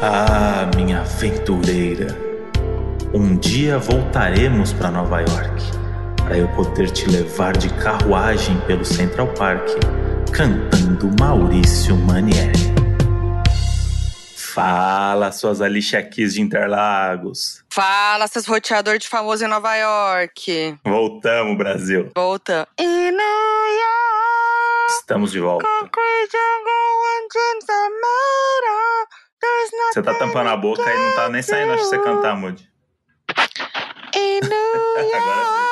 Ah, minha aventureira, um dia voltaremos para Nova York para eu poder te levar de carruagem pelo Central Park cantando Maurício Manieri. Fala, suas Alicia Keys de Interlagos. Fala, seus roteador de famoso em Nova York. Voltamos, Brasil. Volta. Estamos de volta. Você tá tampando a boca e não tá nem saindo, acho que você cantar, Moody. Agora York,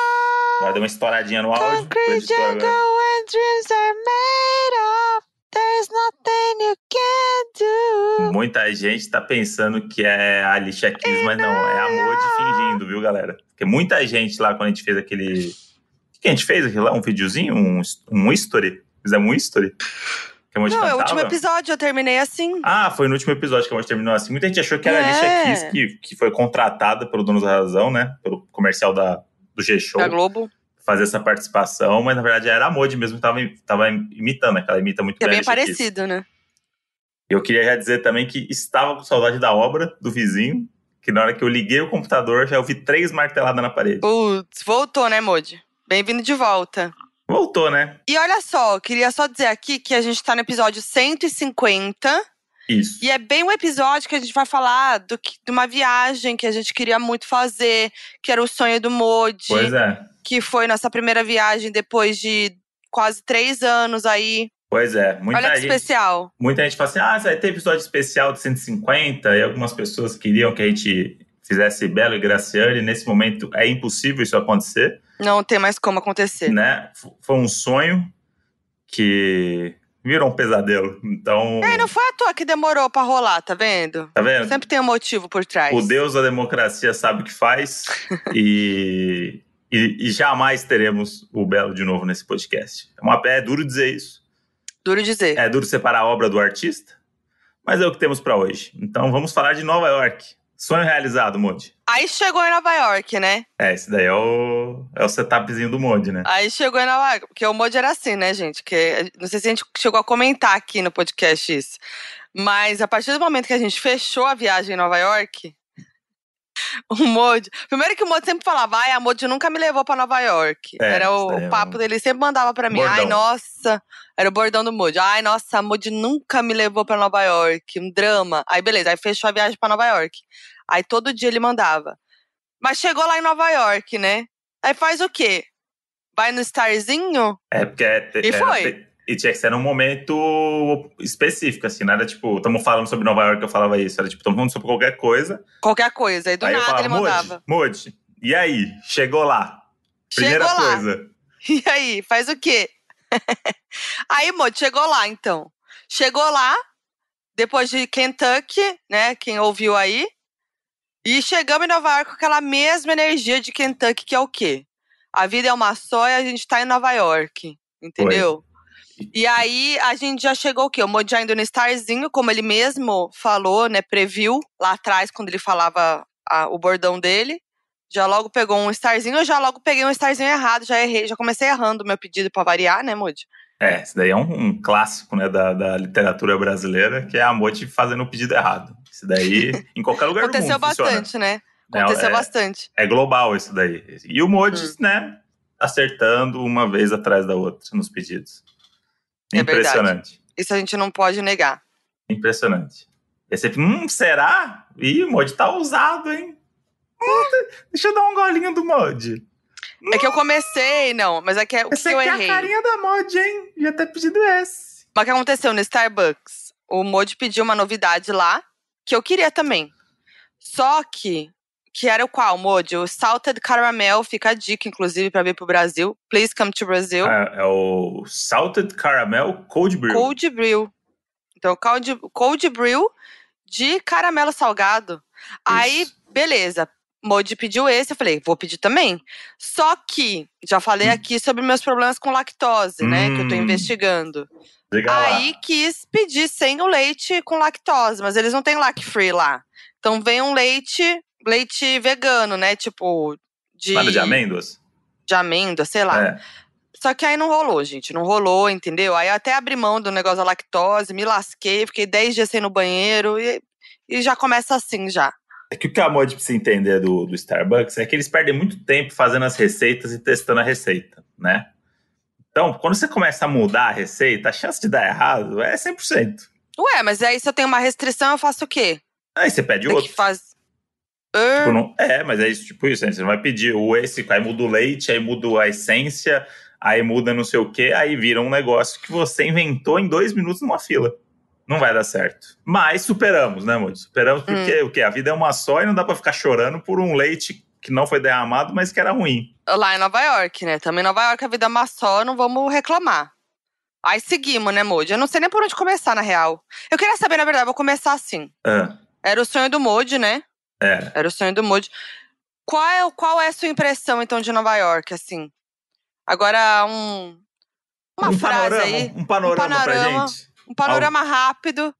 Vai dar uma estouradinha no áudio. concrete jungle and dreams are made of. There's nothing you can't do. Muita gente tá pensando que é a Alicia Keys, mas não, é a Moody fingindo, viu, galera? Porque muita gente lá, quando a gente fez aquele. O que a gente fez aquilo lá? Um videozinho? Um, um history? Fizemos um history? Que a Não, é o cantava? último episódio, eu terminei assim. Ah, foi no último episódio que a Moody terminou assim. Muita gente achou que era a Alicia É. Keys, que, que foi contratada pelo Dono da Razão, né? Pelo comercial da, do G-Show. Da Globo. Fazer essa participação, mas na verdade era a Moody mesmo que tava, tava imitando, né? Que ela imita muito Que é bem bem a Alicia Keys. parecido, né? Eu queria já dizer também que estava com saudade da obra do vizinho, que na hora que eu liguei o computador já ouvi três marteladas na parede. Putz, voltou, né, Modi? Bem-vindo de volta. Voltou, né? E olha só, queria só dizer aqui que a gente tá no episódio 150. Isso. E é bem um episódio que a gente vai falar do que, de uma viagem que a gente queria muito fazer, que era o sonho do Modi, Pois é. que foi nossa primeira viagem depois de quase três anos aí. Pois é. Muita olha que gente, especial. muita gente fala assim: ah, vai ter episódio especial de 150, e algumas pessoas queriam que a gente fizesse Belo e Graciane. Nesse momento é impossível isso acontecer, Não tem mais como acontecer. né? Foi um sonho que virou um pesadelo. Então, É, não foi à toa que demorou pra rolar, tá vendo? tá vendo? Sempre tem um motivo por trás. O Deus da democracia sabe o que faz e, e, e jamais teremos o Belo de novo nesse podcast. É, uma, é duro dizer isso, Duro dizer. é duro separar a obra do artista, mas é o que temos para hoje. Então vamos falar de Nova York. Sonho realizado, Moody. Aí chegou em Nova York, né? É, esse daí é o, é o setupzinho do Moody, né? Aí chegou em Nova York, porque o Modi era assim, né, gente? Que não sei se a gente chegou a comentar aqui no podcast isso. Mas a partir do momento que a gente fechou a viagem em Nova York, o Modi. Primeiro que o Modi sempre falava, ai, a Modi nunca me levou pra Nova York. É, era o, daí é o papo um dele, ele sempre mandava pra mim, ai, bordão. nossa. Era o bordão do Modi. Ai, nossa, a Modi nunca me levou pra Nova York. Um drama. Aí, beleza, aí fechou a viagem pra Nova York. Aí todo dia ele mandava. Mas chegou lá em Nova York, né? Aí faz o quê? Vai no Starzinho? É porque é, E foi? E tinha que ser num momento específico, assim, era tipo, estamos falando sobre Nova York, eu falava isso, era tipo, estamos falando sobre qualquer coisa, Qualquer coisa. Aí do Aí nada falava, ele mandava. Moody, e aí? Chegou lá. Primeira chegou lá. coisa. E aí, faz o quê? aí, Modi, chegou lá, então. Chegou lá, depois de Kentucky, né? Quem ouviu aí. E chegamos em Nova York com aquela mesma energia de Kentucky, que é o quê? A vida é uma só e a gente tá em Nova York. Entendeu? E aí, a gente já chegou o quê? O Modi já indo no Starzinho, como ele mesmo falou, né? Previu lá atrás, quando ele falava a- o bordão dele. Já logo pegou um Starzinho, eu já logo peguei um Starzinho errado, já errei, já comecei errando o meu pedido pra variar, né, Modi? É, isso daí é um, um clássico, né, da, da literatura brasileira, que é a Moody fazendo o pedido errado. Isso daí, em qualquer lugar do Aconteceu mundo funciona. bastante, né? É, Aconteceu é- bastante. É global isso daí. E o Moody, Hum. né, acertando uma vez atrás da outra nos pedidos. É verdade. Impressionante. Isso a gente não pode negar. Impressionante. E você, hum, será? Ih, o Moody tá ousado, hein? Hum, deixa eu dar um golinho do Moody. É que eu comecei, não, mas é que é o que eu aqui é a errei. carinha da Moody, hein? Já ter pedido esse. Mas o que aconteceu no Starbucks? O Modi pediu uma novidade lá, que eu queria também. Só que, que era o qual, Modi? O Salted Caramel, fica a dica, inclusive, pra vir pro Brasil. Please come to Brazil. É, é o Salted Caramel Cold Brew. Cold Brew. Então, cold, cold Brew de caramelo salgado. Aí, Isso. beleza. Modi pediu esse, eu falei, vou pedir também. Só que, já falei Hum. aqui sobre meus problemas com lactose, né? Que eu tô Hum. investigando. Diga lá. Aí quis pedir sem o leite com lactose, mas eles não têm lac free lá. Então vem um leite, leite vegano, né? Tipo, de, Nada de amêndoas? de amêndoa, sei lá. É. Só que aí não rolou, gente. Não rolou, entendeu? Aí eu até abri mão do negócio da lactose, me lasquei, fiquei 10 dias sem ir no banheiro. E e já começa assim já. É que o que a Mod precisa entender do, do Starbucks é que eles perdem muito tempo fazendo as receitas e testando a receita, né? Então, quando você começa a mudar a receita, a chance de dar errado é 100%. Ué, mas aí se eu tenho uma restrição, eu faço o quê? Aí você pede Tem outro. que faz... Tipo, não- é, mas é isso, tipo isso, né? Você não vai pedir o esse, aí muda o leite, aí muda a essência, aí muda não sei o quê, aí vira um negócio que você inventou em dois minutos numa fila. Não vai dar certo. Mas superamos, né, Moody? Superamos porque o quê? A vida é uma só e não dá pra ficar chorando por um leite que não foi derramado, mas que era ruim. Lá em Nova York, né? Também em Nova York a vida é uma só, não vamos reclamar. Aí seguimos, né, Moody? Eu não sei nem por onde começar, na real. Eu queria saber, na verdade, vou começar assim. Ah, Era o sonho do Moody, né? É. Era o sonho do Moody. Qual é, qual é a sua impressão, então, de Nova York, assim? Agora, um, uma um frase panorama, aí. um panorama, um panorama. gente. Um panorama rápido,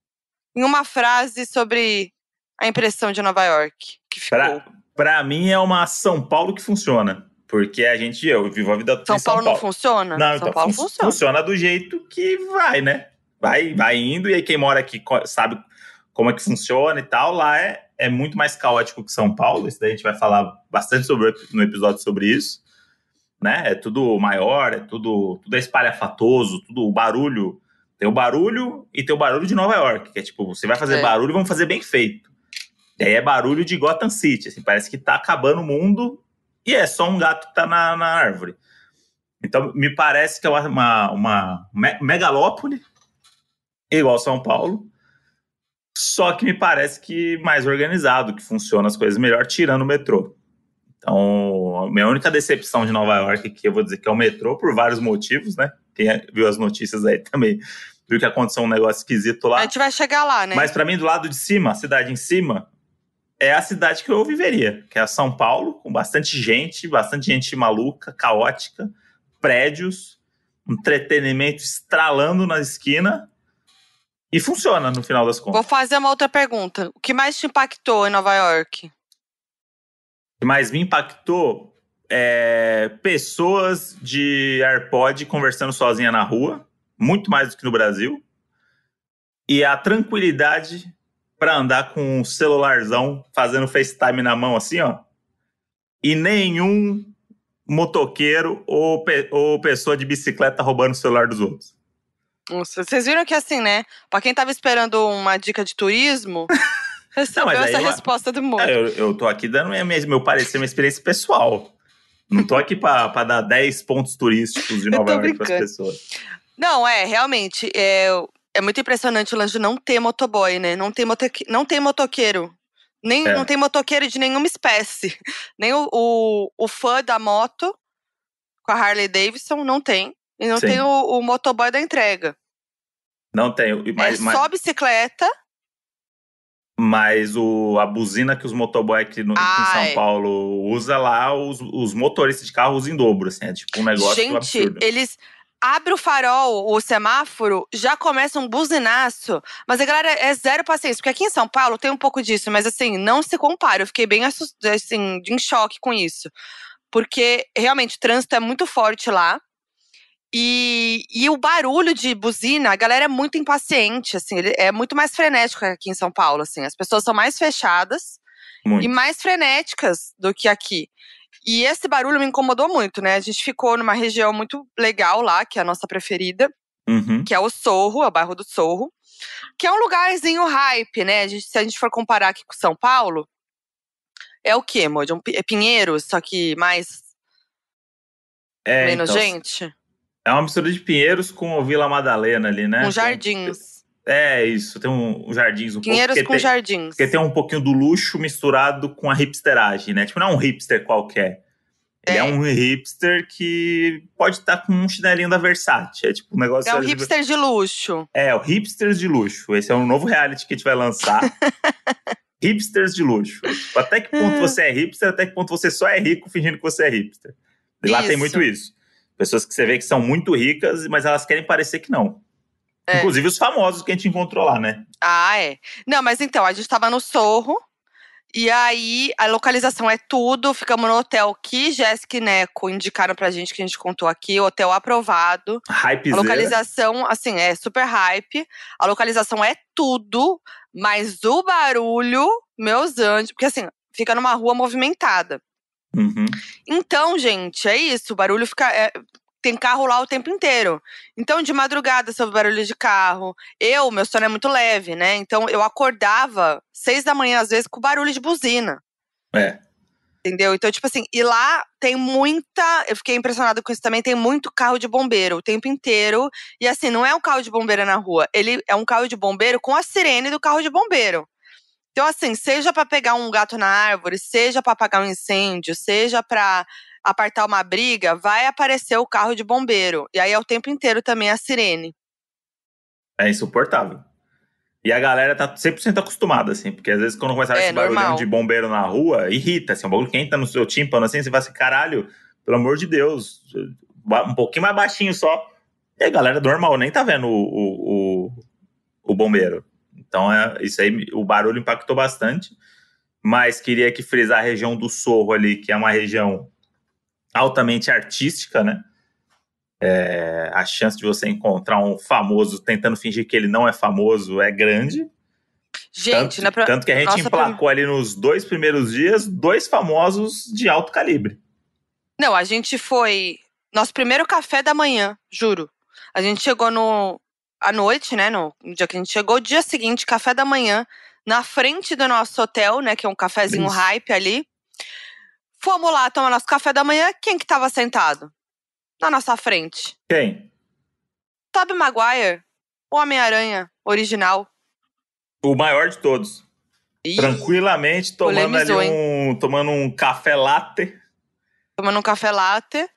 em uma frase sobre a impressão de Nova York que ficou. Pra, pra mim é uma São Paulo que funciona. Porque a gente, eu vivo a vida toda São São Paulo, Paulo. não funciona? Não, São então Paulo fun- funciona. funciona do jeito que vai, né? Vai, vai indo, e aí quem mora aqui sabe como é que funciona e tal. Lá é, é muito mais caótico que São Paulo. Isso daí a gente vai falar bastante sobre no episódio sobre isso. Né? É tudo maior, é tudo, tudo é espalhafatoso, tudo o barulho. Tem o barulho e tem o barulho de Nova York, que é tipo, você vai fazer É. barulho, vamos fazer bem feito. E aí é barulho de Gotham City, assim, parece que tá acabando o mundo e é só um gato que tá na, na árvore. Então, me parece que é uma, uma, uma me- megalópole, igual São Paulo, só que me parece que mais organizado, que funciona as coisas melhor, tirando o metrô. Então, a minha única decepção de Nova York, que eu vou dizer que é o metrô, por vários motivos, né? Quem viu as notícias aí também viu que aconteceu um negócio esquisito lá. A gente vai chegar lá, né? Mas pra mim, do lado de cima, a cidade em cima, é a cidade que eu viveria, que é São Paulo, com bastante gente, bastante gente maluca, caótica, prédios, entretenimento estralando na esquina. E funciona no final das contas. Vou fazer uma outra pergunta. O que mais te impactou em Nova York? O que mais me impactou é pessoas de AirPod conversando sozinha na rua, muito mais do que no Brasil. E a tranquilidade para andar com um celularzão fazendo FaceTime na mão assim, ó. E nenhum motoqueiro ou, pe- ou pessoa de bicicleta roubando o celular dos outros. Nossa, Vocês viram que assim, né? Pra quem tava esperando uma dica de turismo, recebeu essa eu- resposta do. É, eu, eu tô aqui dando minha, meu parecer, minha experiência pessoal. Não tô aqui para dar 10 pontos turísticos de Nova York para as brincando. pessoas. Não, é, realmente, é, é muito impressionante o lance de não ter motoboy, né? Não tem, motoque, não tem motoqueiro. Nem, É. Não tem motoqueiro de nenhuma espécie. Nem o, o, o fã da moto com a Harley Davidson, não tem. E não Sim. tem o, o motoboy da entrega. Não tem, mas, é mas, só bicicleta. mas o, a buzina que os motoboy aqui, no, em São é. Paulo usa lá, os, os motoristas de carro usam em dobro, assim, é tipo um negócio Gente, absurdo. eles abrem o farol, o semáforo, já começa um buzinaço. Mas a galera é zero paciência, porque aqui em São Paulo tem um pouco disso, mas assim, não se compara. Eu fiquei bem assim, em choque com isso. Porque realmente o trânsito é muito forte lá. E, e o barulho de buzina, a galera é muito impaciente, assim, ele é muito mais frenético aqui em São Paulo, assim. As pessoas são mais fechadas Muito. e mais frenéticas do que aqui. E esse barulho me incomodou muito, né? A gente ficou numa região muito legal lá, que é a nossa preferida, Uhum. que é o Sorro, é o bairro do Sorro, que é um lugarzinho hype, né? A gente- se a gente for comparar aqui com São Paulo, é o quê, Moody? Um, é Pinheiros, só que mais É, menos então, gente? É uma mistura de Pinheiros com o Vila Madalena ali, né? Com Tem- jardins. É isso, tem um, um jardins um Pinheiros pouco. com tem, jardins. Porque tem um pouquinho do luxo misturado com a hipsteragem, né? Tipo, não é um hipster qualquer. Ele é, É. um hipster que pode estar com um chinelinho da Versace. É tipo um negócio. É um hipster de luxo. É, o Hipsters de Luxo. Esse é um novo reality que a gente vai lançar. hipsters de luxo. Tipo, até que ponto você é hipster, até que ponto você só é rico fingindo que você é hipster. E lá tem Isso. muito isso. Pessoas que você vê que são muito ricas, mas elas querem parecer que não. É. Inclusive os famosos que a gente encontrou lá, né? Ah, é. Não, mas então, a gente tava no Sorro E aí, a localização é tudo. Ficamos no hotel que Jéssica e Neco indicaram pra gente, que a gente contou aqui. Hotel aprovado. Hype A localização, assim, é super hype. A localização é tudo, mas o barulho, meus anjos. Porque, assim, fica numa rua movimentada. Uhum. Então, gente, é isso. O barulho fica. é, tem carro lá o tempo inteiro. Então, de madrugada, ouve barulho de carro. Eu, meu sono é muito leve, né? Então, eu acordava seis da manhã, às vezes, com barulho de buzina. É. Entendeu? Então, tipo assim, e lá tem muita. Eu fiquei impressionada com isso também. Tem muito carro de bombeiro o tempo inteiro. E assim, não é um carro de bombeiro na rua. Ele é um carro de bombeiro com a sirene do carro de bombeiro. Então, assim, seja pra pegar um gato na árvore, seja pra apagar um incêndio, seja pra apartar uma briga, vai aparecer o carro de bombeiro. E aí é o tempo inteiro também a sirene. É insuportável. E a galera tá 100% acostumada, assim, porque às vezes quando começa É, esse barulhão de bombeiro na rua, irrita, assim, um bagulho que entra no seu tímpano, assim, você fala assim, caralho, pelo amor de Deus, um pouquinho mais baixinho só. E a galera normal nem tá vendo o, o, o, o bombeiro. Então, é, isso aí, o barulho impactou bastante, mas queria que frisar a região do Sorro ali, que é uma região altamente artística, né? É, a chance de você encontrar um famoso tentando fingir que ele não é famoso é grande. Gente, tanto, pro- tanto que a gente nossa emplacou ali nos dois primeiros dias dois famosos de alto calibre. Não, a gente foi. Nosso primeiro café da manhã, juro. A gente chegou no. À noite, né? No, no dia que a gente chegou, dia seguinte, café da manhã, na frente do nosso hotel, né? Que é um cafezinho Isso. hype ali. Fomos lá tomar nosso café da manhã. Quem que tava sentado? Na nossa frente. Quem? Tobey Maguire, o Homem-Aranha original. O maior de todos. Ih, Tranquilamente tomando ali um, tomando um café latte Tomando um café latte.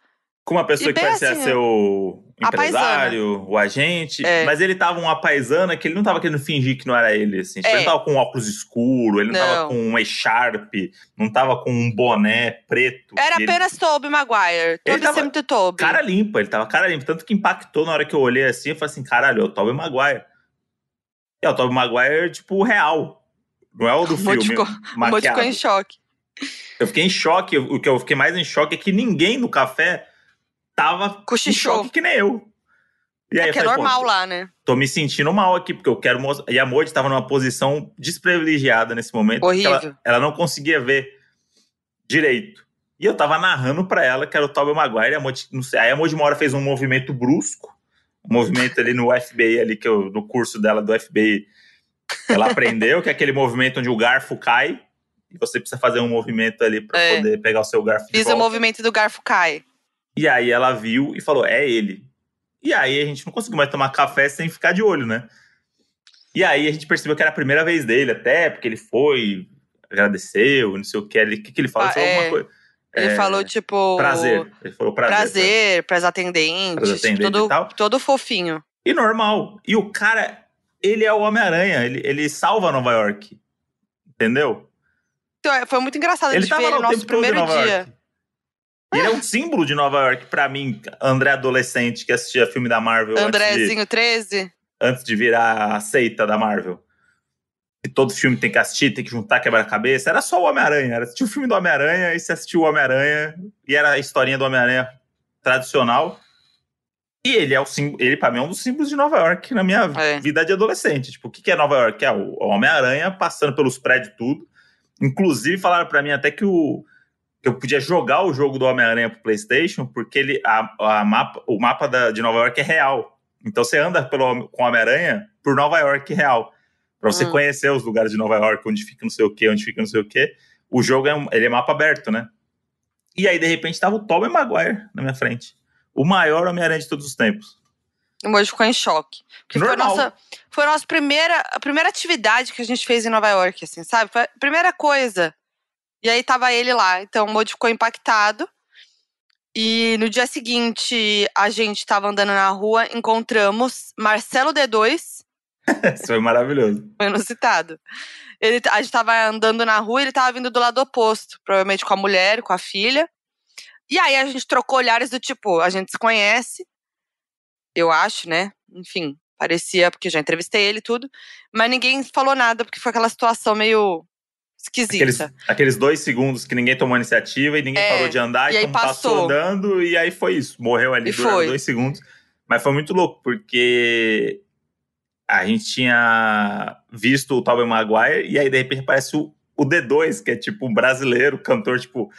com uma pessoa E que parecia assim, ser o a empresário, o agente. É. Mas ele tava uma paisana que ele não tava querendo fingir que não era ele. Assim. Tipo, É. Ele não tava com um óculos escuro, ele não, tava Não. com um echarpe, não tava com um boné preto. Era E ele- apenas Tobey Maguire. Tobey tava sempre Tobey. cara limpa, ele tava cara limpa. Tanto que impactou na hora que eu olhei assim, eu falei assim, caralho, é o Tobey Maguire. E é o Tobey Maguire, tipo, real. Não é o do filme. ficou- ficou em choque. Eu fiquei em choque. O que eu fiquei mais em choque é que ninguém no café tava em Cochichou. choque que nem eu. E aí É que é falei, normal lá, né? tô me sentindo mal aqui, porque eu quero mostrar. E a Moji tava numa posição desprivilegiada nesse momento. Horrível. Ela, ela não conseguia ver direito. E eu tava narrando pra ela que era o Tobey Maguire. A Moji, não sei, aí a Moji uma hora fez um movimento brusco. Um movimento ali no FBI, ali, que eu, no curso dela do FBI, ela aprendeu, que é aquele movimento onde o garfo cai. E você precisa fazer um movimento ali pra É. poder pegar o seu garfo de Fiz o volta. movimento do garfo cai. E aí ela viu e falou: é ele. E aí a gente não conseguiu mais tomar café sem ficar de olho, né? E aí a gente percebeu que era a primeira vez dele, até, porque ele foi, agradeceu, não sei o que. Ele- O que, que ele falou? Ah, Ele falou é. alguma coisa. Ele É, falou, tipo. Prazer. Ele falou prazer. Prazer, pras atendentes. Pras atendentes todo, todo fofinho. E normal. E o cara, ele é o Homem-Aranha, ele, ele salva Nova York. Entendeu? Então, é, foi muito engraçado Ele de ver ele no nosso primeiro dia. York. Ele é um símbolo de Nova York pra mim, André adolescente que assistia filme da Marvel antes de, Andrezinho 13. antes de virar a seita da Marvel. Que todo filme tem que assistir, tem que juntar quebra-cabeça. Era só o Homem-Aranha. Era assistir o filme do Homem-Aranha e você assistiu o Homem-Aranha. E era a historinha do Homem-Aranha tradicional. E ele é o símbolo, ele pra mim é um dos símbolos de Nova York na minha É. vida de adolescente. Tipo, o que é Nova York? É o Homem-Aranha passando pelos prédios tudo. Inclusive falaram pra mim até que o que eu podia jogar o jogo do Homem-Aranha pro PlayStation, porque ele a, a mapa, o mapa da, de Nova York é real. Então você anda pelo, com o Homem-Aranha por Nova York real. Pra você Hum. conhecer os lugares de Nova York, onde fica não sei o que, onde fica não sei o que. O jogo é, um- ele é mapa aberto, né? E aí, de repente, tava o Tobey Maguire na minha frente. O maior Homem-Aranha de todos os tempos. O Mojo ficou em choque. Porque foi a Normal. nossa, foi a nossa primeira, a primeira atividade que a gente fez em Nova York, assim, sabe? Foi a primeira coisa. E aí tava ele lá. Então o Mojo ficou impactado. E no dia seguinte, a gente tava andando na rua, encontramos Marcelo D2, Isso foi maravilhoso. foi inusitado. Ele, a gente tava andando na rua e ele tava vindo do lado oposto, provavelmente com a mulher, com a filha. E aí a gente trocou olhares do tipo, a gente se conhece, eu acho, né? Enfim, parecia, porque já entrevistei ele e tudo. Mas ninguém falou nada, porque foi aquela situação meio esquisita. Aqueles, aqueles dois segundos que ninguém tomou iniciativa e ninguém É, parou de andar, e aí então passou passou. andando e aí foi isso. Morreu ali E durante foi. dois segundos. Mas foi muito louco, porque a gente tinha visto o Tobey Maguire e aí de repente aparece o, o D2, que é tipo um brasileiro, cantor, tipo,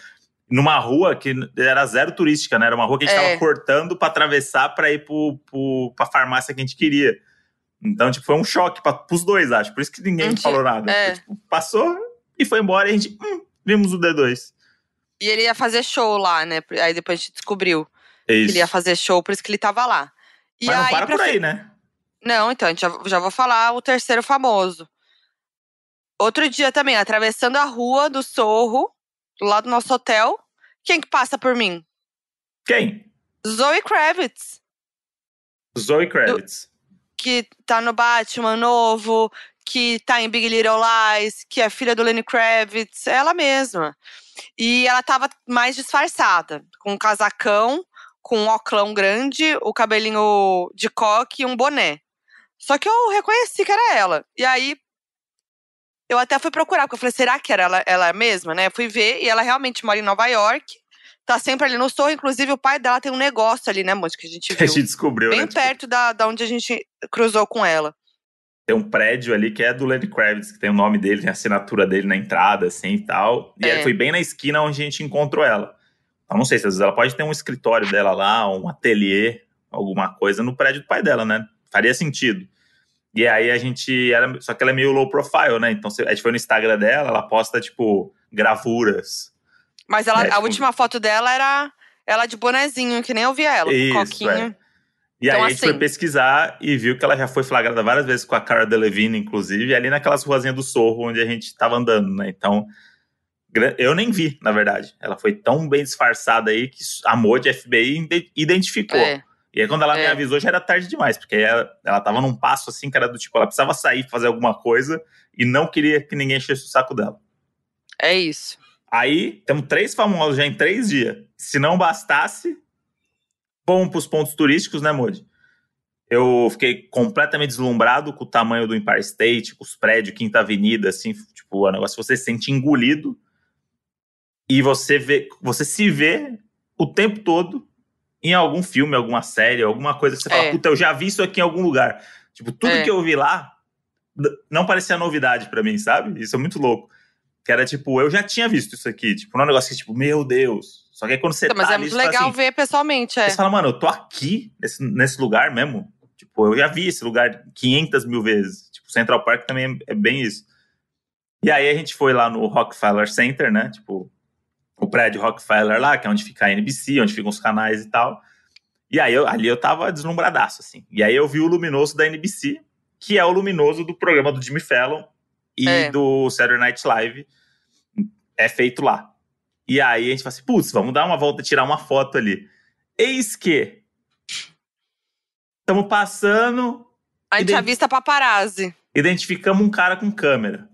numa rua que era zero turística, né? Era uma rua que a gente É. tava cortando pra atravessar pra ir pro, pro, pra farmácia que a gente queria. Então, tipo, foi um choque pra, pros dois, acho. Por isso que ninguém Gente, falou nada. é. Porque, tipo, passou e foi embora e a gente hum, vimos o D2. E ele ia fazer show lá, né? Aí depois a gente descobriu É que ele ia fazer show, por isso que ele tava lá. E Mas não aí, para pra por aí, né? Não, então, a gente já, já vou falar o terceiro famoso. Outro dia também, atravessando a rua do Sorro, do lado do nosso hotel. Quem que passa por mim? Quem? Zoe Kravitz, Zoe Kravitz. que tá no Batman novo, que tá em Big Little Lies, que é filha do Lenny Kravitz, é ela mesma. E ela tava mais disfarçada, com um casacão, com um oclão grande, o cabelinho de coque e um boné. Só que eu reconheci que era ela. E aí eu até fui procurar, porque eu falei, será que era ela, ela mesma, né? Fui ver e ela realmente mora em Nova York. Tá sempre ali no Sorro, inclusive o pai dela tem um negócio ali, né, Monte, que a gente Que a viu. gente descobriu, Bem né? Tipo, perto da, da onde a gente cruzou com ela. Tem um prédio ali que é do Lenny Kravitz, que tem o nome dele, tem a assinatura dele na entrada, assim e tal. E É. aí foi bem na esquina onde a gente encontrou ela. Então não sei se às vezes ela pode ter um escritório dela lá, um ateliê, alguma coisa no prédio do pai dela, né? Faria sentido. E aí a gente era. Só que ela é meio low profile, né? Então a gente foi no Instagram dela, ela posta, tipo, gravuras. Mas ela, É, a tipo- última foto dela era ela de bonezinho, que nem eu vi ela, Isso, coquinho. é. E Então, aí a gente assim- foi pesquisar e viu que ela já foi flagrada várias vezes com a Cara Delevingne, inclusive, ali naquelas ruazinhas do Sorro onde a gente tava andando, né? Então, eu nem vi, na verdade. Ela foi tão bem disfarçada aí que a Modi FBI ide- identificou. É. E aí quando ela me É. avisou já era tarde demais, porque ela, ela tava num passo assim que era do tipo, ela precisava sair fazer alguma coisa e não queria que ninguém enchesse o saco dela. É isso. Aí, temos três famosos já em três dias. Se não bastasse, vamos pros pontos turísticos, né, Modi? Eu fiquei completamente deslumbrado com o tamanho do Empire State, com os prédios, Quinta Avenida, assim, tipo, o negócio você se sente engolido e você vê, você se vê o tempo todo em algum filme, alguma série, alguma coisa que você fala, É. puta, eu já vi isso aqui em algum lugar. Tipo, tudo É. que eu vi lá não parecia novidade pra mim, sabe? Isso é muito louco. Que era tipo, eu já tinha visto isso aqui. Tipo, não é um negócio que, tipo, meu Deus. Só que aí quando você Então, Mas tá é ali, muito legal assim, ver pessoalmente, é. você fala, mano, eu tô aqui, nesse, nesse lugar mesmo. Tipo, eu já vi esse lugar 500 mil vezes. Tipo, Central Park também é, é bem isso. E aí a gente foi lá no Rockefeller Center, né? Tipo, o prédio Rockefeller lá, que é onde fica a NBC, onde ficam os canais e tal. E aí eu, ali eu tava deslumbradaço, assim. E aí eu vi o luminoso da NBC, que é o luminoso do programa do Jimmy Fallon e É. do Saturday Night Live. É feito lá. E aí a gente fala assim, putz, vamos dar uma volta e tirar uma foto ali. Eis que estamos passando, A gente ident- avista paparazzi. identificamos um cara com câmera.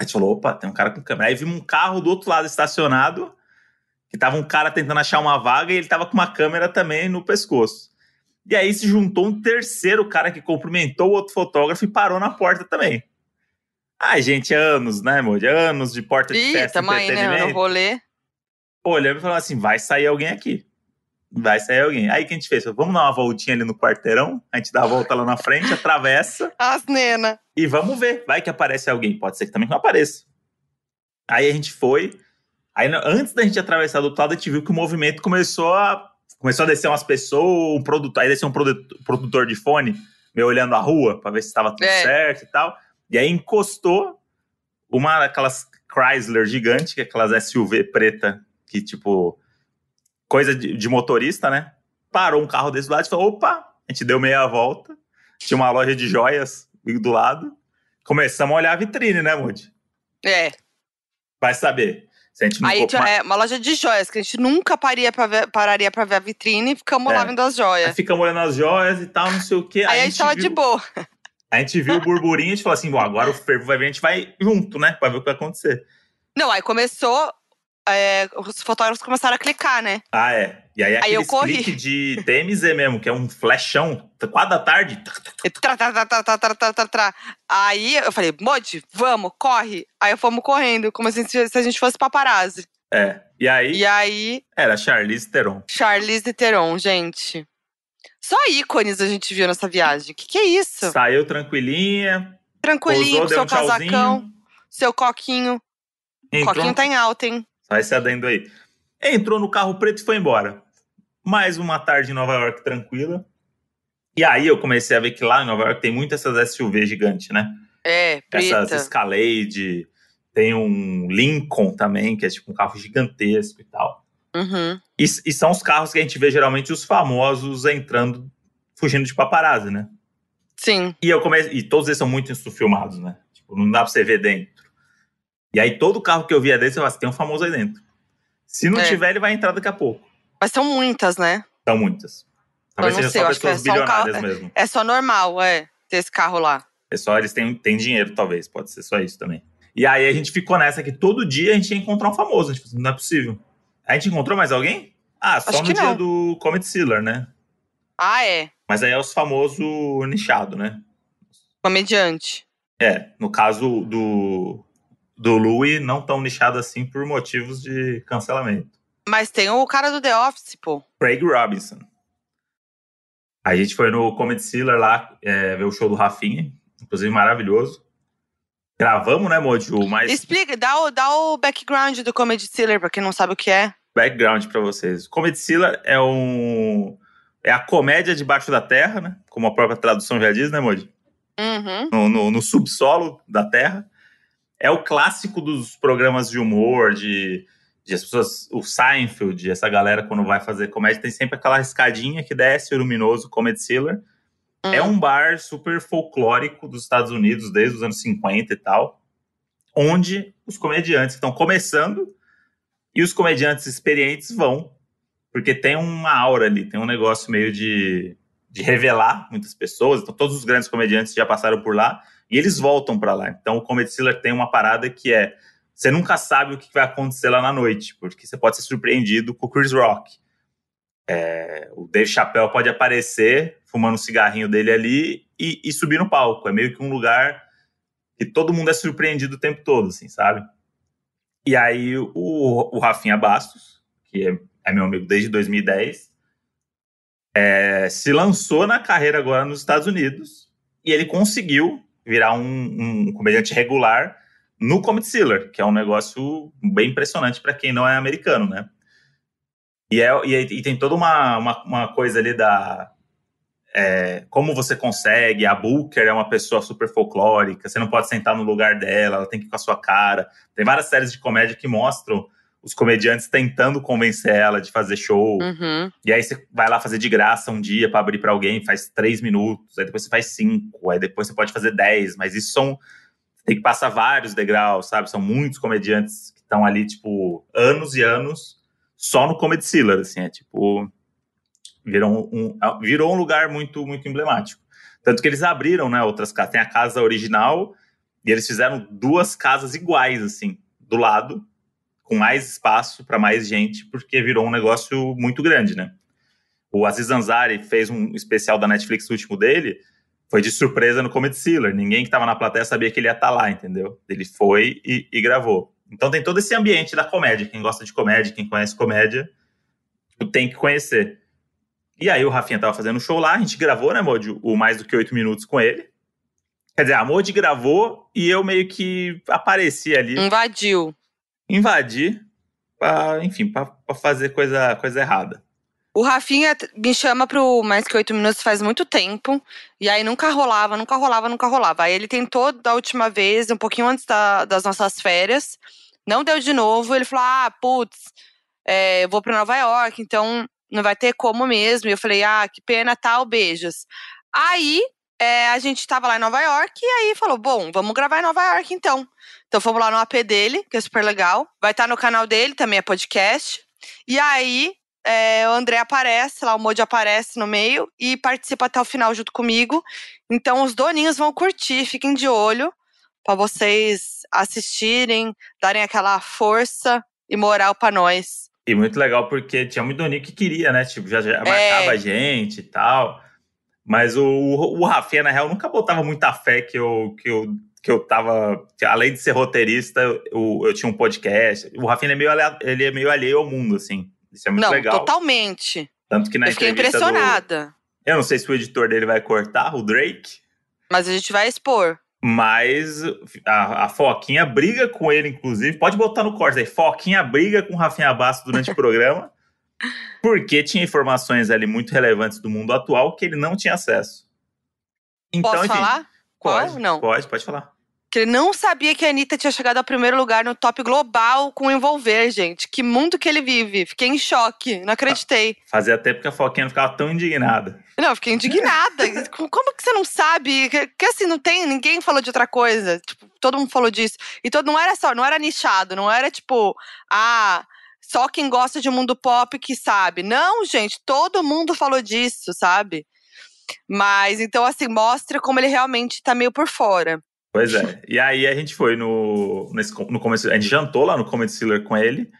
A gente falou, opa, tem um cara com câmera. Aí vimos um carro do outro lado estacionado, que tava um cara tentando achar uma vaga e ele tava com uma câmera também no pescoço. E aí se juntou um terceiro cara que cumprimentou o outro fotógrafo e parou na porta também. Ai, gente, anos, né, amor? Anos de porta de Ih, festa, tamo aí, né? entretenimento. No rolê. olhando e falando assim: vai sair alguém aqui. Vai sair alguém. Aí o que a gente fez? Vamos dar uma voltinha ali no quarteirão, a gente dá a volta lá na frente, atravessa As nena. e vamos ver. Vai que aparece alguém. Pode ser que também não apareça. Aí a gente foi. Aí antes da gente atravessar do outro lado, a gente viu que o movimento começou a. Começou a descer umas pessoas, um produtor, aí desceu um produ- produtor de fone, meio olhando a rua pra ver se estava tudo É. certo e tal. E aí encostou uma daquelas Chrysler gigante, que é aquelas SUV preta, que tipo, coisa de, de motorista, né? Parou um carro desse lado e falou: opa, a gente deu meia volta. Tinha uma loja de joias do lado. Começamos a olhar a vitrine, né, Moody? É. Vai saber. Se a gente não Aí tinha- é uma loja de joias, que a gente nunca paria pra ver- pararia pra ver a vitrine e ficamos É. lá vendo as Aí joias. ficamos olhando as joias e tal, não sei o quê. Aí a gente tava viu, de boa. A gente viu o burburinho e a gente falou assim: bom, agora o fervo vai vir, a gente vai junto, né? Vai ver o que vai acontecer. Não, aí começou. É, os fotógrafos começaram a clicar, né? Ah, é. E aí, é aí eu corri. clique de TMZ mesmo, que é um flechão, quatro da tarde. Tra, tra, tra, aí eu falei, Modi, vamos, corre. Aí fomos correndo, como se, se a gente fosse paparazzi. É. E aí. E aí. Era Charlize Theron. Charlize Theron, gente. Só ícones a gente viu nessa viagem. Que que é isso? Saiu tranquilinha, Tranquilinho, Pousou, com seu um tchauzinho. casacão, seu coquinho. entrou, Coquinho tá em alta, hein? Só esse adendo aí. Entrou no carro preto e foi embora. Mais uma tarde em Nova York tranquila. E aí eu comecei a ver que lá em Nova York tem muitas essas SUV gigantes, né? É, Essas preta. Escalade, tem um Lincoln também, que é tipo um carro gigantesco e tal. Uhum. E, e são os carros que a gente vê geralmente os famosos entrando, fugindo de paparazzi, né? Sim. E eu comecei, e todos eles são muito filmados, né? Tipo, não dá pra você ver dentro. E aí todo carro que eu via desse, eu falava, assim, tem um famoso aí dentro. Se não É. tiver, ele vai entrar daqui a pouco. Mas são muitas, né? São muitas. Talvez Eu não sei, só eu acho que pessoas é só um carro- bilionárias mesmo. É só normal, é, ter esse carro lá. É só eles têm, têm dinheiro, talvez. Pode ser só isso também. E aí a gente ficou nessa que todo dia a gente ia encontrar um famoso. A gente falou, não é possível. A gente encontrou mais alguém? Ah, só Acho no dia não. do Comet Sealer, né? Ah, é. Mas aí é os famosos nichado, né? Comediante. É, no caso do, do Louis, não tão nichado assim por motivos de cancelamento. Mas tem o cara do The Office, pô. Craig Robinson. A gente foi no Comedy Sealer lá é, ver o show do Rafinha, inclusive maravilhoso. Gravamos, né, Moji? O mais Explica, dá o, dá o background do Comedy Sealer pra quem não sabe o que é. Background pra vocês. Comedy Sealer é um é a comédia debaixo da terra, né? Como a própria tradução já diz, né, Moji? Uhum. no, no- no subsolo da Terra. É o clássico dos programas de humor, de, de as pessoas, o Seinfeld, essa galera quando vai fazer comédia, tem sempre aquela escadinha que desce o luminoso Comedy Cellar. É Hum. um bar super folclórico dos Estados Unidos, desde os anos 50 e tal, onde os comediantes que estão começando e os comediantes experientes vão, porque tem uma aura ali, tem um negócio meio de, de revelar muitas pessoas. Então, todos os grandes comediantes já passaram por lá e eles voltam para lá. Então, o Comedy Cellar tem uma parada que é: você nunca sabe o que vai acontecer lá na noite, porque você pode ser surpreendido com o Chris Rock. É, o Dave Chappelle pode aparecer fumando um cigarrinho dele ali e, e subir no palco. É meio que um lugar que todo mundo é surpreendido o tempo todo, assim, sabe? E aí o, o Rafinha Bastos, que é, é meu amigo desde 2010, é, se lançou na carreira agora nos Estados Unidos e ele conseguiu virar um, um comediante regular no Comedy Cellar, que é um negócio bem impressionante para quem não é americano, né? E, é, e, e tem toda uma, uma, uma coisa ali da. É, como você consegue, a Booker é uma pessoa super folclórica, você não pode sentar no lugar dela, ela tem que ir com a sua cara. Tem várias séries de comédia que mostram os comediantes tentando convencer ela de fazer show. Uhum. E aí você vai lá fazer de graça um dia para abrir para alguém, faz três minutos, aí depois você faz cinco, aí depois você pode fazer dez, mas isso são. Tem que passar vários degraus, sabe? São muitos comediantes que estão ali, tipo, anos e anos só no Comedy Cellar, assim, é tipo. Virou um, virou um lugar muito, muito emblemático. Tanto que eles abriram, né, outras casas. Tem a casa original e eles fizeram duas casas iguais, assim, do lado, com mais espaço para mais gente, porque virou um negócio muito grande, né? O Aziz Ansari fez um especial da Netflix o último dele, foi de surpresa no Comedy Cellar. Ninguém que estava na plateia sabia que ele ia estar lá, entendeu? Ele foi e, e, gravou. Então tem todo esse ambiente da comédia. Quem gosta de comédia, quem conhece comédia, tipo, tem que conhecer. E aí o Rafinha tava fazendo um show lá, a gente gravou, né, Modi, o mais do que oito minutos com ele. Quer dizer, a Modi gravou e eu meio que apareci ali. Invadiu. Invadi, pra, enfim, para fazer coisa, coisa errada. O Rafinha me chama pro Mais Que Oito Minutos faz muito tempo. E aí nunca rolava, nunca rolava, nunca rolava. Aí ele tentou da última vez, um pouquinho antes da, das nossas férias. Não deu de novo. Ele falou: ah, putz, é, eu vou pra Nova York, então não vai ter como mesmo. E eu falei: ah, que pena, tal, beijos. Aí é, a gente tava lá em Nova York e aí falou: bom, vamos gravar em Nova York então. Então fomos lá no AP dele, que é super legal. Vai estar no canal dele, também é podcast. E aí é, o André aparece, lá o Modi aparece no meio e participa até o final junto comigo. Então os doninhos vão curtir, fiquem de olho para vocês assistirem, darem aquela força e moral para nós E muito legal porque tinha muito Doninho que queria, né? Tipo, já, já marcava É. a gente e tal. Mas o, o, Rafinha, na real, nunca botava muita fé que eu, que eu, que eu tava. além de ser roteirista, eu, eu tinha um podcast. O Rafinha é, meio, ele é meio alheio ao mundo, assim. Isso é muito não, legal. totalmente. Tanto que na Eu fiquei entrevista do- impressionada. eu não sei se o editor dele vai cortar, o Drake. Mas a gente vai expor. Mas a, a Foquinha briga com ele, inclusive. Pode botar no corte aí. Foquinha briga com o Rafinha Basso durante o programa. Porque tinha informações ali muito relevantes do mundo atual que ele não tinha acesso. Então, Posso enfim, falar? Pode, Não. Pode, pode falar. Que ele não sabia que a Anitta tinha chegado ao primeiro lugar no top global com Envolver, gente. Que mundo que ele vive. Fiquei em choque. Não acreditei. Fazia tempo que a Foquinha ficava tão indignada. Não, eu fiquei indignada. Como que você não sabe? Que, assim, não tem. Ninguém falou de outra coisa. Tipo, todo mundo falou disso. E todo, não era só, não era nichado, não era tipo, ah, só quem gosta de mundo pop que sabe. Não, gente, todo mundo falou disso, sabe? Mas então, assim, mostra como ele realmente tá meio por fora. Pois é. E aí a gente foi no, nesse, no começo. A gente jantou lá no Comedy Cellar com ele.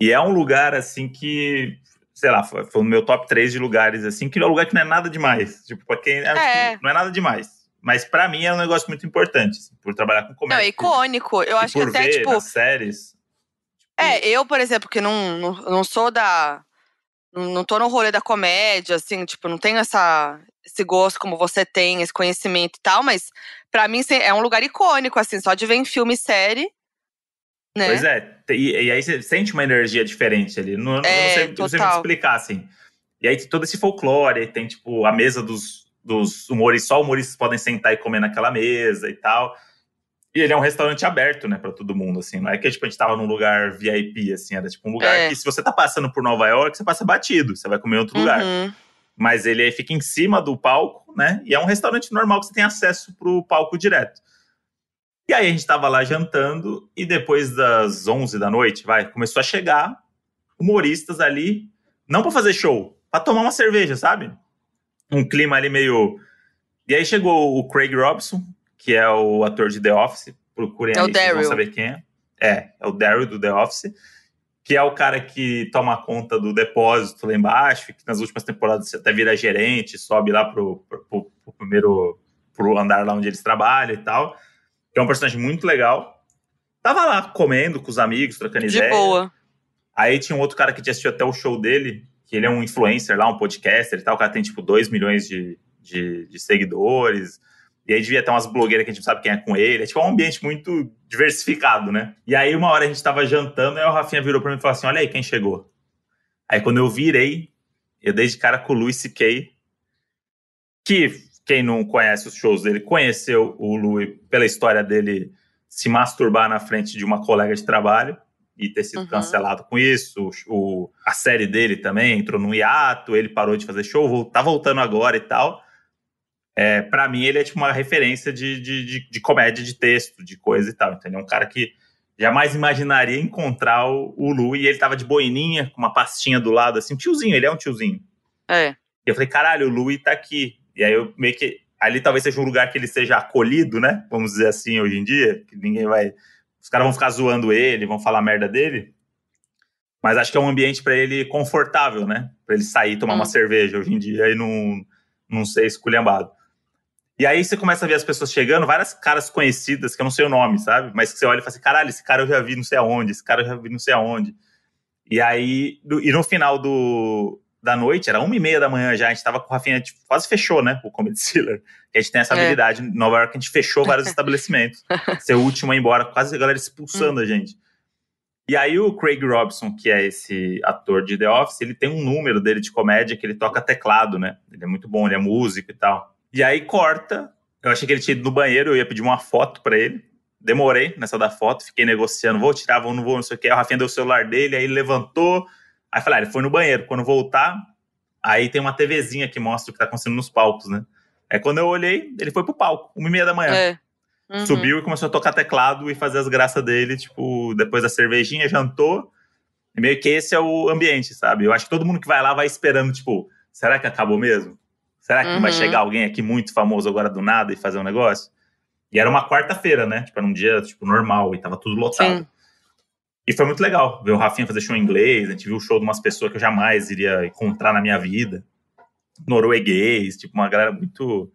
E é um lugar assim que, sei lá, foi, foi o meu top 3 de lugares, assim, que é um lugar que não é nada demais. Tipo, pra quem. É. que Não é nada demais. Mas pra mim é um negócio muito importante, assim, por trabalhar com Não, comédia. é icônico. Eu acho que até, ver tipo. nas séries. É, eu, por exemplo, que não, não, não sou da. Não, não tô no rolê da comédia, assim, tipo, não tenho essa, esse gosto como você tem, esse conhecimento e tal, mas pra mim é um lugar icônico, assim, só de ver em filme e série. Né? Pois é. E, e aí você sente uma energia diferente ali. Não, É, sei, não sei total. explicar, assim. E aí tem todo esse folclore, tem, tipo, a mesa dos, dos humoristas, só humoristas podem sentar e comer naquela mesa e tal. E ele é um restaurante aberto, né, pra todo mundo, assim. Não é que tipo, a gente tava num lugar VIP, assim, era tipo um lugar É. que se você tá passando por Nova York, você passa batido, você vai comer em outro lugar. Uhum. Mas ele aí fica em cima do palco, né? E é um restaurante normal que você tem acesso pro palco direto. E aí a gente tava lá jantando e depois das 11 da noite, vai, começou a chegar humoristas ali, não pra fazer show, pra tomar uma cerveja, sabe? Um clima ali meio E aí chegou o Craig Robson, que é o ator de The Office, procurem É aí, vocês vão saber quem é. É, é o Daryl do The Office, que é o cara que toma conta do depósito lá embaixo, que nas últimas temporadas você até vira gerente, sobe lá pro, pro, pro- pro primeiro pro andar lá onde eles trabalham e tal. Que é um personagem muito legal. Tava lá comendo com os amigos, trocando De ideia. boa. Aí tinha um outro cara que tinha assistido até o show dele, que ele é um influencer lá, um podcaster e tal. O cara tem, tipo, 2 milhões de, de, de seguidores. E aí devia ter umas blogueiras que a gente não sabe quem é com ele. É tipo um ambiente muito diversificado, né? E aí uma hora a gente tava jantando, aí o Rafinha virou pra mim e falou assim, olha aí quem chegou. Aí quando eu virei, eu dei de cara com o Louis C.K., que quem não conhece os shows dele, conheceu o Louis pela história dele se masturbar na frente de uma colega de trabalho e ter sido Uhum. cancelado com isso. O, a série dele também entrou num hiato, ele parou de fazer show, tá voltando agora e tal. É, para mim, ele é tipo uma referência de, de, de, de comédia de texto, de coisa e tal. Então, ele é um cara que jamais imaginaria encontrar o, o Lu e ele tava de boininha, com uma pastinha do lado, assim, um tiozinho, ele é um tiozinho. É. E eu falei, caralho, o Louis tá aqui. E aí eu meio que. Ali talvez seja um lugar que ele seja acolhido, né? Vamos dizer assim, hoje em dia. Que ninguém vai. Os caras vão ficar zoando ele, vão falar merda dele. Mas acho que é um ambiente pra ele confortável, né? Pra ele sair e tomar Hum. uma cerveja hoje em dia e não, não ser esculhambado. E aí você começa a ver as pessoas chegando, várias caras conhecidas, que eu não sei o nome, sabe? Mas que você olha e fala assim, caralho, esse cara eu já vi não sei aonde, esse cara eu já vi não sei aonde. E aí, e no final do, da noite, era uma e meia da manhã já, a gente tava com o Rafinha, tipo, quase fechou, né, o Comedy. Que a gente tem essa É. habilidade, em Nova York a gente fechou vários estabelecimentos. Ser o último a ir embora, quase a galera expulsando a gente. E aí o Craig Robson, que é esse ator de The Office, ele tem um número dele de comédia que ele toca teclado, né? Ele é muito bom, ele é músico e tal. E aí corta, eu achei que ele tinha ido no banheiro, eu ia pedir uma foto pra ele. Demorei nessa da foto, fiquei negociando, vou tirar, vou, não vou, não sei o que. O Rafinha deu o celular dele, aí ele levantou. Aí falei, ah, ele foi no banheiro. Quando voltar, aí tem uma TVzinha que mostra o que tá acontecendo nos palcos, né? Aí quando eu olhei, ele foi pro palco, uma e meia da manhã. É. Uhum. Subiu e começou a tocar teclado e fazer as graças dele, tipo, depois da cervejinha, jantou. E meio que esse é o ambiente, sabe? Eu acho que todo mundo que vai lá vai esperando, tipo, será que acabou mesmo? Será que não vai Uhum. chegar alguém aqui muito famoso agora do nada e fazer um negócio? E era uma quarta-feira, né? Tipo, era um dia, tipo, normal e tava tudo lotado. Sim. E foi muito legal ver o Rafinha fazer show em inglês. A gente viu o show de umas pessoas que eu jamais iria encontrar na minha vida. Norueguês, tipo, uma galera muito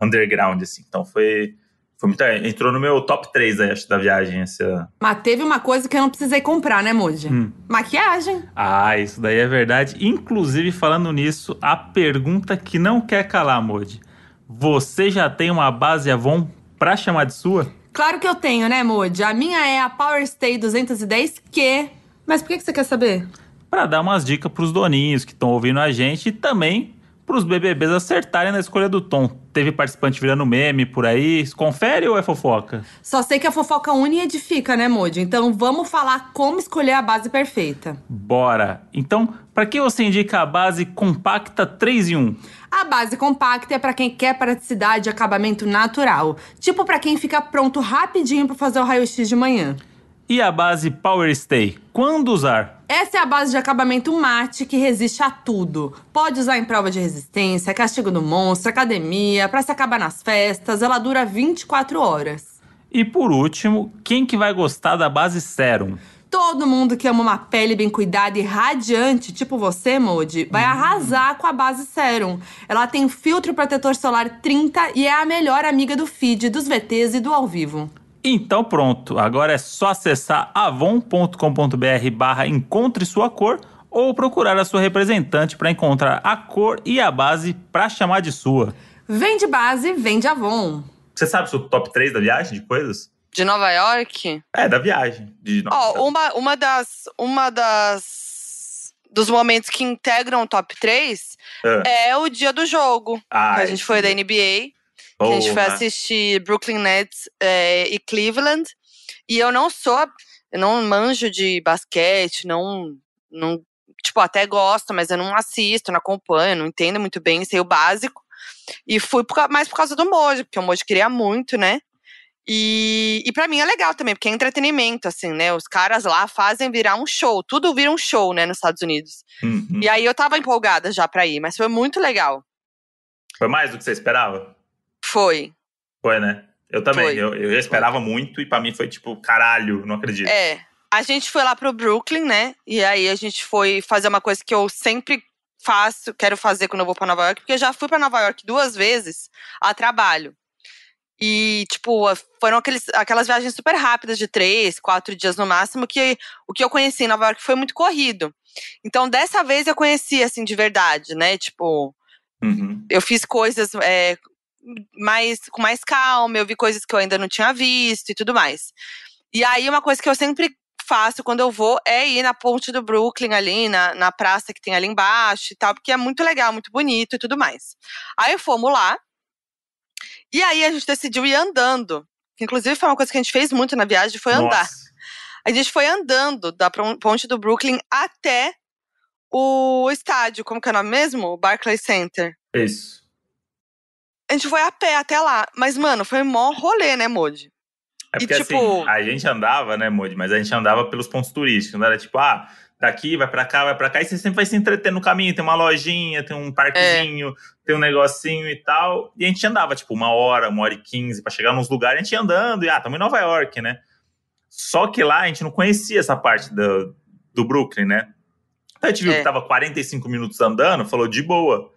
underground, assim. Então foi, foi muito. Entrou no meu top 3, aí, acho, da viagem. Essa... Mas teve uma coisa que eu não precisei comprar, né, Moody? Hum. Maquiagem. Ah, isso daí é verdade. Inclusive, falando nisso, a pergunta que não quer calar, Moody. Você já tem uma base Avon pra chamar de sua? Claro que eu tenho, né, Moody? A minha é a Power Stay 210Q. Mas por que você quer saber? Para dar umas dicas pros doninhos que estão ouvindo a gente e também pros BBBs acertarem na escolha do tom. Teve participante virando meme por aí. Confere ou é fofoca? Só sei que a fofoca une e edifica, né, Moody? Então vamos falar como escolher a base perfeita. Bora! Então, para que você indica a base compacta 3 em 1? A base compacta é para quem quer praticidade e acabamento natural. Tipo para quem fica pronto rapidinho para fazer o raio-x de manhã. E a base Power Stay? Quando usar? Essa é a base de acabamento mate que resiste a tudo. Pode usar em prova de resistência, castigo do monstro, academia, para se acabar nas festas. Ela dura 24 horas. E por último, quem que vai gostar da base Serum? Todo mundo que ama uma pele bem cuidada e radiante, tipo você, Modi, vai uhum. arrasar com a base Serum. Ela tem filtro protetor solar 30 e é a melhor amiga do feed, dos VTs e do ao vivo. Então pronto, agora é só acessar avon.com.br barra encontre sua cor ou procurar a sua representante para encontrar a cor e a base para chamar de sua. Vende base, vende Avon. Você sabe o seu top 3 da viagem de coisas? De Nova York? É, da viagem. Ó, oh, uma, uma das. Uma das. Dos momentos que integram o top 3 é, é o dia do jogo. Ah, a gente foi da NBA. A gente foi assistir Brooklyn Nets é, e Cleveland. E eu não sou. Eu não manjo de basquete, não. não tipo, até gosto, mas eu não assisto, não acompanho, não entendo muito bem, sei o básico. E fui por, mais por causa do Moji, porque o Moji queria muito, né? E, e para mim é legal também, porque é entretenimento, assim, né? Os caras lá fazem virar um show, tudo vira um show, né, nos Estados Unidos. Uhum. E aí eu tava empolgada já pra ir, mas foi muito legal. Foi mais do que você esperava? Foi. Foi, né? Eu também. Eu, esperava foi. muito e para mim foi tipo, caralho, não acredito. É. A gente foi lá pro Brooklyn, né? E aí a gente foi fazer uma coisa que eu sempre faço, quero fazer quando eu vou para Nova York, porque eu já fui para Nova York duas vezes a trabalho. E, tipo, foram aqueles, aquelas viagens super rápidas de três, quatro dias no máximo, que o que eu conheci em Nova York foi muito corrido. Então, dessa vez eu conheci, assim, de verdade, né? Tipo, uhum. eu fiz coisas é, mais, com mais calma, eu vi coisas que eu ainda não tinha visto e tudo mais. E aí, uma coisa que eu sempre faço quando eu vou é ir na ponte do Brooklyn ali, na, na praça que tem ali embaixo e tal, porque é muito legal, muito bonito e tudo mais. Aí fomos lá, e aí a gente decidiu ir andando. Inclusive foi uma coisa que a gente fez muito na viagem, foi andar. Nossa. A gente foi andando da ponte do Brooklyn até o estádio, como que é o nome mesmo? O Barclays Center. Isso. A gente foi a pé até lá. Mas, mano, foi mó rolê, né, Modi? É porque, e, tipo... assim, a gente andava, né, Modi? Mas a gente andava pelos pontos turísticos. Não era tipo, ah, daqui, vai para cá, vai para cá, e você sempre vai se entreter no caminho. Tem uma lojinha, tem um parquezinho, é. tem um negocinho e tal. E a gente andava, tipo, uma hora, uma hora e quinze para chegar nos lugares, a gente ia andando, e ah, estamos em Nova York, né? Só que lá a gente não conhecia essa parte do, do Brooklyn, né? Então a gente viu é. que tava 45 minutos andando, falou de boa.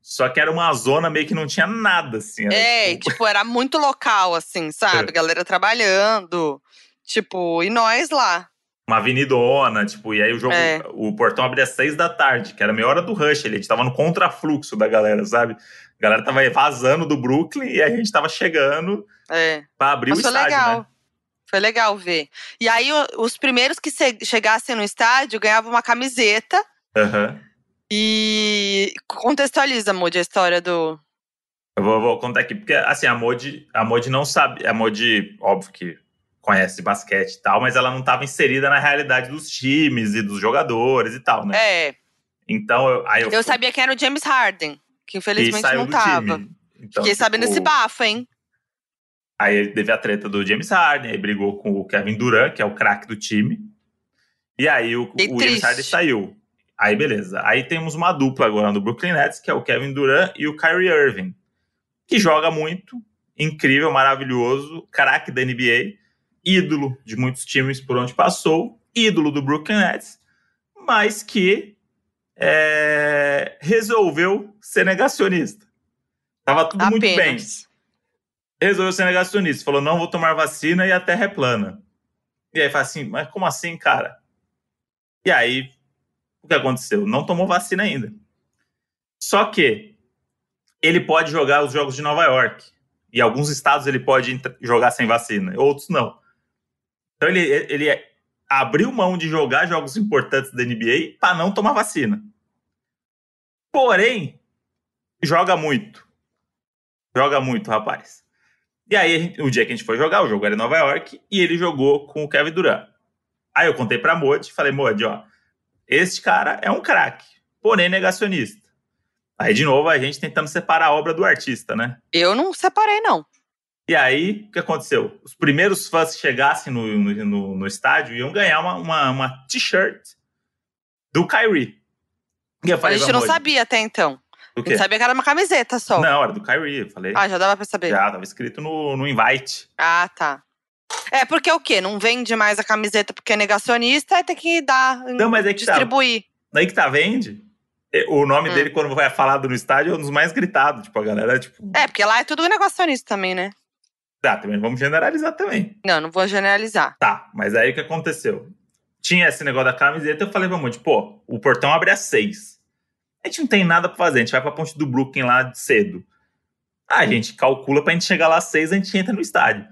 Só que era uma zona meio que não tinha nada, assim. é, tipo... tipo... era muito local, assim, sabe? É. Galera trabalhando. Tipo, e nós lá. Uma avenidona, tipo, e aí o jogo, é. o portão abria às seis da tarde, que era a meia hora do rush ali. A gente tava no contrafluxo da galera, sabe? A galera tava vazando do Brooklyn e a gente tava chegando é. pra abrir Mas o estádio, legal. né? Foi legal ver. E aí, os primeiros que chegassem no estádio ganhavam uma camiseta. Uhum. E contextualiza, Moody, a história do. Eu vou, vou, contar aqui, porque assim, a Moody, a não sabe. A Moody, óbvio que conhece basquete e tal, mas ela não estava inserida na realidade dos times e dos jogadores e tal, né? É. Então, eu, aí eu, eu sabia que era o James Harden, que infelizmente não tava. Então, Fiquei tipo, sabendo esse bafo, hein? Aí teve a treta do James Harden, aí brigou com o Kevin Durant, que é o craque do time. E aí o, o James Harden saiu. Aí beleza. Aí temos uma dupla agora no Brooklyn Nets, que é o Kevin Durant e o Kyrie Irving, que joga muito, incrível, maravilhoso, craque da NBA, ídolo de muitos times por onde passou, ídolo do Brooklyn Nets, mas que é, resolveu ser negacionista. Tava tudo muito bem. Apenas. Resolveu ser negacionista. Falou, não vou tomar vacina e a Terra é plana. E aí fala assim, mas como assim, cara? E aí, o que aconteceu? Não tomou vacina ainda. Só que ele pode jogar os jogos de Nova York. E alguns estados ele pode jogar sem vacina, outros não. Então ele, ele abriu mão de jogar jogos importantes da NBA para não tomar vacina. Porém, joga muito. Joga muito, rapaz. E aí, o dia que a gente foi jogar, o jogo era em Nova York, e ele jogou com o Kevin Durant. Aí eu contei pra Modi, falei, Modi, ó, este cara é um craque, porém negacionista. Aí, de novo, a gente tentando separar a obra do artista, né? Eu não separei, não. E aí, o que aconteceu? Os primeiros fãs que chegassem no, no, no- estádio iam ganhar uma, uma, uma t-shirt do Kyrie. E eu A falei, gente não "Vamos, sabia até então. A gente sabia que era uma camiseta só. Não, era do Kyrie. Eu falei, Ah, já dava pra saber. já, tava escrito no, no invite. Ah, tá. É, porque o quê? Não vende mais a camiseta porque é negacionista, aí tem que dar, Não, mas é que tá. distribuir. Daí que tá, vende. O nome Hum. dele, quando vai falado no estádio, é um dos mais gritados. Tipo, a galera, tipo, É, porque lá é tudo negacionista também, né? Tá, também vamos generalizar também. Não, não vou generalizar. Tá, mas aí o que aconteceu? Tinha esse negócio da camiseta, eu falei pra Monte, pô, o portão abre às seis. A gente não tem nada pra fazer, a gente vai pra ponte do Brooklyn lá cedo. Ah, a gente calcula pra gente chegar lá às seis, a gente entra no estádio.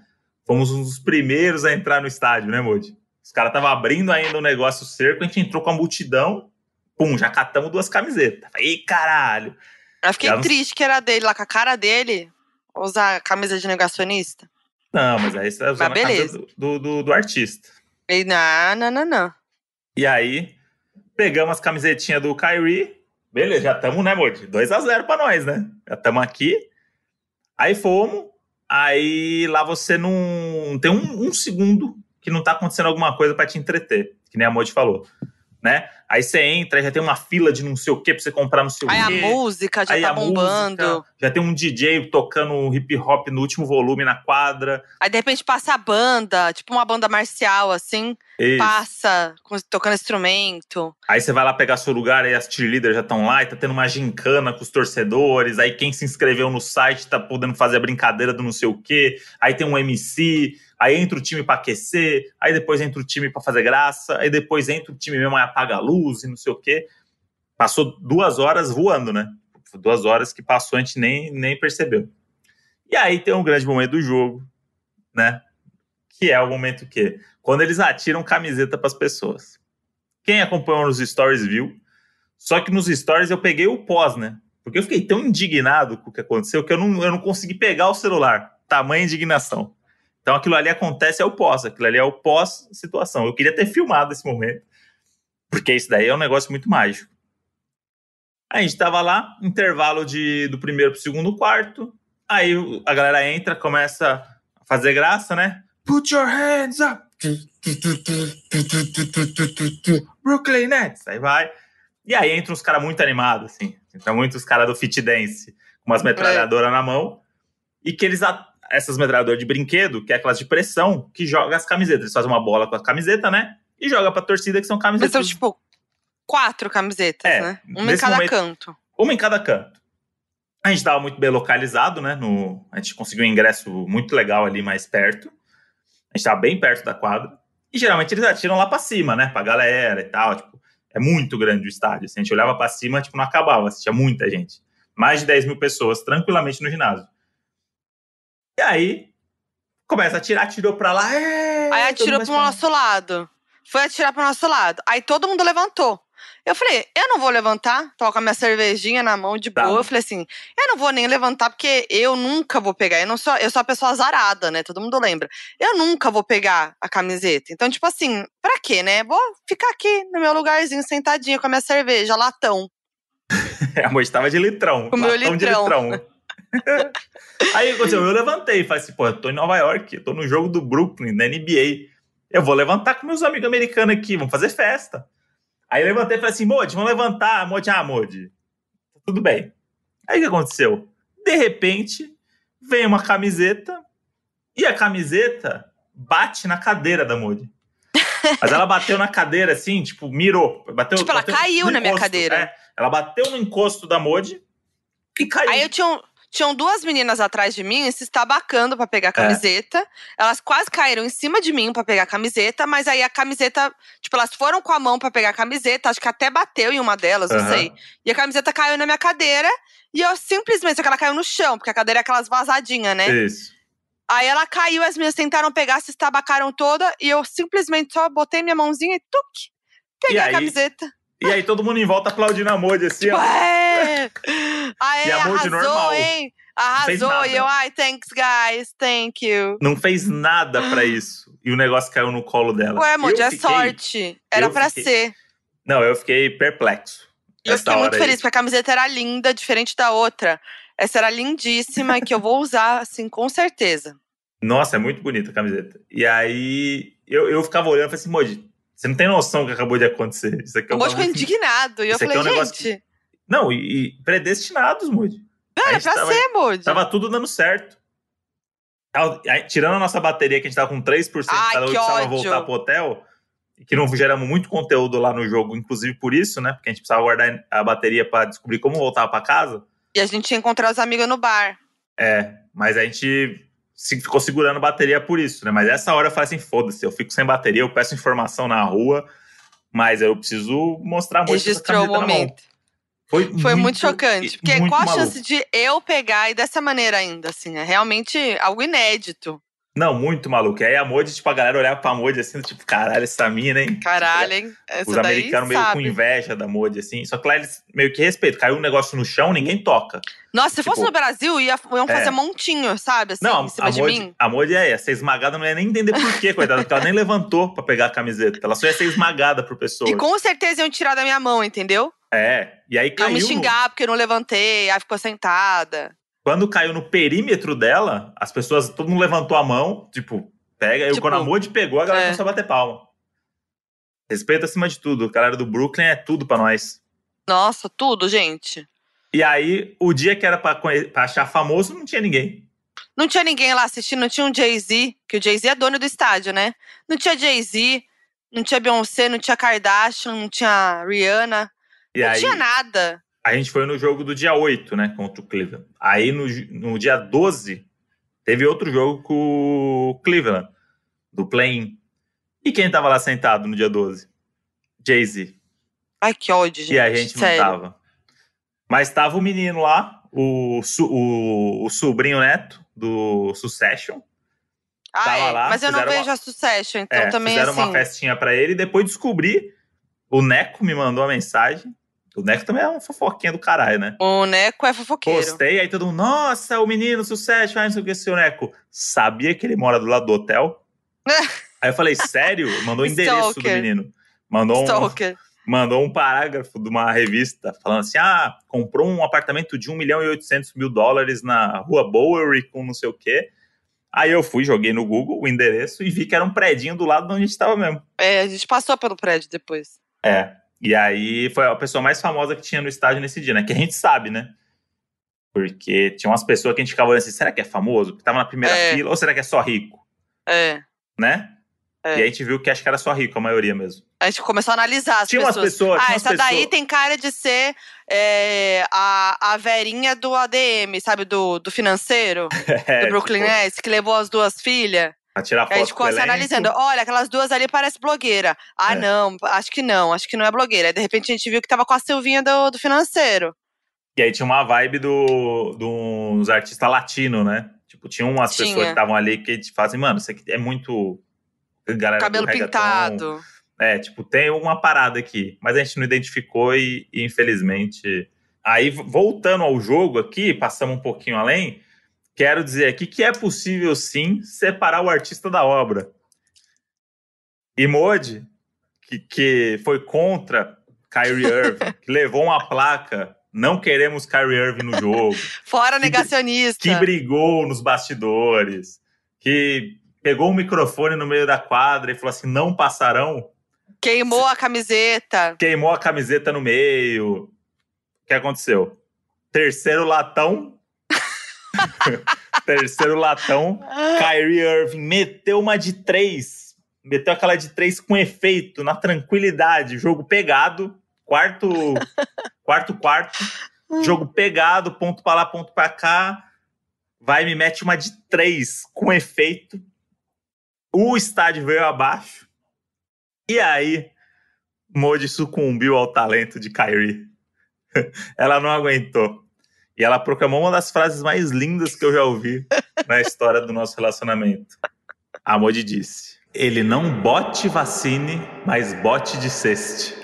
Fomos um dos primeiros a entrar no estádio, né, Modi? Os caras estavam abrindo ainda o negócio o cerco, a gente entrou com a multidão, pum, já catamos duas camisetas. Ei, caralho! Eu fiquei Já não- triste que era dele, lá com a cara dele, usar camisa de negacionista. Não, mas aí você usou Mas a camisa beleza. do, do, do- do artista. E não, não, não, não. E aí, pegamos as camisetinhas do Kyrie. Beleza, já estamos, né, Modi? 2x0 pra nós, né? Já estamos aqui. Aí fomos. Aí lá você não. Tem um, um segundo que não tá acontecendo alguma coisa pra te entreter, que nem a Modi falou. Né? Aí você entra, já tem uma fila de não sei o que pra você comprar não sei Aí o a quê. música já Aí tá a bombando. música, já tem um DJ tocando hip hop no último volume na quadra. Aí de repente passa a banda, tipo uma banda marcial, assim. Isso. Passa tocando instrumento. Aí você vai lá pegar seu lugar, aí as cheerleaders já estão lá e tá tendo uma gincana com os torcedores. Aí quem se inscreveu no site tá podendo fazer a brincadeira do não sei o quê. Aí tem um MC, aí entra o time pra aquecer, aí depois entra o time pra fazer graça, aí depois entra o time mesmo e apaga a luz e não sei o quê. Passou duas horas voando, né? Duas horas que passou, a gente nem, nem percebeu. E aí tem um grande momento do jogo, né? Que é o momento que quando eles atiram camiseta pras pessoas. Quem acompanhou nos stories viu. Só que nos stories eu peguei o pós, né? Porque eu fiquei tão indignado com o que aconteceu que eu não, eu não consegui pegar o celular. Tamanha indignação. Então aquilo ali acontece é o pós. Aquilo ali é o pós-situação. Eu queria ter filmado esse momento. Porque isso daí é um negócio muito mágico. A gente tava lá, intervalo de, do primeiro pro segundo quarto. Aí a galera entra, começa a fazer graça, né? Put your hands up! Brooklyn Nets. Aí vai. E aí entra uns caras muito animados, assim. Entra muitos caras do fit dance com umas metralhadoras na mão. E que eles. Essas metralhadoras de brinquedo, que é aquelas de pressão, que joga as camisetas. Eles fazem uma bola com a camiseta, né? E joga pra torcida, que são Mas camisetas. são, tipo, quatro camisetas, É, né? Uma em cada momento- canto. Uma em cada canto. A gente estava muito bem localizado, né? No, a gente conseguiu um ingresso muito legal ali mais perto. A gente estava bem perto da quadra. E geralmente eles atiram lá para cima, né? Pra galera e tal. Tipo, é muito grande o estádio. Se a gente olhava para cima, tipo, não acabava. Tinha muita gente. Mais de 10 mil pessoas tranquilamente no ginásio. E aí, começa a atirar, atirou pra lá. é, Aí atirou pro nosso lado. Foi atirar pro nosso lado. Aí todo mundo levantou. Eu falei, eu não vou levantar. Tava com a minha cervejinha na mão de Tá. boa. Eu falei assim, eu não vou nem levantar porque eu nunca vou pegar. Eu não sou, eu sou a pessoa azarada, né? Todo mundo lembra. Eu nunca vou pegar a camiseta. Então, tipo assim, pra quê, né? Vou ficar aqui no meu lugarzinho, sentadinha com a minha cerveja, latão. A moça tava de litrão. Com o meu latão de litrão. Aí aconteceu, eu levantei e falei assim, pô, eu tô em Nova York, eu tô no jogo do Brooklyn, da NBA. Eu vou levantar com meus amigos americanos aqui, vamos fazer festa. Aí eu levantei e falei assim, Modi, vamos levantar. Modi, ah, Modi, tudo bem. Aí o que aconteceu? De repente, vem uma camiseta e a camiseta bate na cadeira da Modi. Mas ela bateu na cadeira, assim, tipo, mirou. Bateu, Tipo, ela bateu caiu no na minha encosto, cadeira. é. ela bateu no encosto da Modi e caiu. Aí eu tinha, um- tinham duas meninas atrás de mim se estabacando pra É. pegar a camiseta. Elas quase caíram em cima de mim pra pegar a camiseta, mas aí a camiseta, tipo, elas foram com a mão pra pegar a camiseta, acho que até bateu em uma delas, não Aham. sei. E a camiseta caiu na minha cadeira e eu simplesmente, só que ela caiu no chão, porque a cadeira é aquelas vazadinhas, né? Isso. Aí ela caiu, as meninas tentaram pegar, se estabacaram toda e eu simplesmente só botei minha mãozinha e tuc, peguei E a aí? camiseta. E aí todo mundo em volta aplaudindo a Modi, assim, ó. Ué! Aí E a Moody arrasou, normal. hein? Arrasou. E eu, ai, thanks, guys. Thank you. Não fez nada pra isso. E o negócio caiu no colo dela. Ué, Moody, é sorte. Era fiquei- ser. Não, eu fiquei perplexo. Eu fiquei muito hora aí. feliz, porque a camiseta era linda, diferente da outra. Essa era lindíssima, que eu vou usar, assim, com certeza. Nossa, é muito bonita a camiseta. E aí eu, eu ficava olhando e falei assim, Moji, você não tem noção do que acabou de acontecer. Isso aqui é O um Moody ficou indignado. E eu falei, é um negócio gente, Não, e, e predestinados, Moji. não, era pra tava- ser, Moody. Tava tudo dando certo. Tirando a nossa bateria, que a gente tava com 3%, Ai, cada um que precisava ódio. voltar pro hotel. E que não geramos muito conteúdo lá no jogo, inclusive por isso, né? Porque a gente precisava guardar a bateria pra descobrir como voltar pra casa. E a gente ia encontrar os amigos no bar. É, mas a gente ficou segurando bateria por isso, né? Mas essa hora eu falei assim, foda-se, eu fico sem bateria, eu peço informação na rua, mas eu preciso mostrar muito Registrou o momento. Foi, Foi muito, chocante. Porque muito qual a maluco. chance de eu pegar e dessa maneira ainda, assim? É realmente algo inédito. Não, muito maluco. E aí a Modi, tipo, a galera olhava pra Modi assim, tipo, caralho, essa mina, hein? Caralho, hein? Essa Os americanos meio com sabe. inveja da Modi, assim. Só que lá eles meio que respeitam. Caiu um negócio no chão, ninguém toca. Nossa, se tipo, fosse no Brasil, ia, iam fazer é. montinho, sabe? Assim, não, a de Modi, mim. a Modi é essa esmagada, não ia nem entender por quê, coitada, porque ela nem levantou pra pegar a camiseta. Ela só ia ser esmagada por pessoas. E com certeza iam tirar da minha mão, entendeu? É, e aí Iam caiu. me no- xingar porque eu não levantei, aí ficou sentada. Quando caiu no perímetro dela, as pessoas, todo mundo levantou a mão, tipo, pega. E Tipo, quando a Modi pegou, a galera é. começou a bater palma. Respeito acima de tudo. A galera do Brooklyn é tudo pra nós. Nossa, tudo, gente. E aí, o dia que era pra, pra achar famoso, não tinha ninguém. Não tinha ninguém lá assistindo, não tinha um Jay-Z, que o Jay-Z é dono do estádio, né? Não tinha Jay-Z, não tinha Beyoncé, não tinha Kardashian, não tinha Rihanna. E não aí, tinha nada. A gente foi no jogo do dia 8, né, contra o Cleveland. Aí, no, no dia 12, teve outro jogo com o Cleveland, do play-in. E quem tava lá sentado no dia 12? Jay-Z. Ai, que ódio, gente. E a gente Sério. não tava. Mas tava o menino lá, o, o, o sobrinho neto do Succession. Ah, tava é. lá, Mas eu não vejo a Succession, então É, também fizeram assim. uma festinha pra ele. Depois descobri, o Neco me mandou uma mensagem. O Neco também é uma fofoquinha do caralho, né? O Neco é fofoqueiro. Postei, aí todo mundo, nossa, o menino, sucesso, não sei o que, seu Neco. Sabia que ele mora do lado do hotel? aí eu falei, sério? Mandou o endereço do menino. Mandou um, Stalker. mandou um parágrafo de uma revista falando assim: ah, comprou um apartamento de 1 milhão e 800 mil dólares na rua Bowery com não sei o quê. Aí eu fui, joguei no Google o endereço e vi que era um predinho do lado de onde a gente tava mesmo. É, a gente passou pelo prédio depois. É. E aí foi a pessoa mais famosa que tinha no estádio nesse dia, né? Que a gente sabe, né? Porque tinha umas pessoas que a gente ficava olhando assim, será que é famoso? Que tava na primeira É. fila, ou será que é só rico? É. Né? É. E aí a gente viu que acho que era só rico, a maioria mesmo. A gente começou a analisar as Tinha umas pessoas. pessoas. ah, tinha essa daí pessoas- tem cara de ser é, a, a verinha do ADM, sabe? Do, do financeiro, é, do Brooklyn tipo, Nets, que levou as duas filhas. Pra tirar Aí a foto gente ficou analisando. Olha, aquelas duas ali parecem blogueira. Ah, É. não, acho que não, acho que não é blogueira. Aí, de repente, a gente viu que tava com a Silvinha do, do financeiro. E aí tinha uma vibe do, dos artistas latinos, né? Tipo, tinha umas pessoas Tinha. que estavam ali que te fazem, mano, isso aqui é muito. Galera do Cabelo pintado. É, tipo, tem uma parada aqui. Mas a gente não identificou e, e, infelizmente. Aí, voltando ao jogo aqui, passamos um pouquinho além. Quero dizer aqui que é possível sim separar o artista da obra. E Modi, que, que foi contra Kyrie Irving, que levou uma placa. Não queremos Kyrie Irving no jogo Fora Que- negacionista. que brigou nos bastidores, que pegou um microfone no meio da quadra e falou assim: não passarão. Queimou a camiseta. Queimou a camiseta no meio. O que aconteceu? Terceiro latão. Terceiro latão. Kyrie Irving meteu uma de três meteu aquela de três com efeito, na tranquilidade, jogo pegado, quarto, quarto, quarto, jogo pegado, ponto para lá, ponto para cá, vai me mete uma de três com efeito, o estádio veio abaixo, e aí Modi sucumbiu ao talento de Kyrie. ela não aguentou. E ela proclamou uma das frases mais lindas que eu já ouvi na história do nosso relacionamento. A Modi disse: Ele não bote vacine, mas bote de ceste.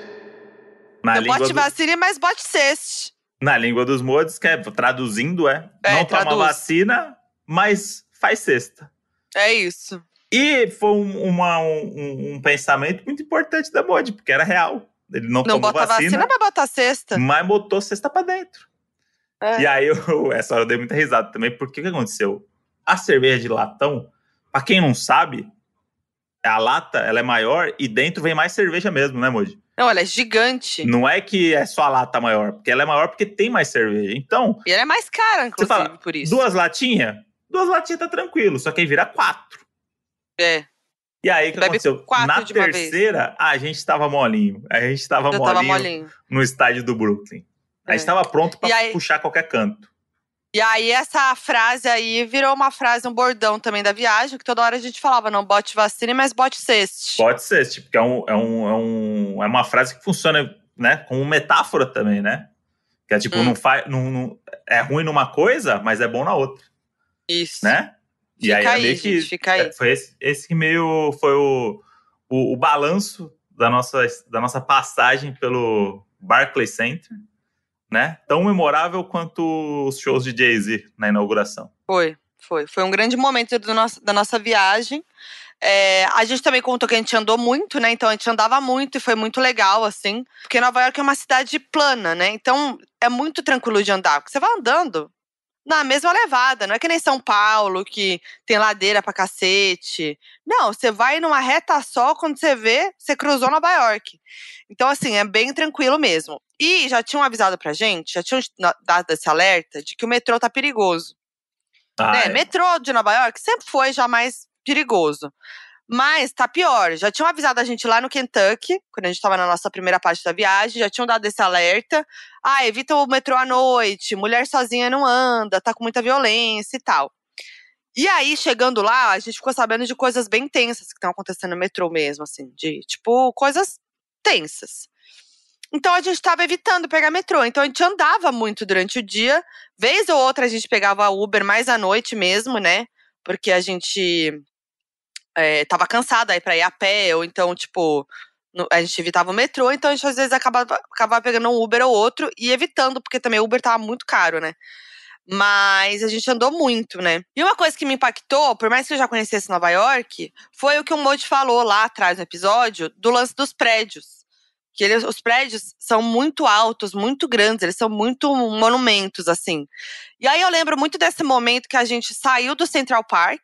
Na não bote do... vacine, mas bote ceste. Na língua dos modos, que é, traduzindo é, é não traduz. toma vacina, mas faz cesta. É isso. E foi um, uma, um, um, pensamento muito importante da Modi, porque era real. Ele não, não tomou bota vacina, vacina, mas botar cesta. Mas botou cesta pra dentro. É. E aí, eu, essa hora eu dei muita risada também, porque o que aconteceu? A cerveja de latão, pra quem não sabe, a lata ela é maior e dentro vem mais cerveja mesmo, né, Modi? Não, ela é gigante. Não é que é só a lata maior, porque ela é maior porque tem mais cerveja. Então. E ela é mais cara, inclusive, fala, por isso. Duas latinhas? Duas latinhas tá tranquilo, só que aí vira quatro. É. E aí, o que Bebe aconteceu? Na terceira, a gente tava molinho. A gente tava molinho, molinho, no estádio do Brooklyn. A gente é. tava pronto para aí... puxar qualquer canto. E aí, essa frase aí virou uma frase, um bordão também da viagem, que toda hora a gente falava, não bote vacina, mas bote ceste. Bote ceste, porque é, um, é, um, é, um, é uma frase que funciona né, como metáfora também, né? Que é tipo, hum. não faz. Não, não, é ruim numa coisa, mas é bom na outra. Isso. Né? E fica aí, aí, gente, que, fica aí. É, foi esse, esse que meio foi o, o, o, balanço da nossa, da nossa passagem pelo Barclays Center, né? Tão memorável quanto os shows de Jay-Z na inauguração. Foi, foi. Foi um grande momento nosso, da nossa viagem. É, a gente também contou que a gente andou muito, né? Então a gente andava muito e foi muito legal, assim. Porque Nova York é uma cidade plana, né? Então é muito tranquilo de andar. Porque você vai andando, na mesma levada. Não é que nem São Paulo, que tem ladeira pra cacete. Não, você vai numa reta só, quando você vê, você cruzou Nova York. Então, assim, é bem tranquilo mesmo. E já tinham avisado pra gente, já tinham dado esse alerta de que o metrô tá perigoso. Ah, né? é. Metrô de Nova York sempre foi já mais perigoso. Mas tá pior. Já tinham avisado a gente lá no Kentucky, quando a gente tava na nossa primeira parte da viagem, já tinham dado esse alerta. Ah, evita o metrô à noite, mulher sozinha não anda, tá com muita violência e tal. E aí, chegando lá, a gente ficou sabendo de coisas bem tensas que estão acontecendo no metrô mesmo, assim, de tipo, coisas tensas. Então a gente estava evitando pegar metrô. Então a gente andava muito durante o dia. Vez ou outra a gente pegava Uber mais à noite mesmo, né? Porque a gente é, tava cansada aí pra ir a pé, ou então, tipo, a gente evitava o metrô, então a gente às vezes acabava, acabava pegando um Uber ou outro e evitando, porque também o Uber tava muito caro, né? Mas a gente andou muito, né? E uma coisa que me impactou, por mais que eu já conhecesse Nova York, foi o que o Modi falou lá atrás no episódio, do lance dos prédios. Que eles, os prédios são muito altos, muito grandes, eles são muito monumentos, assim. E aí eu lembro muito desse momento que a gente saiu do Central Park,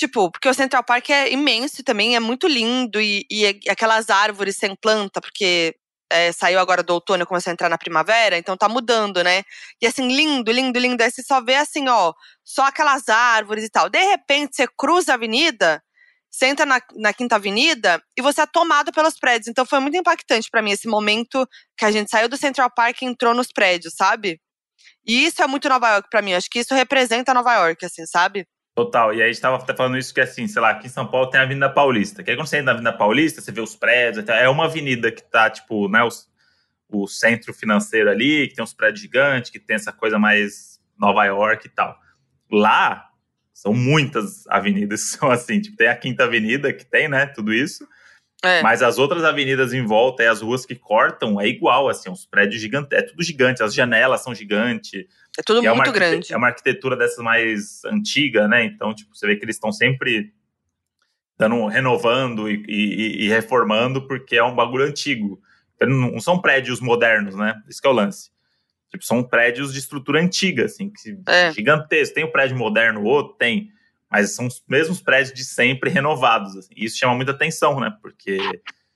Tipo, porque o Central Park é imenso também, é muito lindo, e, e aquelas árvores sem planta, porque é, saiu agora do outono e começou a entrar na primavera, então tá mudando, né? E assim, lindo, lindo, lindo. Aí você só vê assim, ó, só aquelas árvores e tal. De repente, você cruza a avenida, você entra na, na Quinta Avenida e você é tomado pelos prédios. Então foi muito impactante para mim esse momento que a gente saiu do Central Park e entrou nos prédios, sabe? E isso é muito Nova York para mim. Acho que isso representa Nova York, assim, sabe? Total. E aí a gente tava até falando isso que assim, sei lá, aqui em São Paulo tem a Avenida Paulista. Que aí quando você entra na Avenida Paulista, você vê os prédios, é uma avenida que tá, tipo, né, o centro financeiro ali, que tem uns prédios gigantes, que tem essa coisa mais Nova York e tal. Lá são muitas avenidas, são assim, tipo, tem a Quinta Avenida que tem, né, tudo isso. É. Mas as outras avenidas em volta e as ruas que cortam é igual, assim, os prédios gigantes, é tudo gigante, as janelas são gigantes. É tudo é muito grande. É uma arquitetura dessas mais antiga, né? Então, tipo, você vê que eles estão sempre dando, renovando e, e, e, reformando porque é um bagulho antigo. Então, não são prédios modernos, né? Isso que é o lance. Tipo, são prédios de estrutura antiga, assim, é. gigantesco. Tem o um prédio moderno, o outro tem mas são os mesmos prédios de sempre renovados. Assim. E isso chama muita atenção, né? Porque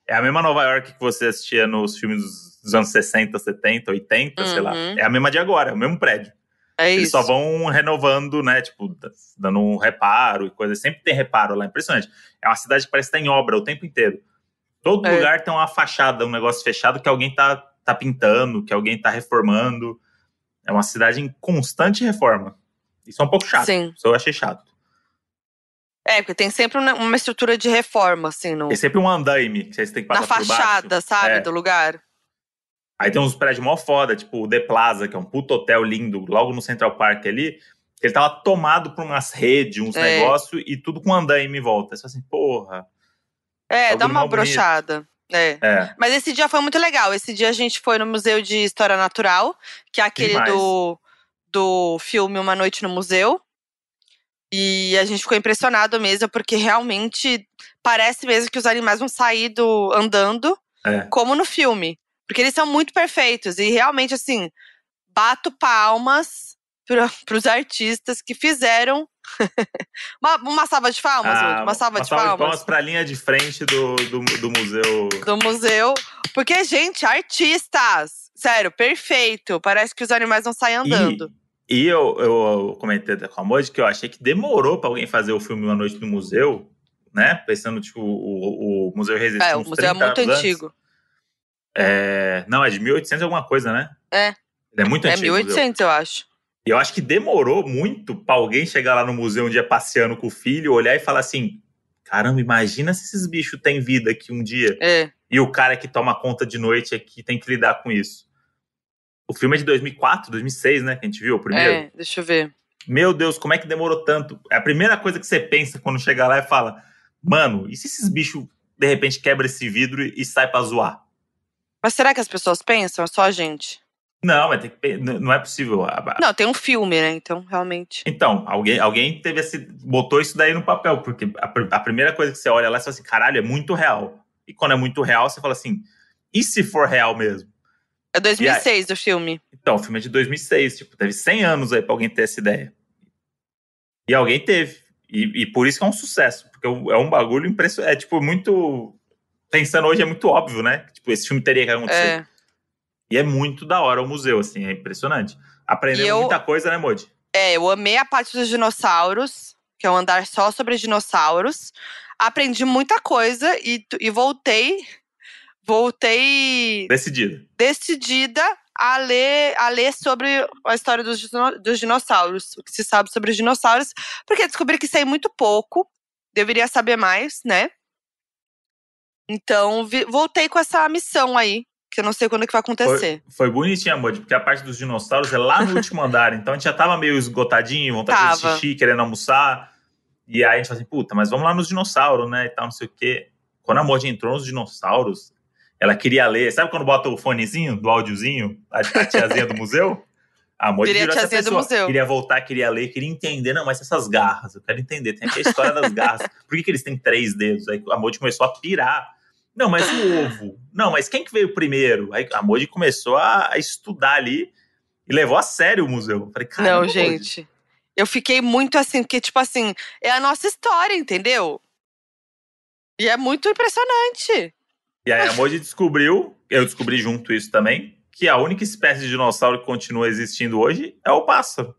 é a mesma Nova York que você assistia nos filmes dos anos 60, 70, 80, uhum. sei lá. Uhum. É a mesma de agora, é o mesmo prédio. É Eles isso. só vão renovando, né? Tipo, dando um reparo e coisa. Sempre tem reparo lá, impressionante. É uma cidade que parece que tá em obra o tempo inteiro. Todo É. lugar tem uma fachada, um negócio fechado que alguém tá, tá pintando, que alguém tá reformando. É uma cidade em constante reforma. Isso é um pouco chato. Sim. Isso eu achei chato. É, porque tem sempre uma estrutura de reforma, assim, no, Tem sempre um andaime que vocês têm que na passar por baixo. fachada, sabe, É. do lugar. Aí tem uns prédios mó foda, tipo o The Plaza, que é um puto hotel lindo, logo no Central Park ali. Ele tava tomado por umas redes, uns É. negócios e tudo com andaime em volta. Você assim, porra. É, dá uma brochada. É. É, Mas esse dia foi muito legal. Esse dia a gente foi no Museu de História Natural, que é aquele Demais. do, do filme Uma Noite no Museu. E a gente ficou impressionado mesmo, porque realmente parece mesmo que os animais vão sair do, andando, É. como no filme. Porque eles são muito perfeitos. E realmente, assim, bato palmas para os artistas que fizeram. uma, uma salva de palmas, Ah, uma salva de salva palmas. palmas pra linha de frente do, do, do museu. do museu. Porque, gente, artistas! Sério, perfeito. Parece que os animais não saem andando. E, e eu, eu comentei com a Moji que eu achei que demorou pra alguém fazer o filme Uma Noite no Museu, né? Pensando, tipo, o, o Museu Resiste. É, o museu é 30 muito anos antigo. É, não, é de 1800 e alguma coisa, né? É. É muito É antigo. museu. 1800, eu acho. E eu acho que demorou muito pra alguém chegar lá no museu um dia passeando com o filho, olhar e falar assim: caramba, imagina se esses bichos têm vida aqui um dia. É. E o cara que toma conta de noite aqui tem que lidar com isso. O filme é de 2004, 2006, né? Que a gente viu o primeiro. É, deixa eu ver. Meu Deus, como é que demorou tanto? É a primeira coisa que você pensa quando chega lá e fala: mano, e se esses bichos de repente quebram esse vidro e sai pra zoar? Mas será que as pessoas pensam? É só a gente? Não, mas tem que, não é possível. Não, tem um filme, né? Então, realmente. Então, alguém, alguém teve esse, botou isso daí no papel, porque a, a primeira coisa que você olha lá, você fala assim, caralho, é muito real. E quando é muito real, você fala assim, e se for real mesmo? É 2006 o filme. Então, o filme é de 2006, tipo, teve 100 anos aí pra alguém ter essa ideia. E alguém teve. E, e por isso que é um sucesso, porque é um bagulho impressionante. É, tipo, muito... Pensando hoje, é muito óbvio, né? Tipo, esse filme teria que acontecer. É. E é muito da hora o museu, assim, é impressionante. Aprendemos E eu- muita coisa, né, Modi? É, eu amei a parte dos dinossauros, que é um andar só sobre dinossauros. Aprendi muita coisa e, e voltei. Voltei Decidido. decidida a ler, a ler sobre a história dos, dos dinossauros, o que se sabe sobre os dinossauros, porque descobri que sei muito pouco, deveria saber mais, né? Então, vi- voltei com essa missão aí, que eu não sei quando que vai acontecer. Foi bonitinho, amor, porque a parte dos dinossauros é lá no último andar. Então a gente já tava meio esgotadinho, vontade de Tava. xixi, querendo almoçar. E aí a gente falou assim, puta, mas vamos lá nos dinossauros, né? E tal, não sei o quê. Quando a Moji entrou nos dinossauros, ela queria ler. Sabe quando bota o fonezinho do áudiozinho? A, a tiazinha do museu? A Moji Queria essa do pessoa. museu. Queria voltar, queria ler, queria entender. Não, mas essas garras, eu quero entender. Tem aqui a história das garras. Por que, que eles têm três dedos? Aí a Moji começou a pirar. Não, mas o ovo. Não, mas quem que veio primeiro? Aí a Moji começou a, a estudar ali e levou a sério o museu. Eu Falei, caramba, não, gente. Eu fiquei muito assim, porque, tipo assim, é a nossa história, entendeu? E é muito impressionante. E aí a Moji descobriu, eu descobri junto isso também, que a única espécie de dinossauro que continua existindo hoje é o pássaro.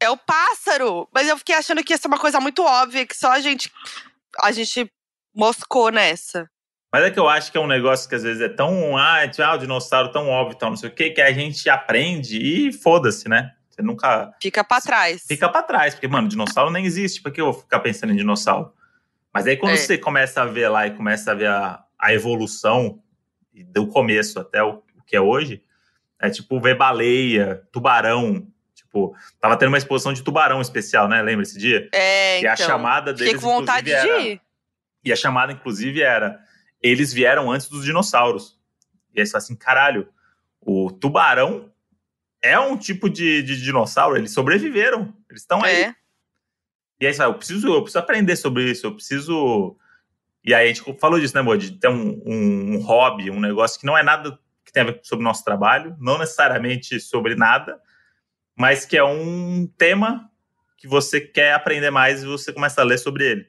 É o pássaro. Mas eu fiquei achando que ia ser uma coisa muito óbvia, que só a gente. A gente moscou nessa. Mas é que eu acho que é um negócio que às vezes é tão. Ah, tipo, ah, o dinossauro tão óbvio, tão não sei o quê, que a gente aprende e foda-se, né? Você nunca. Fica pra trás. Fica pra trás, porque, mano, dinossauro nem existe. Por que eu vou ficar pensando em dinossauro? Mas aí quando É. você começa a ver lá e começa a ver a, a evolução do começo até o, o que é hoje, é tipo ver baleia, tubarão. Tipo, tava tendo uma exposição de tubarão especial, né? Lembra esse dia? É, E a então. chamada Fiquei deles, com vontade de era- ir. E a chamada, inclusive, era: eles vieram antes dos dinossauros. E aí você fala assim: caralho, o tubarão é um tipo de, de dinossauro, eles sobreviveram, eles estão aí. É. E aí você fala: eu preciso, eu preciso aprender sobre isso, eu preciso. E aí a gente falou disso, né, amor? De ter um, um, um hobby, um negócio que não é nada que tem a ver sobre o nosso trabalho, não necessariamente sobre nada, mas que é um tema que você quer aprender mais e você começa a ler sobre ele.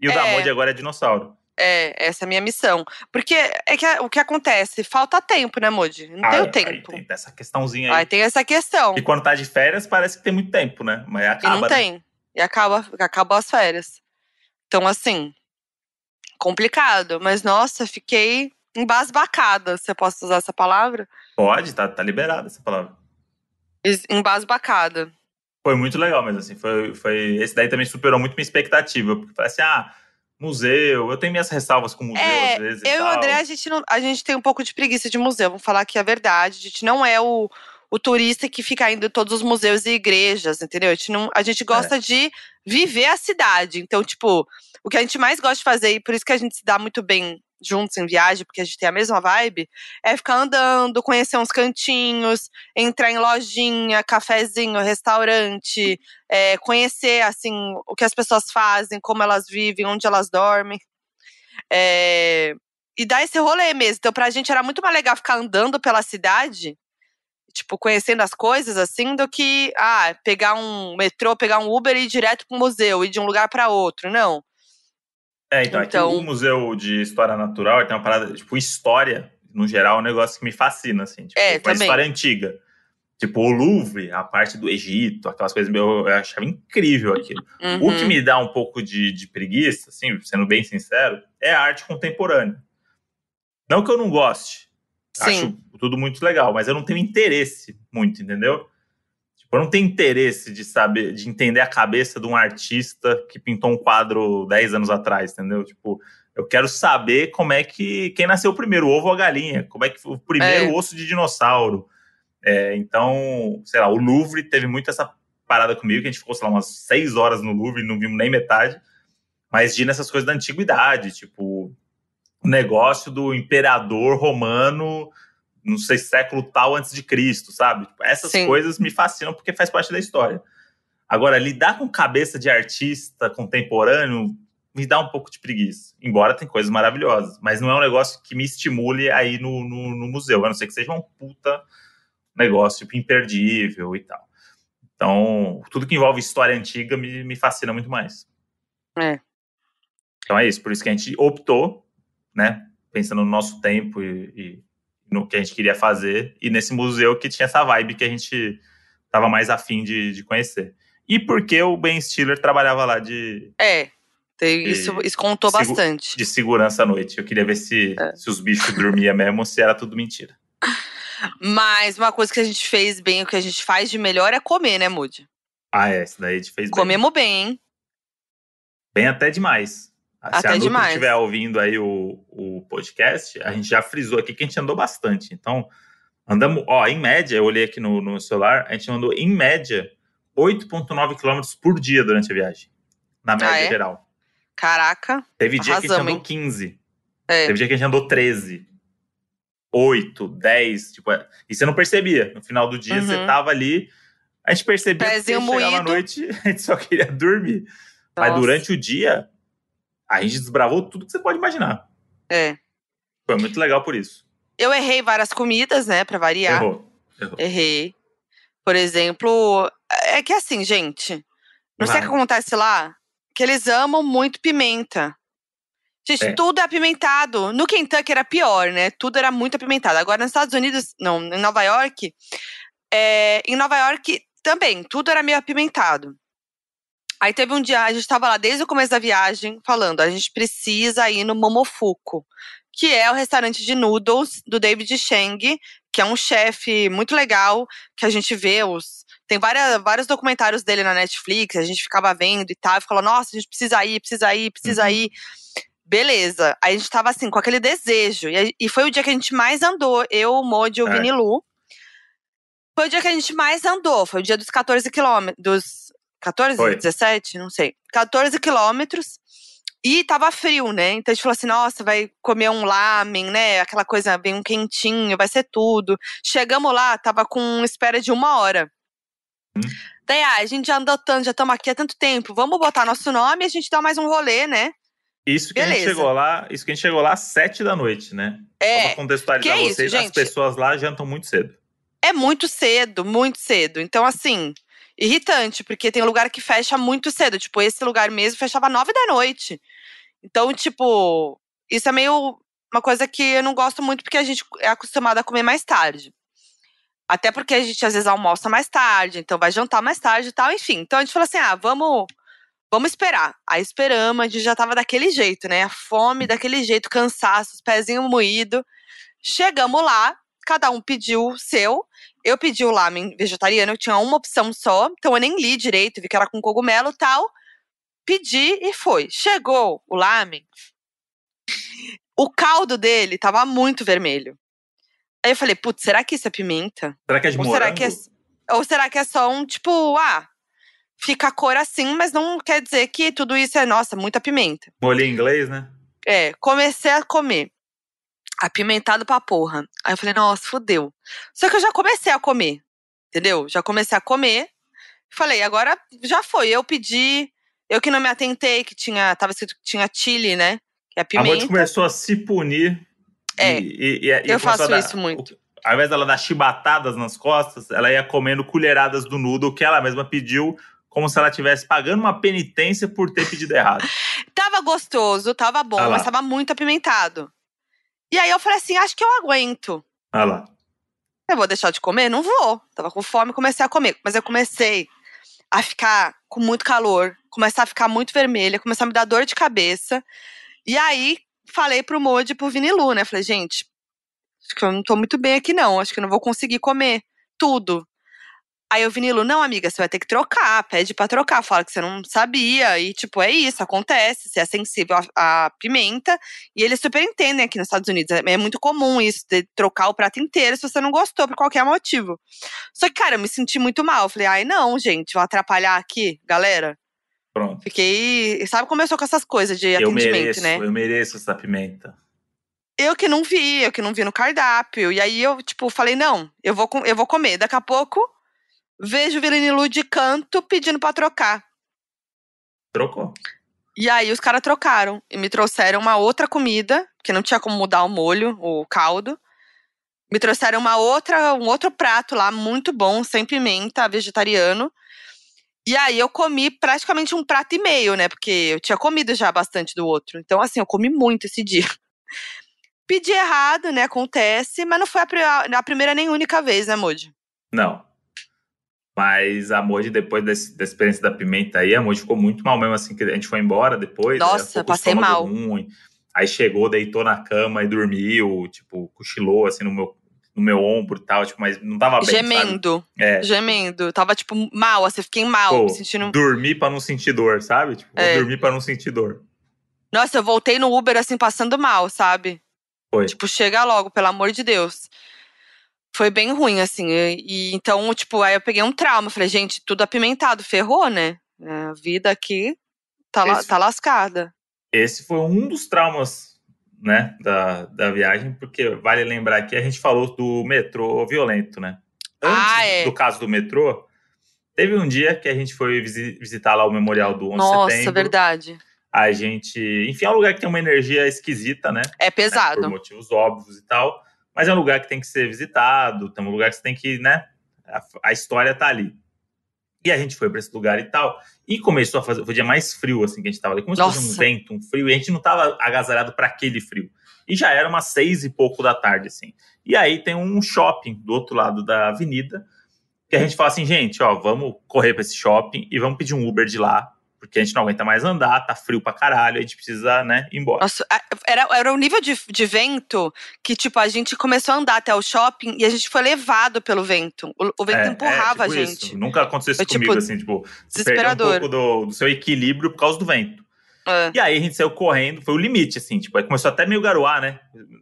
E o da É. Modi agora é dinossauro. É, essa é a minha missão. Porque é que o que acontece? Falta tempo, né, Moody? Não tem o tempo. tem essa questãozinha aí. Aí tem essa questão. E quando tá de férias, parece que tem muito tempo, né? Mas E acaba. não né? tem. E acaba, acabou as férias. Então, assim, complicado. Mas, nossa, fiquei embasbacada, eu posso usar essa palavra. Pode, tá, tá liberada essa palavra. Embasbacada. Foi muito legal, mas assim, foi, foi. Esse daí também superou muito minha expectativa. Porque falei assim, ah, museu, eu tenho minhas ressalvas com museu É, às vezes. Eu e o. André, a gente, não, a gente tem um pouco de preguiça de museu. Vamos falar aqui a verdade. A gente não é o, o turista que fica indo em todos os museus e igrejas, entendeu? A gente, não, a gente gosta de viver a cidade. Então, tipo, o que a gente mais gosta de fazer, e por isso que a gente se dá muito bem juntos em viagem, porque a gente tem a mesma vibe, é ficar andando, conhecer uns cantinhos, entrar em lojinha, cafezinho, restaurante, é, conhecer, assim, o que as pessoas fazem, como elas vivem, onde elas dormem. É, e dar esse rolê mesmo. Então, pra gente era muito mais legal ficar andando pela cidade, tipo, conhecendo as coisas, assim, do que, ah, pegar um metrô, pegar um Uber e ir direto pro museu, ir de um lugar pra outro. Não. É, então, aqui Então- o Museu de História Natural tem uma parada, tipo, história, no geral, é um negócio que me fascina, assim. Tipo, É, também. história antiga. Tipo, o Louvre, a parte do Egito, aquelas coisas, eu, eu achava incrível aquilo. O que Uhum. me dá um pouco de, de preguiça, assim, sendo bem sincero, é a arte contemporânea. Não que eu não goste. Sim. Acho tudo muito legal, mas eu não tenho interesse muito, entendeu? Eu não tenho interesse de saber, de entender a cabeça de um artista que pintou um quadro 10 anos atrás, entendeu? Tipo, eu quero saber como é que. Quem nasceu primeiro, o ovo ou a galinha? Como é que foi o primeiro É. osso de dinossauro? É, então, sei lá, o Louvre teve muito essa parada comigo, que a gente ficou, sei lá, umas seis horas no Louvre e não vimos nem metade. Mas de nessas coisas da antiguidade, tipo, o negócio do imperador romano, não sei, século tal antes de Cristo, sabe? Tipo, essas Sim. coisas me fascinam porque faz parte da história. Agora, lidar com cabeça de artista contemporâneo me dá um pouco de preguiça. Embora tem coisas maravilhosas. Mas não é um negócio que me estimule aí no, no, no museu. A não ser que seja um puta negócio tipo, imperdível e tal. Então, tudo que envolve história antiga me, me fascina muito mais. É. Então é isso. Por isso que a gente optou, né? Pensando no nosso tempo e, e no que a gente queria fazer. E nesse museu que tinha essa vibe que a gente tava mais afim de, de conhecer. E porque o Ben Stiller trabalhava lá de, É. tem- E- isso, isso contou bastante. de segurança à noite. Eu queria ver se, É. se os bichos dormiam mesmo ou se era tudo mentira. Mas uma coisa que a gente fez bem, o que a gente faz de melhor é comer, né, Moody? Ah, é. Isso daí a gente fez bem. Comemos bem, hein? Bem até demais. Se Até a demais. estiver ouvindo aí o, o podcast, a gente já frisou aqui que a gente andou bastante. Então, andamos, ó, em média, eu olhei aqui no, no celular, a gente andou em média 8,9 quilômetros por dia durante a viagem. Na média Ah, é? geral. Caraca. Teve dia que a gente Arrasamos, andou hein? 15. É. Teve dia que a gente andou 13. 8, 10. Tipo, é- e você não percebia. No final do dia, Uhum. você tava ali. A gente percebia Pezinho que chegava à noite, a gente só queria dormir. Mas Nossa. durante o dia, a gente desbravou tudo que você pode imaginar. É. Foi muito legal por isso. Eu errei várias comidas, né, pra variar. Errou. Errou. Errei. Por exemplo, é que assim, gente, não sei o que acontece lá, que eles amam muito pimenta. Gente, É. tudo é apimentado. No Kentucky era pior, né? Tudo era muito apimentado. Agora, nos Estados Unidos, não, em Nova York, é, em Nova York também, tudo era meio apimentado. Aí teve um dia, a gente tava lá desde o começo da viagem, falando, a gente precisa ir no Momofuku, que é o restaurante de noodles do David Chang, que é um chefe muito legal, que a gente vê os. Tem várias, vários documentários dele na Netflix, a gente ficava vendo e tal, e falou, nossa, a gente precisa ir, precisa ir, precisa Uhum. ir. Beleza. Aí a gente tava assim, com aquele desejo. E, e foi o dia que a gente mais andou, eu, o Modi e o É. Vini Lu. Foi o dia que a gente mais andou, foi o dia dos 14 quilômetros. Dos 14? Foi. 17? Não sei. 14 quilômetros. E tava frio, né? Então a gente falou assim: nossa, vai comer um lamen, né? Aquela coisa bem um quentinho, vai ser tudo. Chegamos lá, tava com espera de uma hora. Hum. Daí, ah, a gente já andou tanto, já estamos aqui há tanto tempo. Vamos botar nosso nome e a gente dá mais um rolê, né? Isso que a gente Beleza. chegou lá, isso que a gente chegou lá às 7 da noite, né? Só É, pra contextualizar isso, vocês, as gente? pessoas lá jantam muito cedo. é muito cedo, muito cedo. Então, assim, irritante, porque tem lugar que fecha muito cedo. Tipo, esse lugar mesmo fechava nove da noite. Então, tipo, isso é meio uma coisa que eu não gosto muito porque a gente é acostumado a comer mais tarde. Até porque a gente às vezes almoça mais tarde, então vai jantar mais tarde e tal, enfim. Então a gente falou assim: ah, vamos, vamos esperar. Aí esperamos, a gente já tava daquele jeito, né? A fome daquele jeito, cansaço, os pezinhos moídos. Chegamos lá, cada um pediu o seu. Eu pedi o lamen vegetariano, eu tinha uma opção só, então eu nem li direito, vi que era com cogumelo e tal. Pedi e foi. Chegou o lamen. O caldo dele tava muito vermelho. Aí eu falei, putz, será que isso é pimenta? Será que é de Ou morango? será que é, ou será que é só um tipo, ah, fica a cor assim, mas não quer dizer que tudo isso é, nossa, muita pimenta. Molho em inglês, né? É, comecei a comer. Apimentado pra porra. Aí eu falei, nossa, fudeu. Só que eu já comecei a comer, entendeu? Já comecei a comer. Falei, agora já foi. Eu pedi, eu que não me atentei, que tinha, tava escrito que tinha chile, né? Que é A Monte pimenta. começou a se punir. É, e, e, e, eu faço a dar- isso muito. o- Ao invés dela dar chibatadas nas costas, ela ia comendo colheradas do nudo que ela mesma pediu, como se ela estivesse pagando uma penitência por ter pedido errado. Tava gostoso, tava bom, Ah mas tava muito apimentado. E aí eu falei assim, acho que eu aguento. Olha lá. Eu vou deixar de comer? Não vou. Tava com fome, comecei a comer. Mas eu comecei a ficar com muito calor, começar a ficar muito vermelha, começar a me dar dor de cabeça. E aí falei pro Moody e pro Vinilu, né? Falei, gente, acho que eu não tô muito bem aqui não, acho que eu não vou conseguir comer tudo. Aí o Vinilu, não, amiga, você vai ter que trocar, pede pra trocar, fala que você não sabia. E, tipo, é isso, acontece, você é sensível à, à pimenta. E eles super entendem aqui nos Estados Unidos. É, é muito comum isso, de trocar o prato inteiro se você não gostou por qualquer motivo. Só que, cara, eu me senti muito mal. Eu falei, ai, não, gente, vou atrapalhar aqui, galera. Pronto. Fiquei. Sabe como eu sou com essas coisas de Eu atendimento, mereço, né? eu mereço essa pimenta. Eu que não vi, eu que não vi no cardápio. E aí eu, tipo, falei, não, eu vou, eu vou comer. Daqui a pouco, vejo o Vilenilu de canto pedindo pra trocar. Trocou. E aí os caras trocaram e me trouxeram uma outra comida, que não tinha como mudar o molho, o caldo. Me trouxeram uma outra, um outro prato lá muito bom, sem pimenta, vegetariano. E aí eu comi praticamente um prato e meio, né? Porque eu tinha comido já bastante do outro. Então assim, eu comi muito esse dia. Pedi errado, né? Acontece, mas não foi a, a primeira nem única vez, né, Moody? Não. Mas a Moji, depois desse, da experiência da pimenta aí, a Moji ficou muito mal mesmo, assim, que a gente foi embora depois. Nossa, com o passei mal. Ruim, aí chegou, deitou na cama e dormiu, tipo, cochilou, assim, no meu, no meu ombro e tal, tipo, mas não tava bem? Gemendo, É, gemendo. Tava, tipo, mal, assim, fiquei mal, pô, me sentindo. dormir pra não sentir dor, sabe? Tipo, É. dormir pra não sentir dor. Nossa, eu voltei no Uber, assim, passando mal, sabe? Foi. Tipo, chega logo, pelo amor de Deus. Foi bem ruim, assim. E, então, tipo, aí eu peguei um trauma. Falei, gente, tudo apimentado, ferrou, né? A vida aqui tá, la- Esse- tá lascada. Esse foi um dos traumas, né, da, da viagem, porque vale lembrar que a gente falou do metrô violento, né? Antes Ah, é. do caso do metrô, teve um dia que a gente foi visi- visitar lá o memorial do 11 de Nossa, setembro. verdade. A gente, enfim, é um lugar que tem uma energia esquisita, né? É né, pesado. Por motivos óbvios e tal. Mas é um lugar que tem que ser visitado, é um lugar que você tem que, né? A, a história tá ali. E a gente foi para esse lugar e tal. E começou a fazer. Foi o dia mais frio, assim, que a gente tava ali. Começou a fazer um Nossa. vento, um frio. E a gente não tava agasalhado para aquele frio. E já era umas seis e pouco da tarde, assim. E aí tem um shopping do outro lado da avenida. Que a gente fala assim, gente, ó, vamos correr para esse shopping e vamos pedir um Uber de lá. Porque a gente não aguenta mais andar, tá frio pra caralho, a gente precisa, né, ir embora. Nossa, a- era, era um nível de, de vento que, tipo, a gente começou a andar até o shopping e a gente foi levado pelo vento. O, o vento É, empurrava é, a tipo gente. isso. Nunca aconteceu isso tipo, comigo, assim, tipo, perdeu um Desesperador. pouco do, do seu equilíbrio por causa do vento. É. E aí a gente saiu correndo, foi o limite, assim, tipo, aí começou até meio garoar, né?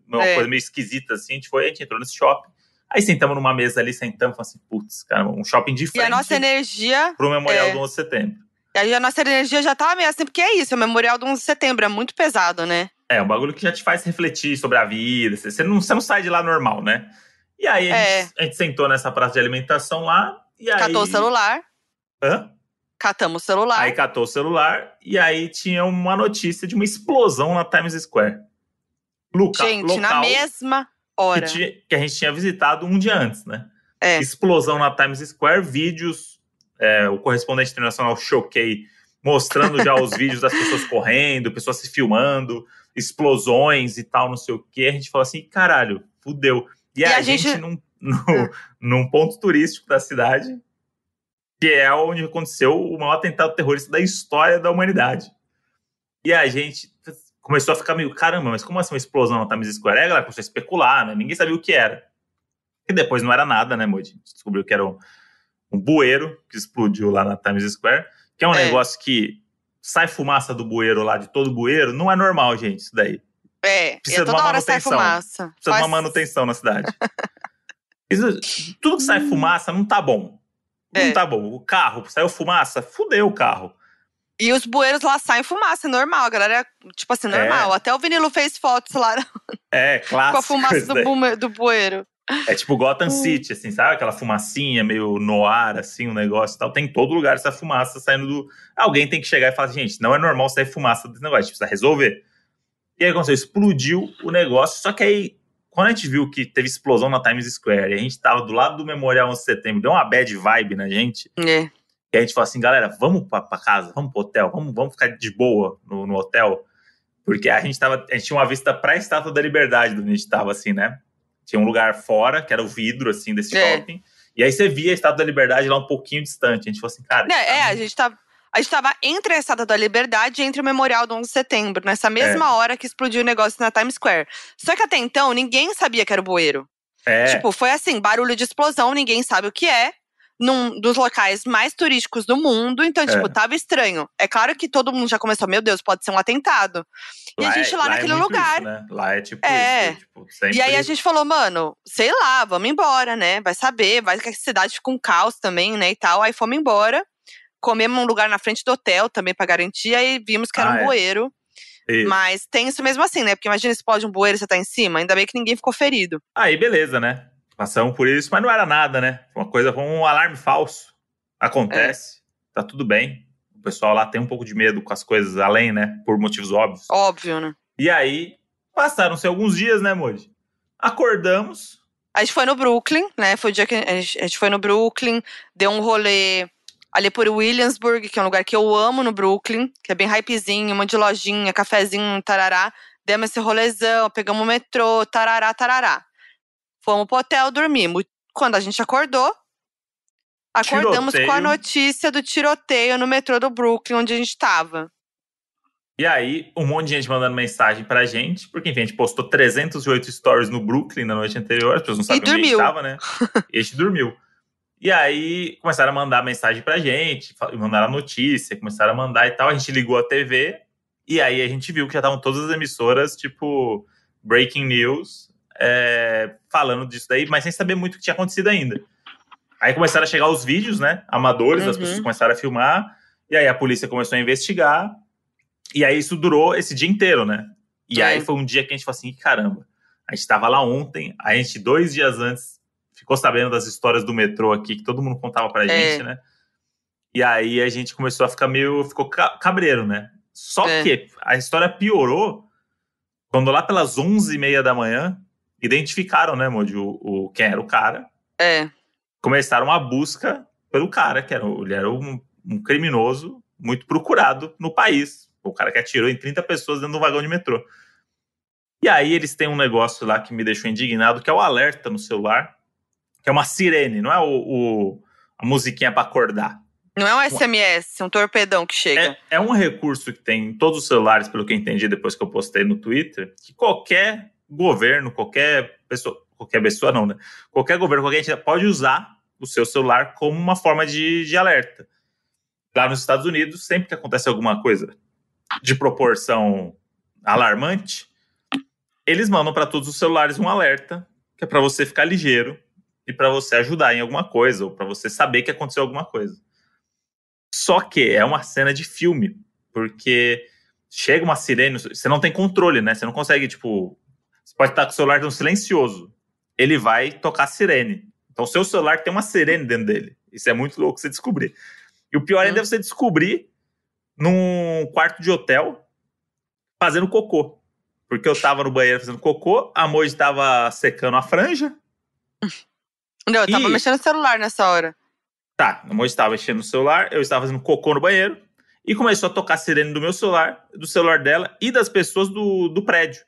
Uma É. coisa meio esquisita, assim, a gente foi, a gente entrou nesse shopping. Aí sentamos numa mesa ali, sentamos, falamos assim, putz, cara, um shopping de E a nossa energia pro Memorial é. do 11 de setembro. Aí a nossa energia já tava meio assim, porque é isso, é o Memorial do 11 de Setembro, é muito pesado, né? É, um bagulho que já te faz refletir sobre a vida, você não, você não sai de lá normal, né? E aí a, É. gente, a gente sentou nessa praça de alimentação lá, e aí... Catou o celular, Hã? catamos o celular. Aí catou o celular e aí tinha uma notícia de uma explosão na Times Square. Luca, gente, na local mesma que, hora. tinha- que a gente tinha visitado um dia antes, né? É. Explosão na Times Square, vídeos. É, o correspondente internacional Choquei mostrando já os vídeos das pessoas correndo, pessoas se filmando, explosões e tal, não sei o quê. A gente falou assim, caralho, fudeu. E, E a, a gente, gente- num, num, num ponto turístico da cidade, que é onde aconteceu o maior atentado terrorista da história da humanidade. E a gente começou a ficar meio, caramba, mas como assim uma explosão na Times Square? A galera começou a especular, né? Ninguém sabia o que era. E depois não era nada, né, Moody? A gente descobriu que era um, um bueiro que explodiu lá na Times Square, que é um É. negócio que sai fumaça do bueiro lá, de todo bueiro, não é normal, gente, isso daí. É, Precisa e de toda uma hora sai manutenção. fumaça. Precisa de Faz- uma manutenção na cidade. Isso- tudo que sai fumaça não tá bom. Não É. tá bom. O carro, saiu fumaça, fudeu o carro. E os bueiros lá saem fumaça, é normal. A galera, tipo assim, normal. Até o vinilo fez fotos lá É, com clássico. a fumaça do, bume- do bueiro. É tipo Gotham City, assim, sabe? Aquela fumacinha meio no ar, assim, um negócio e tal. Tem em todo lugar essa fumaça saindo do. Alguém tem que chegar e falar assim, gente, não é normal sair fumaça desse negócio, a gente precisa resolver. E aí aconteceu, explodiu o negócio, só que aí, quando a gente viu que teve explosão na Times Square e a gente tava do lado do Memorial 11 de Setembro, deu uma bad vibe na gente. É. E a gente falou assim, galera, vamos pra, pra casa, vamos pro hotel, vamos, vamos ficar de boa no, no hotel. Porque a gente, tava, a gente tinha uma vista pra Estátua da Liberdade, onde a gente tava, assim, né? Tinha um lugar fora, que era o vidro, assim, desse É. shopping. E aí você via a Estátua da Liberdade lá um pouquinho distante. A gente falou assim, cara... Né, isso tá é, a gente tava. A gente tava entre a Estátua da Liberdade e entre o Memorial do 11 de Setembro, nessa mesma É. hora que explodiu o negócio na Times Square. Só que até então, ninguém sabia que era o bueiro. É, Tipo, foi assim, barulho de explosão, ninguém sabe o que é. Num dos locais mais turísticos do mundo. Então, tipo, É. tava estranho. É claro que todo mundo já começou, meu Deus, pode ser um atentado. E a gente é- lá, é naquele muito lugar. isso, né? Lá é tipo É. isso. Tipo, sempre... E aí a gente falou, mano, sei lá, vamos embora, né? Vai saber, vai que a cidade fica um caos também, né? E tal. Aí fomos embora. Comemos um lugar na frente do hotel também pra garantir. Aí vimos que era Ah, um é. bueiro. Isso. Mas tem isso mesmo assim, né? Porque imagina explode um bueiro e você tá em cima. Ainda bem que ninguém ficou ferido. Aí, beleza, né? Passamos por isso, mas não era nada, né? Uma coisa, um alarme falso. Acontece, tá tudo bem. O pessoal lá tem um pouco de medo com as coisas além, né? Por motivos óbvios. Óbvio, né? E aí, passaram-se alguns dias, né, Moody? Acordamos. A gente foi no Brooklyn, né? Foi o dia que a gente, a gente foi no Brooklyn, deu um rolê ali por Williamsburg, que é um lugar que eu amo no Brooklyn, que é bem hypezinho, um monte de lojinha, cafezinho, tarará. Demos esse rolezão, pegamos o metrô, tarará, tarará. Fomos pro hotel, dormimos. Quando a gente acordou, acordamos com a Tiroteio. notícia do tiroteio no metrô do Brooklyn, onde a gente tava. E aí, um monte de gente mandando mensagem pra gente, porque enfim, a gente postou 308 stories no Brooklyn na noite anterior, as pessoas não sabiam onde a gente dormiu. tava, né? E a gente dormiu. E aí, começaram a mandar mensagem pra gente, mandaram a notícia, começaram a mandar e tal. A gente ligou a TV, e aí a gente viu que já estavam todas as emissoras, tipo, breaking news, é, falando disso daí, mas sem saber muito o que tinha acontecido ainda. Aí começaram a chegar os vídeos, né? Amadores, as Uhum. pessoas começaram a filmar, e aí a polícia começou a investigar. E aí isso durou esse dia inteiro, né? E É. aí foi um dia que a gente falou assim, caramba, a gente tava lá ontem, a gente dois dias antes ficou sabendo das histórias do metrô aqui, que todo mundo contava pra É. gente, né? E aí a gente começou a ficar meio, ficou ca- cabreiro, né? Só É. que a história piorou quando lá pelas 11h30 da manhã, identificaram, né, Moody, o, o, quem era o cara, É. começaram a busca pelo cara, que era, ele era um, um criminoso muito procurado no país. O cara que atirou em 30 pessoas dentro do vagão de metrô. E aí eles têm um negócio lá que me deixou indignado, que é o alerta no celular, que é uma sirene, não é o, o- a musiquinha para acordar. Não é um SMS, um torpedão que chega. É, é um recurso que tem em todos os celulares, pelo que eu entendi depois que eu postei no Twitter, que qualquer governo, qualquer pessoa, qualquer pessoa não, né? Qualquer governo, qualquer entidade pode usar o seu celular como uma forma de, de alerta. Lá nos Estados Unidos, sempre que acontece alguma coisa de proporção alarmante, eles mandam para todos os celulares um alerta, que é para você ficar ligeiro e para você ajudar em alguma coisa, ou para você saber que aconteceu alguma coisa. Só que é uma cena de filme, porque chega uma sirene, você não tem controle, né? Você não consegue, tipo. Você pode estar com o celular no silencioso. Ele vai tocar sirene. Então, o seu celular tem uma sirene dentro dele. Isso é muito louco você descobrir. E o pior ainda é você descobrir num quarto de hotel fazendo cocô. Porque eu tava no banheiro fazendo cocô, a Moji tava secando a franja. Não, eu tava E- mexendo no celular nessa hora. Tá, a Moji estava mexendo no celular, eu estava fazendo cocô no banheiro. e começou a tocar a sirene do meu celular, do celular dela e das pessoas do, do prédio.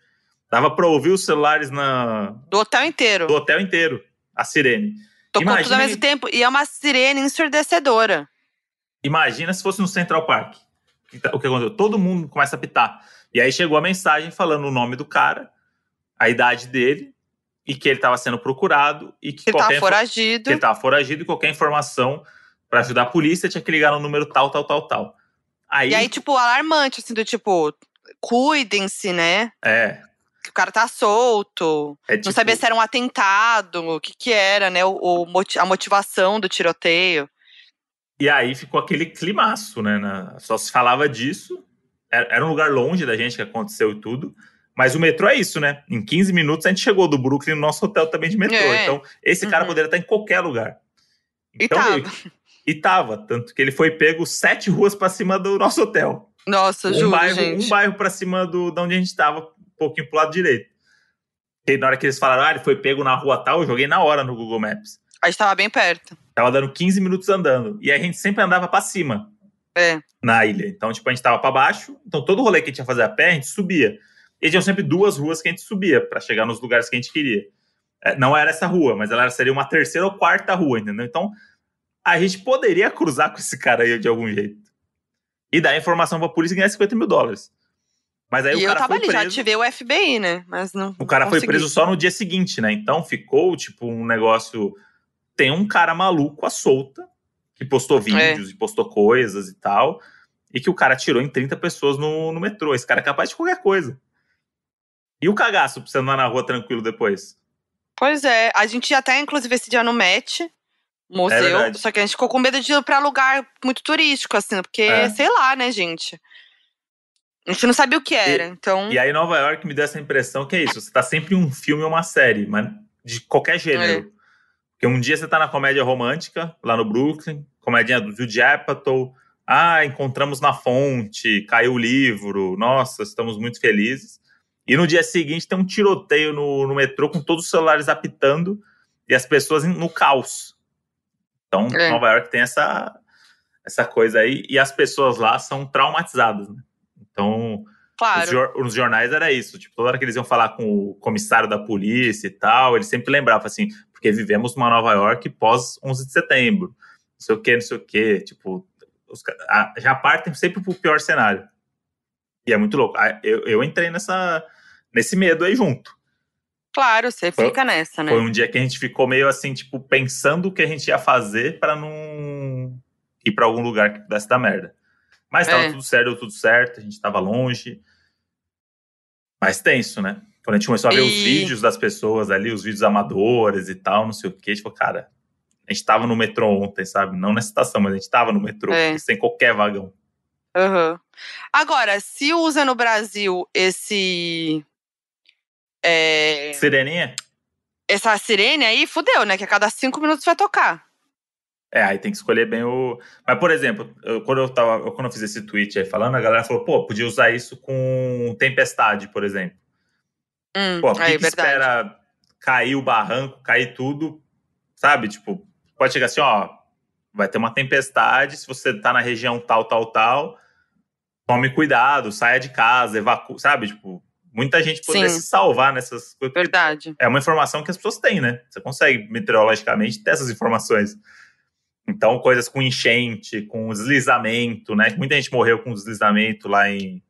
Dava pra ouvir os celulares na, Do hotel inteiro. do hotel inteiro, a sirene. Tocou tudo Imagina ao mesmo tempo. E é uma sirene ensurdecedora. Imagina se fosse no Central Park. O que tá- O que aconteceu? Todo mundo começa a pitar. E aí chegou a mensagem falando o nome do cara, a idade dele, e que ele estava sendo procurado e que Ele tava qualquer info- foragido. que ele estava foragido e qualquer informação para ajudar a polícia tinha que ligar no número tal, tal, tal, tal. Aí, E aí, tipo, alarmante, assim, do tipo, cuidem-se, né? é, cara tá solto. é Não tipo, sabia se era um atentado, o que que era, né? O, o a motivação do tiroteio. E aí ficou aquele climaço, né? na- só se falava disso. Era, um lugar longe da gente que aconteceu e tudo. Mas o metrô é isso, né? Em 15 minutos a gente chegou do Brooklyn no nosso hotel também de metrô. É. Então, esse cara Uhum. poderia estar em qualquer lugar. E Então, tava. meio que- e tava. Tanto que ele foi pego sete ruas pra cima do nosso hotel. Nossa, um juro, bairro, gente. Um bairro pra cima do, de onde a gente tava, pouquinho pro lado direito. E na hora que eles falaram, ah, ele foi pego na rua tal, eu joguei na hora no Google Maps. A gente tava bem perto. Tava dando 15 minutos andando. E a gente sempre andava pra cima É. na ilha. Então, tipo, a gente tava pra baixo. Então, todo rolê que a gente ia fazer a pé, a gente subia. E tinham sempre duas ruas que a gente subia pra chegar nos lugares que a gente queria. É, não era essa rua, mas ela seria uma terceira ou quarta rua, entendeu? Então, a gente poderia cruzar com esse cara aí de algum jeito. E dar informação pra polícia e ganhar 50 mil dólares. Mas aí e o eu cara tava foi ali, já preso. ativei o FBI, né? Mas não. O cara não foi preso só no dia seguinte, né? Então ficou, tipo, um negócio. Tem um cara maluco à solta, que postou vídeos e postou coisas e tal, e que o cara tirou em 30 pessoas no, no metrô. Esse cara é capaz de qualquer coisa. E o cagaço pra você andar na rua tranquilo depois? Pois é, a gente até, inclusive, esse dia no Met, museu, É só que a gente ficou com medo de ir pra lugar muito turístico, assim, porque, É. sei lá, né, gente? A gente não sabia o que era, então. E aí, Nova York me deu essa impressão que é isso: você tá sempre em um filme ou uma série, mas de qualquer gênero. Porque um dia você tá na comédia romântica, lá no Brooklyn, comédia do Judd Apatow. Ah, encontramos na fonte, caiu o livro, nossa, estamos muito felizes. E no dia seguinte tem um tiroteio no, no metrô com todos os celulares apitando e as pessoas no caos. Então, É. Nova York tem essa, essa coisa aí, e as pessoas lá são traumatizadas, né? Então, claro. jornais era isso. Tipo, toda hora que eles iam falar com o comissário da polícia e tal, ele sempre lembrava assim, porque vivemos numa Nova York pós 11 de setembro. Não sei o que, não sei o que. Tipo, os a- já partem sempre pro pior cenário. E é muito louco. Ah, Eu, eu entrei nessa, nesse medo aí junto. Claro, você Foi- fica nessa, né? Foi um dia que a gente ficou meio assim, tipo, pensando o que a gente ia fazer para não ir para algum lugar que pudesse dar merda. Mas tava É. tudo certo, deu tudo certo, a gente tava longe. Mas tenso, né? Quando a gente começou a ver os E- vídeos das pessoas ali, os vídeos amadores e tal, não sei o que, tipo, cara, a gente tava no metrô ontem, sabe? Não nessa estação, mas a gente tava no metrô, É. sem qualquer vagão. Aham. Agora, se usa no Brasil esse. é, Sireninha? essa sirene aí, fudeu, né? Que a cada cinco minutos vai tocar. É, aí tem que escolher bem o. Mas, por exemplo, eu- quando eu tava. quando eu fiz esse tweet aí falando, a galera falou, pô, podia usar isso com tempestade, por exemplo. Hum, Pô, por que, aí, que espera cair o barranco, cair tudo, sabe? Tipo, pode chegar assim, ó, vai ter uma tempestade, se você tá na região tal, tal, tal, tome cuidado, saia de casa, evacue, sabe? Tipo, muita gente poderia Sim. se salvar nessas coisas. Verdade. É uma informação que as pessoas têm, né? Você consegue, meteorologicamente, ter essas informações. Então, coisas com enchente, com deslizamento, né? Muita gente morreu com deslizamento lá em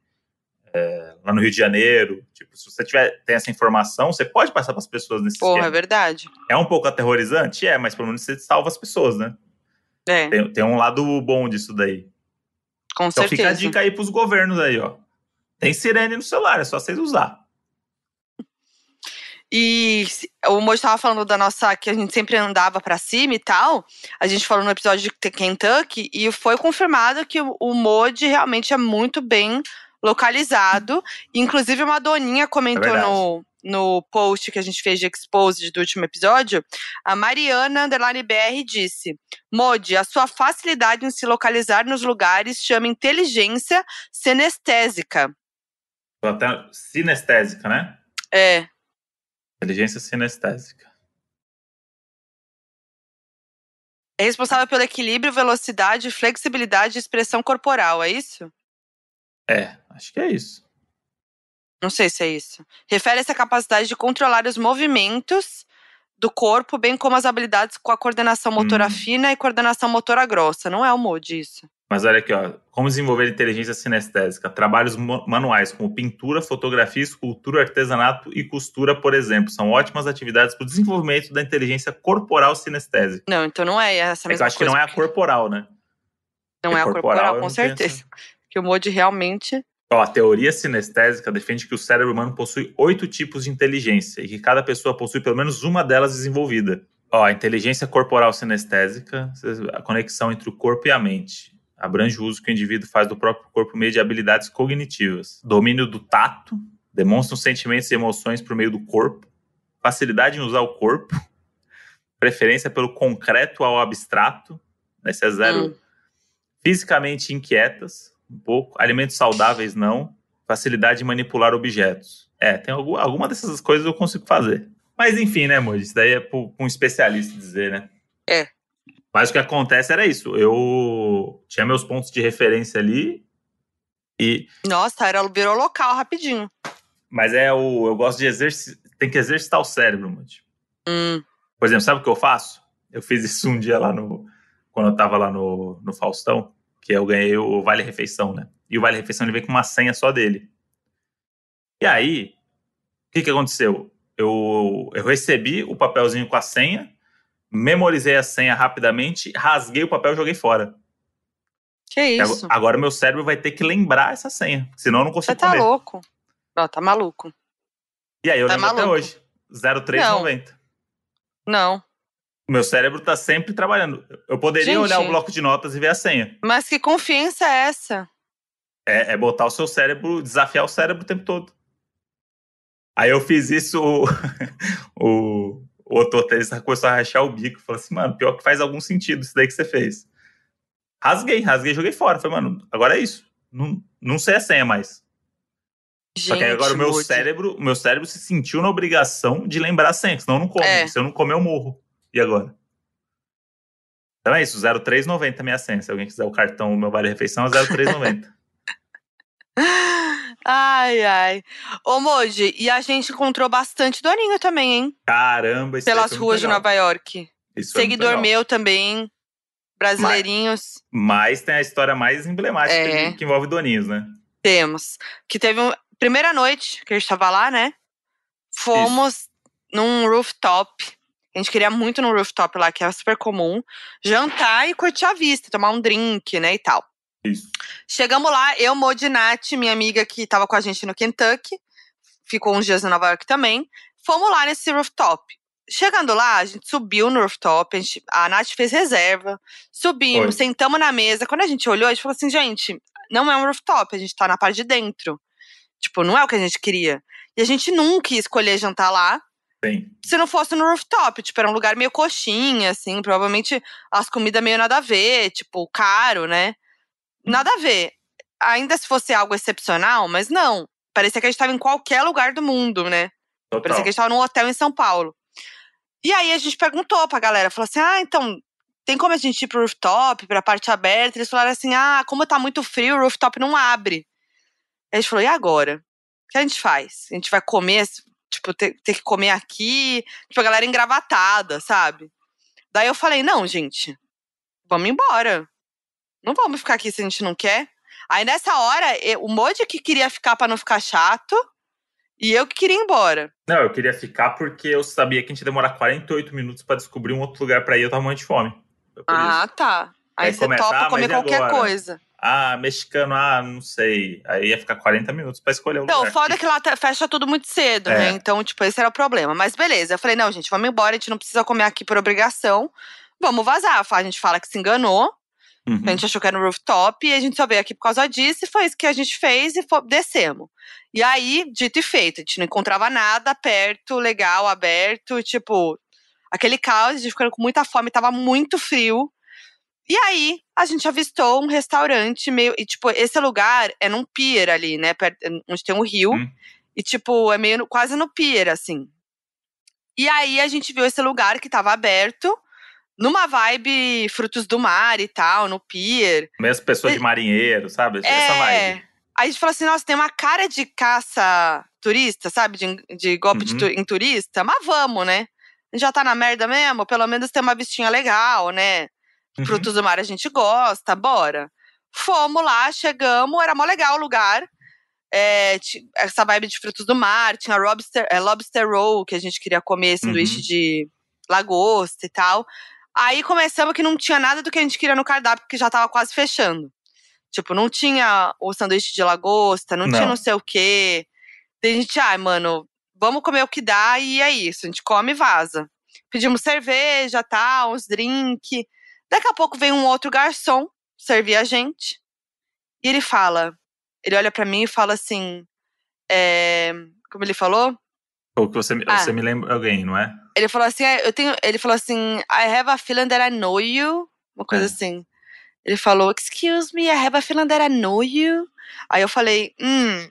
é, lá no Rio de Janeiro. Tipo, se você tiver tem essa informação, você pode passar para as pessoas nesse Porra, é esquema. verdade. É um pouco aterrorizante, é, mas pelo menos você salva as pessoas, né? É, Tem, tem um lado bom disso daí. com Então certeza. fica a dica aí pros governos aí, ó. Tem sirene no celular, é só vocês usar. E o Mojo tava falando da nossa, que a gente sempre andava pra cima e tal. A gente falou no episódio de Kentucky e foi confirmado que o, o Mod realmente é muito bem localizado. Inclusive, uma doninha comentou É no, no post que a gente fez de Exposed do último episódio. A Mariana Underline BR disse: Mod, a sua facilidade em se localizar nos lugares chama inteligência senestésica. Até sinestésica, né? É, Inteligência sinestésica. É responsável pelo equilíbrio, velocidade, flexibilidade e expressão corporal, é isso? É, acho que é isso. Não sei se é isso. Refere-se à capacidade de controlar os movimentos do corpo, bem como as habilidades com a coordenação motora Hum. fina e coordenação motora grossa. Não é o MOD isso. Mas olha aqui, ó. Como desenvolver inteligência sinestésica? Trabalhos manuais como pintura, fotografia, escultura, artesanato e costura, por exemplo, são ótimas atividades para o desenvolvimento da inteligência corporal sinestésica. Não, então não é essa É que mesma eu acho que coisa. não é a corporal, né? Não porque é a corporal corporal, com certeza. Que o MOD realmente. Ó, a teoria sinestésica defende que o cérebro humano possui oito tipos de inteligência e que cada pessoa possui pelo menos uma delas desenvolvida. Ó, a inteligência corporal sinestésica, a conexão entre o corpo e a mente. Abrange o uso que o indivíduo faz do próprio corpo por meio de habilidades cognitivas. Domínio do tato, demonstra os sentimentos e emoções por meio do corpo. Facilidade em usar o corpo. Preferência pelo concreto ao abstrato. Esse é zero Hum. fisicamente inquietas, um pouco, alimentos saudáveis não, facilidade de manipular objetos. É, tem algum, alguma dessas coisas eu consigo fazer. Mas enfim, né, Moji? Isso daí é para um especialista dizer, né? É. Mas o que acontece era isso. Eu tinha meus pontos de referência ali, e Nossa, era, virou local rapidinho. mas é o. Eu gosto de exercitar. Tem que exercitar o cérebro, Moji. Hum. Por exemplo, sabe o que eu faço? Eu fiz isso um dia lá no. Quando eu tava lá no, no Faustão, que eu ganhei o Vale Refeição, né? E o Vale Refeição ele vem com uma senha só dele. E aí, o que, que aconteceu? Eu, eu recebi o papelzinho com a senha, memorizei a senha rapidamente, rasguei o papel e joguei fora. Que isso? Agora meu cérebro vai ter que lembrar essa senha, senão eu não Você consigo tá comer. louco. Não, tá maluco. E aí eu Tá lembro até maluco. hoje. 0390. Não. O meu cérebro tá sempre trabalhando. Eu poderia Gente. olhar o bloco de notas e ver a senha. Mas que confiança é essa? É, é botar o seu cérebro, desafiar o cérebro o tempo todo. Aí eu fiz isso, o, o, o outro roteirista começou a rachar o bico. Falou assim, mano, pior que faz algum sentido isso daí que você fez. Rasguei, rasguei, joguei fora. Falei, mano, agora é isso. Não, não sei a senha mais. Gente, Só que agora o meu Moody. cérebro, o meu cérebro se sentiu na obrigação de lembrar a senha, senão eu não como. É. Se eu não comer, eu morro. E agora? Então é isso, 0390 minha senha. Se alguém quiser o cartão, o meu vale refeição é 0390. Ai, ai. Ô, Moji, e a gente encontrou bastante doninho também, hein? Caramba, isso Pelas ruas de. Nova York. Isso Seguidor meu também. Brasileirinhos. Mas tem a história mais emblemática É. que, que envolve Doninhos, né? Temos. Que teve um. Primeira noite que a gente tava lá, né? Fomos num rooftop. A gente queria muito num rooftop lá, que é super comum. Jantar e curtir a vista, tomar um drink, né? E tal. Isso. Chegamos lá, eu, Modinati, minha amiga que tava com a gente no Kentucky, ficou uns dias em Nova York também. Fomos lá nesse rooftop. Chegando lá, a gente subiu no rooftop, a, gente, a Nath fez reserva, subimos, Foi. sentamos na mesa. Quando a gente olhou, a gente falou assim, gente, não é um rooftop, a gente tá na parte de dentro. Tipo, não é o que a gente queria. E a gente nunca ia escolher jantar lá Bem, se não fosse no rooftop. Tipo, era um lugar meio coxinha, assim, provavelmente as comidas meio nada a ver, tipo, caro, né? Nada a ver. Ainda se fosse algo excepcional, mas não. Parecia que a gente tava em qualquer lugar do mundo, né? total. Parecia que a gente tava num hotel em São Paulo. E aí a gente perguntou pra galera, falou assim: ah, então, tem como a gente ir pro rooftop, pra parte aberta? Eles falaram assim: ah, como tá muito frio, o rooftop não abre. Aí a gente falou: e agora? O que a gente faz? A gente vai comer, tipo, ter, ter que comer aqui? Tipo, a galera engravatada, sabe? Daí eu falei: não, gente, vamos embora. Não vamos ficar aqui se a gente não quer. Aí nessa hora, eu- o Moji que queria ficar pra não ficar chato, e eu que queria ir embora. Não, eu queria ficar porque eu sabia que a gente ia demorar 48 minutos pra descobrir um outro lugar pra ir, eu tava morrendo de fome. Ah, isso. tá. Aí Aí você começa, topa ah, comer qualquer agora? coisa. Ah, mexicano, ah, não sei. Aí ia ficar 40 minutos pra escolher o Então, o lugar. foda é que lá te- fecha tudo muito cedo, É. né? Então, tipo, esse era o problema. Mas beleza, eu falei, não, gente, vamos embora, a gente não precisa comer aqui por obrigação. Vamos vazar. A gente fala que se enganou, Uhum. a gente achou que era no rooftop, e a gente só veio aqui por causa disso, e foi isso que a gente fez e fo- descemos. E aí, dito e feito, a gente não encontrava nada perto, legal, aberto, tipo, aquele caos, a gente ficando com muita fome, tava muito frio. E aí, a gente avistou um restaurante meio. E, tipo, esse lugar é num pier ali, né? perto- onde tem um rio. Hum. E, tipo, é meio quase no pier, assim. E aí a gente viu esse lugar que tava aberto. Numa vibe frutos do mar e tal, no pier. Mesmo pessoa de marinheiro, sabe? Essa vibe. É. Aí a gente falou assim, nossa, tem uma cara de caça turista, sabe? De, de golpe de Uhum. tu- em turista. Mas vamos, né? A gente já tá na merda mesmo, pelo menos tem uma vistinha legal, né? Uhum. Frutos do mar a gente gosta, bora. Fomos lá, chegamos, era mó legal o lugar. É, essa vibe de frutos do mar, tinha lobster, é, lobster roll, que a gente queria comer, sanduíche Uhum. de lagosta e tal. Aí começamos que não tinha nada do que a gente queria no cardápio, porque já tava quase fechando. Tipo, não tinha o sanduíche de lagosta, não, tinha Não. não sei o quê. Daí a gente, ai, mano, vamos comer o que dá e é isso. A gente come e vaza. Pedimos cerveja, tal, uns drink. Daqui a pouco vem um outro garçom servir a gente. E ele fala, ele olha pra mim e fala assim, é, como ele falou? Ou que você, me- Ah. você me lembra alguém, não é? Ele falou assim, "É, eu tenho, ele falou assim, I have a feeling that I know you, uma coisa É. assim. Ele falou, excuse me, I have a feeling that I know you. Aí eu falei, hum,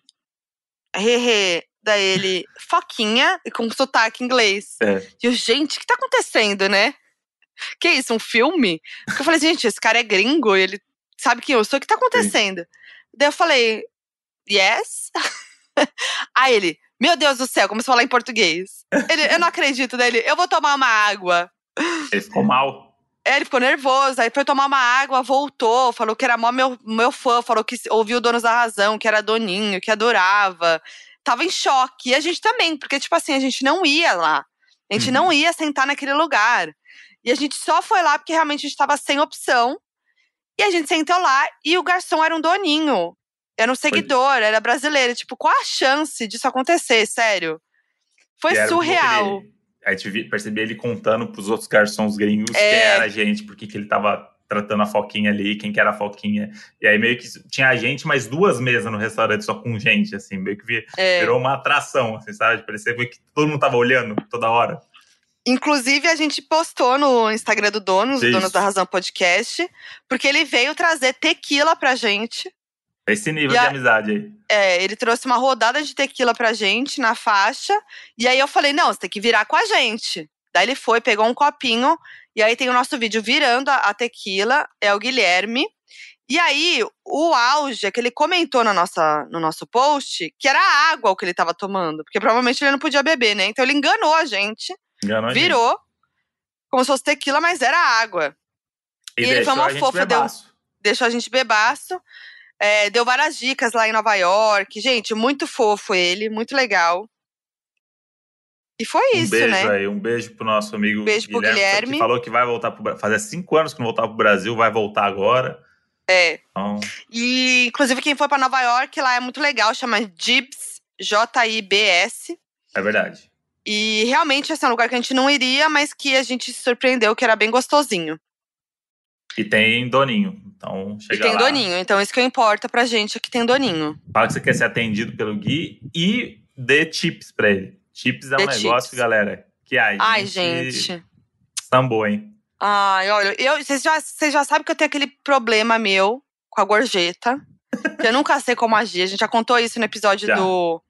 hehe. Daí ele, foquinha, e com sotaque inglês. É. E eu, gente, o que tá acontecendo, né? Que isso, um filme? Porque eu falei, gente, esse cara é gringo, ele sabe quem eu sou, o que tá acontecendo? Daí eu falei, yes? Aí ele, meu Deus do céu, começou a falar em português. Ele, eu não acredito dele, eu vou tomar uma água. Ele ficou mal. É, ele ficou nervoso, aí foi tomar uma água, voltou, falou que era mó meu, meu fã, falou que ouviu Donos da Razão, que era doninho, que adorava. Tava em choque. E a gente também, porque, tipo assim, a gente não ia lá. A gente Uhum. não ia sentar naquele lugar. E a gente só foi lá porque realmente a gente tava sem opção. E a gente sentou lá e o garçom era um doninho. Era um seguidor, era brasileiro. Tipo, qual a chance disso acontecer, sério? Foi era surreal. ele- Aí a gente percebia ele contando pros outros garçons gringos É. quem era a gente, por que ele tava tratando a Foquinha ali, quem que era a Foquinha. E aí meio que tinha a gente, mais duas mesas no restaurante só com gente, assim, meio que vi- É. virou uma atração, assim, sabe? Parecia que todo mundo tava olhando toda hora. Inclusive, a gente postou no Instagram do Donos, Isso. Donos da Razão Podcast, porque ele veio trazer tequila pra gente. Esse nível de amizade aí. É, ele trouxe uma rodada de tequila pra gente na faixa. E aí eu falei: não, você tem que virar com a gente. Daí ele foi, pegou um copinho. E aí tem o nosso vídeo virando a, a tequila, é o Guilherme. E aí, o auge é que ele comentou na nossa, no nosso post que era água o que ele tava tomando. Porque provavelmente ele não podia beber, né? Então ele enganou a gente. Enganou a gente. virou como se fosse tequila, mas era água. E, e ele foi uma fofa, deu-. Deixou a gente bebaço. É, deu várias dicas lá em Nova York. Gente, muito fofo ele, muito legal. E foi Um isso, beijo né? aí, um beijo pro nosso amigo Beijo pro Guilherme, Guilherme. que falou que vai voltar pro Brasil. Fazia cinco anos que não voltava pro Brasil, vai voltar agora. É. Então, E, inclusive, quem foi pra Nova York lá é muito legal, chama Jibs, J-I-B-S. é verdade. E realmente esse é um lugar que a gente não iria, mas que a gente se surpreendeu que era bem gostosinho. E tem Doninho. Então, chega e tem lá. doninho, então isso que importa pra gente é que tem doninho. Fala que você quer ser atendido pelo Gui e dê tips pra ele. Chips é um negócio, chips. galera, que a gente, Ai, gente. sambou, hein? Ai, olha, eu, vocês, já, vocês já sabem que eu tenho aquele problema meu com a gorjeta. que eu nunca sei como agir. A gente já contou isso no episódio Já. do,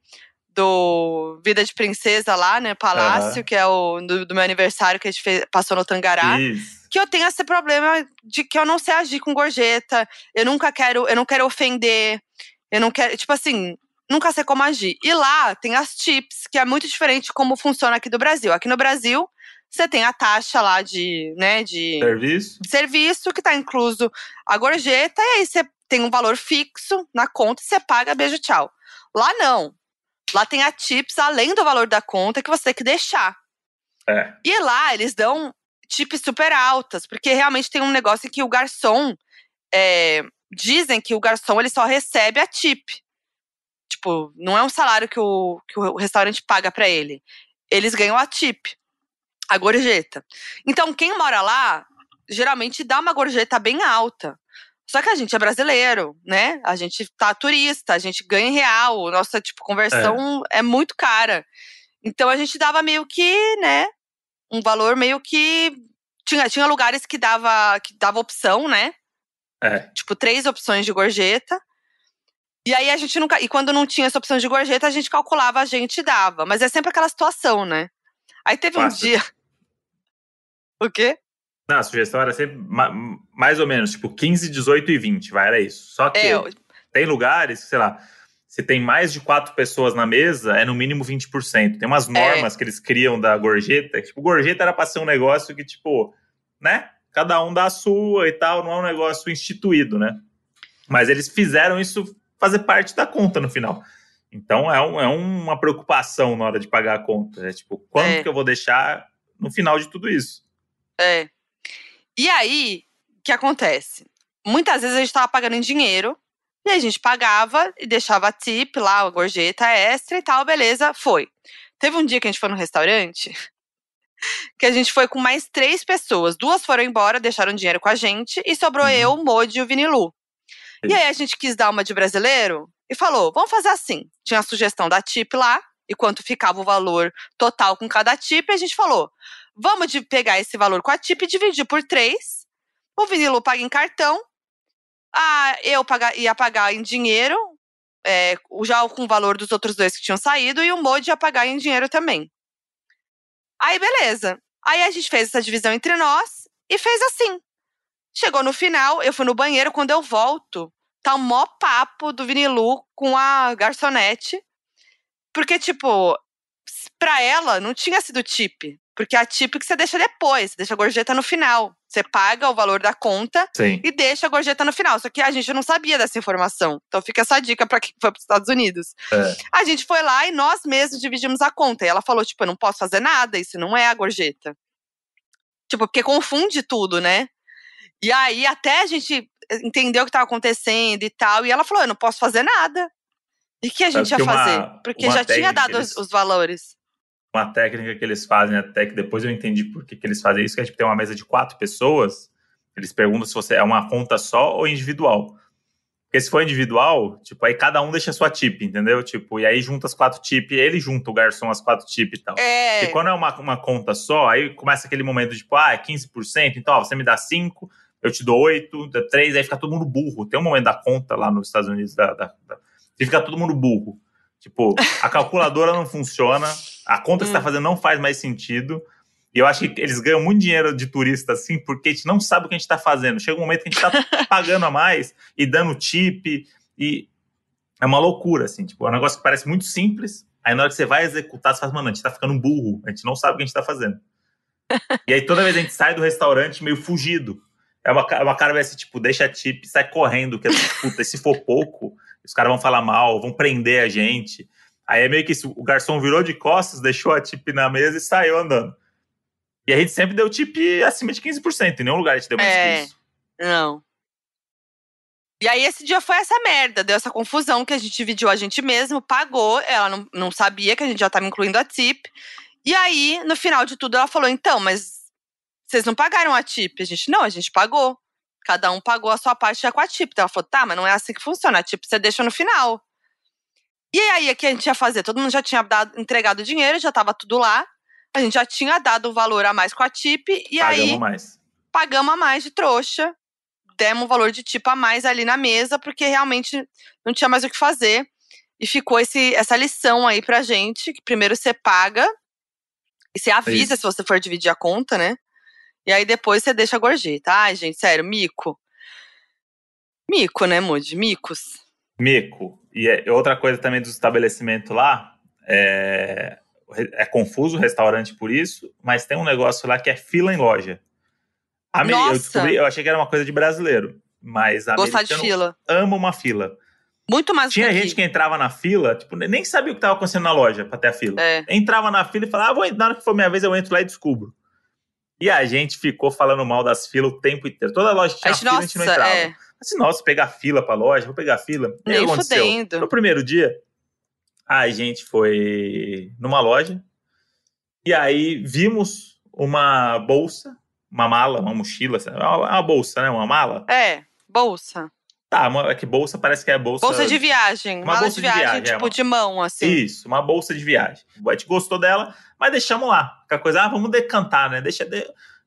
do Vida de Princesa lá, né? Palácio, que é o do, do meu aniversário que a gente fez- passou no Tangará. Isso. Que eu tenho esse problema de que eu não sei agir com gorjeta. Eu nunca quero, eu não quero ofender. Eu não quero, tipo assim, nunca sei como agir. E lá tem as tips, que é muito diferente como funciona aqui do Brasil. Aqui no Brasil, você tem a taxa lá de, né, de Serviço. serviço que tá incluso a gorjeta, e aí você tem um valor fixo na conta e você paga, beijo, tchau. Lá não. Lá tem a tips além do valor da conta que você tem que deixar. É. E lá eles dão tips super altas, porque realmente tem um negócio em que o garçom. é, dizem que o garçom ele só recebe a tip. Tipo, não é um salário que o, que o restaurante paga pra ele. Eles ganham a tip, a gorjeta. Então, quem mora lá, geralmente dá uma gorjeta bem alta. Só que a gente é brasileiro, né? A gente tá turista, a gente ganha em real, nossa, tipo, conversão é, muito cara. Então a gente dava meio que, né, um valor meio que tinha, tinha lugares que dava que dava opção, né? É. Tipo, três opções de gorjeta. E aí a gente nunca. E quando não tinha essa opção de gorjeta, a gente calculava, a gente dava. Mas é sempre aquela situação, né? Aí teve um dia. O quê? Não, a sugestão era sempre mais ou menos, tipo 15, 18 e 20, vai, era isso. Só que é, tem lugares, sei lá, se tem mais de quatro pessoas na mesa, é no mínimo 20%. Tem umas é. normas é. que eles criam da gorjeta. Tipo, gorjeta era para ser um negócio que, tipo, né? Cada um dá a sua e tal, não é um negócio instituído, né? Mas eles fizeram isso fazer parte da conta no final. Então é, um, é uma preocupação na hora de pagar a conta. É tipo, quanto é. que eu vou deixar no final de tudo isso? É. E aí, o que acontece? Muitas vezes a gente estava pagando em dinheiro e a gente pagava e deixava a tip lá, a gorjeta extra e tal, beleza, foi. Teve um dia que a gente foi no restaurante que a gente foi com mais três pessoas. Duas foram embora, deixaram dinheiro com a gente e sobrou uhum. eu, o Modi e o Vinilu. E aí a gente quis dar uma de brasileiro e falou: vamos fazer assim. Tinha a sugestão da tip lá e quanto ficava o valor total com cada tip. E a gente falou: vamos de pegar esse valor com a tip e dividir por três. O Vinilu paga em cartão ah, eu pagar, ia pagar em dinheiro, é, já com o valor dos outros dois que tinham saído, e o Modi ia pagar em dinheiro também. Aí, beleza. Aí a gente fez essa divisão entre nós e fez assim. Chegou no final, eu fui no banheiro, quando eu volto, tá o mó papo do Vinilu com a garçonete. Porque, tipo, pra ela não tinha sido tip. Porque é a que você deixa depois, você deixa a gorjeta no final. Você paga o valor da conta Sim. e deixa a gorjeta no final. Só que a gente não sabia dessa informação. Então fica essa dica para quem foi para os Estados Unidos. É. A gente foi lá e nós mesmos dividimos a conta. E ela falou: tipo, eu não posso fazer nada, isso não é a gorjeta. Tipo, porque confunde tudo, né? E aí até a gente entendeu o que estava acontecendo e tal. E ela falou: eu não posso fazer nada. E o que a gente Sabe ia fazer? Uma, porque uma já tinha dado eles... os, os valores uma técnica que eles fazem, até que depois eu entendi por que, que eles fazem isso, que é tipo, ter uma mesa de quatro pessoas, eles perguntam se você é uma conta só ou individual. Porque se for individual, tipo, aí cada um deixa a sua tip, entendeu? Tipo, e aí junta as quatro tip, ele junta o garçom as quatro tip e tal. É. E quando é uma, uma conta só, aí começa aquele momento de, tipo, ah, é 15%, então, ó, você me dá 5, eu te dou 8, dá 3, aí fica todo mundo burro. Tem um momento da conta lá nos Estados Unidos, da, da, da fica todo mundo burro. Tipo, a calculadora não funciona, a conta que você está hum. fazendo não faz mais sentido. E eu acho que eles ganham muito dinheiro de turista, assim, porque a gente não sabe o que a gente está fazendo. Chega um momento que a gente está pagando a mais e dando tip. E é uma loucura, assim. Tipo, é um negócio que parece muito simples. Aí na hora que você vai executar, você fala, mano, a gente está ficando burro. A gente não sabe o que a gente está fazendo. e aí toda vez a gente sai do restaurante meio fugido. É uma, é uma cara vai ser tipo, deixa a tip, sai correndo, que puta, se for pouco, os caras vão falar mal, vão prender a gente. Aí é meio que isso, o garçom virou de costas, deixou a tip na mesa e saiu andando. E a gente sempre deu tip acima de 15%, em nenhum lugar a gente deu mais é, que isso. Não. E aí esse dia foi essa merda, deu essa confusão que a gente dividiu a gente mesmo, pagou, ela não, não sabia que a gente já estava incluindo a tip. E aí, no final de tudo, ela falou: então, mas vocês não pagaram a tip? A gente, não, a gente pagou. Cada um pagou a sua parte já com a tip. Então ela falou: tá, mas não é assim que funciona. A tip você deixa no final. E aí, o que a gente ia fazer? Todo mundo já tinha dado, entregado o dinheiro, já estava tudo lá. A gente já tinha dado o valor a mais com a tip. E pagamos aí. Mais. Pagamos a mais de trouxa. Demos um valor de tip a mais ali na mesa, porque realmente não tinha mais o que fazer. E ficou esse, essa lição aí pra gente: que primeiro você paga e você avisa Isso. se você for dividir a conta, né? E aí depois você deixa a gorjeta. Ai, gente, sério, mico. Mico, né, Moody? Micos. Mico. E é, outra coisa também do estabelecimento lá, é, é confuso o restaurante por isso, mas tem um negócio lá que é fila em loja. Nossa. Eu descobri, eu achei que era uma coisa de brasileiro, mas Gostar de fila. ama uma fila. Muito mais Tinha que gente aqui. que entrava na fila, tipo, nem sabia o que estava acontecendo na loja para ter a fila. É. Entrava na fila e falava, ah, vou, na hora que for minha vez eu entro lá e descubro. E a gente ficou falando mal das filas o tempo inteiro. Toda loja tinha a gente, fila, nossa, a gente não entrava. É. Assim, nossa, pegar fila pra loja, vou pegar fila. E Nem aconteceu? Fudendo. No primeiro dia, a gente foi numa loja e aí vimos uma bolsa, uma mala, uma mochila, é uma bolsa, né? Uma mala. É, bolsa. Tá, uma, é que bolsa parece que é bolsa. Bolsa de viagem. Uma bolsa de viagem, de viagem tipo é uma... de mão, assim. Isso, uma bolsa de viagem. A gente gostou dela, mas deixamos lá. Aquela coisa, ah, vamos decantar, né? Deixa. De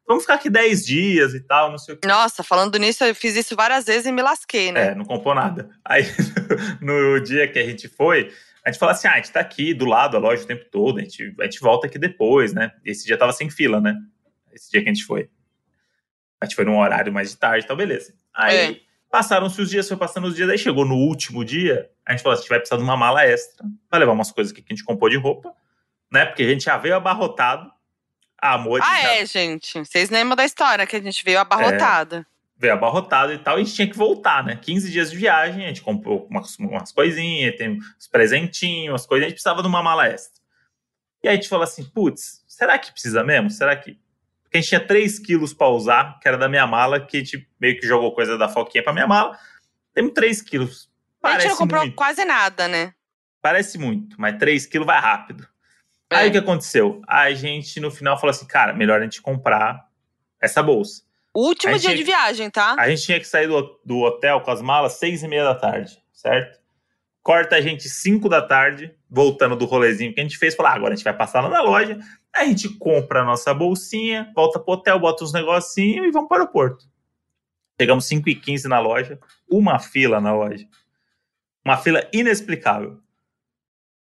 vamos ficar aqui 10 dias e tal, não sei o que. Nossa, falando nisso, eu fiz isso várias vezes e me lasquei, né? É, não comprou nada. Aí, no dia que a gente foi, a gente falou assim: ah, a gente tá aqui do lado da loja o tempo todo, a gente, a gente volta aqui depois, né? Esse dia tava sem fila, né? Esse dia que a gente foi. A gente foi num horário mais de tarde, então beleza. Aí É. passaram-se os dias, foi passando os dias, aí chegou no último dia, a gente falou, a gente vai precisar de uma mala extra pra levar umas coisas aqui que a gente comprou de roupa, né? Porque a gente já veio abarrotado. A amor Ah, já é, gente. Vocês lembram da história que a gente veio abarrotada. veio abarrotado e tal, e a gente tinha que voltar, né? 15 dias de viagem, a gente comprou umas, umas coisinhas, tem uns presentinhos, umas coisas, a gente precisava de uma mala extra. E aí a gente falou assim, putz, será que precisa mesmo? Será que... Porque a gente tinha 3 quilos pra usar, que era da minha mala, que a gente meio que jogou coisa da Foquinha pra minha mala. Temos 3 quilos. a gente Parece não comprou muito, quase nada, né? parece muito, mas 3 quilos vai rápido. É. Aí o que aconteceu? A gente, no final, falou assim, cara, melhor a gente comprar essa bolsa. Último dia de viagem, tá? A gente tinha que sair do, do hotel com as malas seis e meia da tarde, certo? Corta a gente 5 da tarde, voltando do rolezinho que a gente fez. Falar, ah, agora a gente vai passar lá na loja. A gente compra a nossa bolsinha, volta pro hotel, bota os negocinhos e vamos para o aeroporto. Chegamos 5 e 15 na loja, uma fila na loja. Uma fila inexplicável.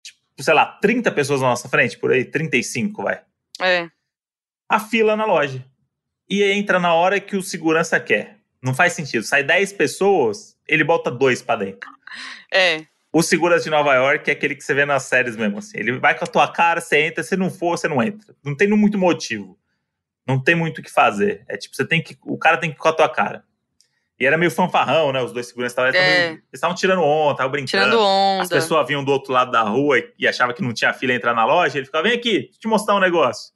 Tipo, sei lá, 30 pessoas na nossa frente, por aí, 35, vai É. a fila na loja. E entra na hora que o segurança quer. Não faz sentido. Sai 10 pessoas, ele bota dois pra dentro. É. O segurança de Nova York é aquele que você vê nas séries mesmo, assim. Ele vai com a tua cara, você entra, se não for, você não entra. Não tem muito motivo. Não tem muito o que fazer. É tipo, você tem que. O cara tem que ir com a tua cara. E era meio fanfarrão, né? Os dois seguranças estavam É. eles estavam tirando onda, estavam brincando. Tirando onda. As pessoas vinham do outro lado da rua e, e achavam que não tinha fila entrar na loja. Ele ficava, vem aqui, deixa eu te mostrar um negócio.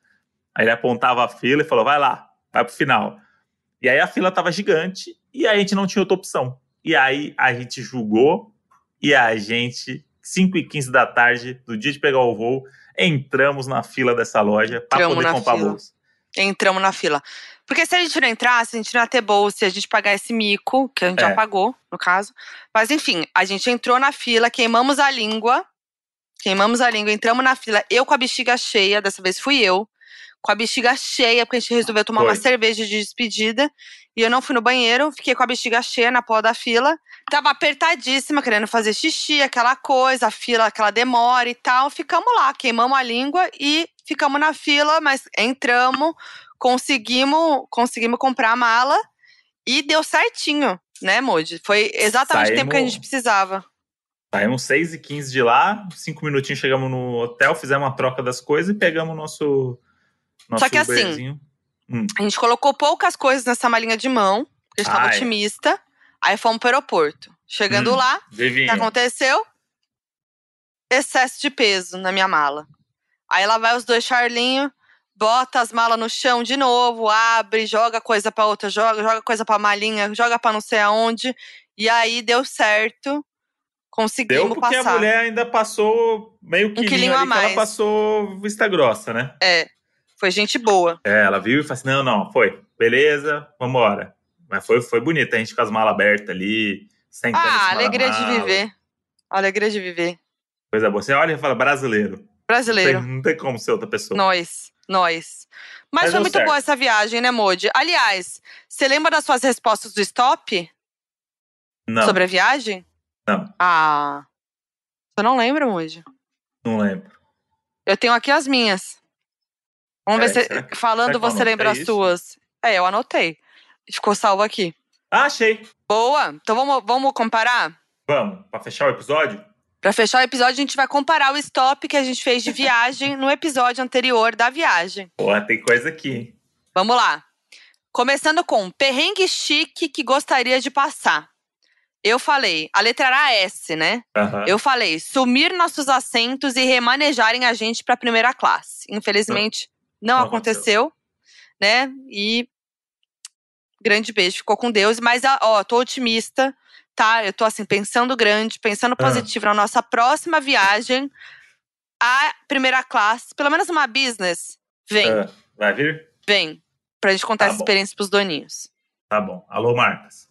Aí ele apontava a fila e falou, vai lá, vai pro final. E aí a fila tava gigante e aí a gente não tinha outra opção. E aí a gente julgou e a gente, 5 e 15 da tarde, do dia de pegar o voo, entramos na fila dessa loja para poder comprar fila. bolsa. Entramos na fila. Porque se a gente não entrasse, a gente não ia ter bolsa, e a gente pagar esse mico, que a gente É. já pagou, no caso. Mas enfim, a gente entrou na fila, queimamos a língua. Queimamos a língua, entramos na fila. Eu com a bexiga cheia, dessa vez fui eu. Com a bexiga cheia, porque a gente resolveu tomar uma Foi. cerveja de despedida. E eu não fui no banheiro, fiquei com a bexiga cheia na porra da fila. Tava apertadíssima, querendo fazer xixi, aquela coisa, a fila, aquela demora e tal. Ficamos lá, queimamos a língua e ficamos na fila, mas entramos, conseguimos, conseguimos comprar a mala e deu certinho, né, Moody? Foi exatamente o tempo que a Saímos- gente precisava. Saímos 6 e 15 de lá, cinco minutinhos chegamos no hotel, fizemos uma troca das coisas e pegamos o nosso, nosso Só que assim, Uberzinho. Hum. A gente colocou poucas coisas nessa malinha de mão, porque a gente tava é. otimista. Aí fomos pro aeroporto. Chegando Hum, lá, o que aconteceu? Excesso de peso na minha mala. Aí lá vai os dois Charlinho, bota as malas no chão de novo, abre, joga coisa pra outra, joga, joga coisa pra malinha, joga pra não sei aonde. E aí deu certo. Conseguimos Deu porque passar. a mulher ainda passou meio que quilinho a ali ela mais. passou vista grossa, né? É. Foi gente boa. É, ela viu e falou assim: não, não, foi. Beleza, vambora. Mas foi, foi bonito, a gente com as malas abertas ali, sentando em Ah, alegria de viver. Alegria de viver. Coisa boa. Você olha e fala, brasileiro. Não tem, Brasileiro. não tem como ser outra pessoa. Nós, nós. Mas, Mas foi muito certo. boa essa viagem, né, Modi? Aliás, você lembra das suas respostas do stop Não, sobre a viagem? não, Ah. Você não lembra, Modi? não lembro. Eu tenho aqui as minhas. Vamos ver Peraí, se, será que- falando, será você lembra as suas. É, eu anotei. Ficou salvo aqui. Ah, achei. Boa. Então vamos, vamos comparar? Vamos, pra fechar o episódio? Pra fechar o episódio, a gente vai comparar o stop que a gente fez de viagem no episódio anterior da viagem. Porra, tem coisa aqui? Vamos lá. Começando com perrengue chique que gostaria de passar. Eu falei, a letra era S, né? Aham. Eu falei, sumir nossos assentos e remanejarem a gente pra primeira classe. Infelizmente, não, Não aconteceu, né? E grande beijo, ficou com Deus. Mas, ah, ó, tô otimista, tá? Eu tô assim, pensando grande, pensando Ah. positivo na nossa próxima viagem. A primeira classe, pelo menos uma business, vem, Ah, vai vir? vem. Pra gente contar Tá essa bom. experiência pros doninhos. Tá bom. Alô, marcas.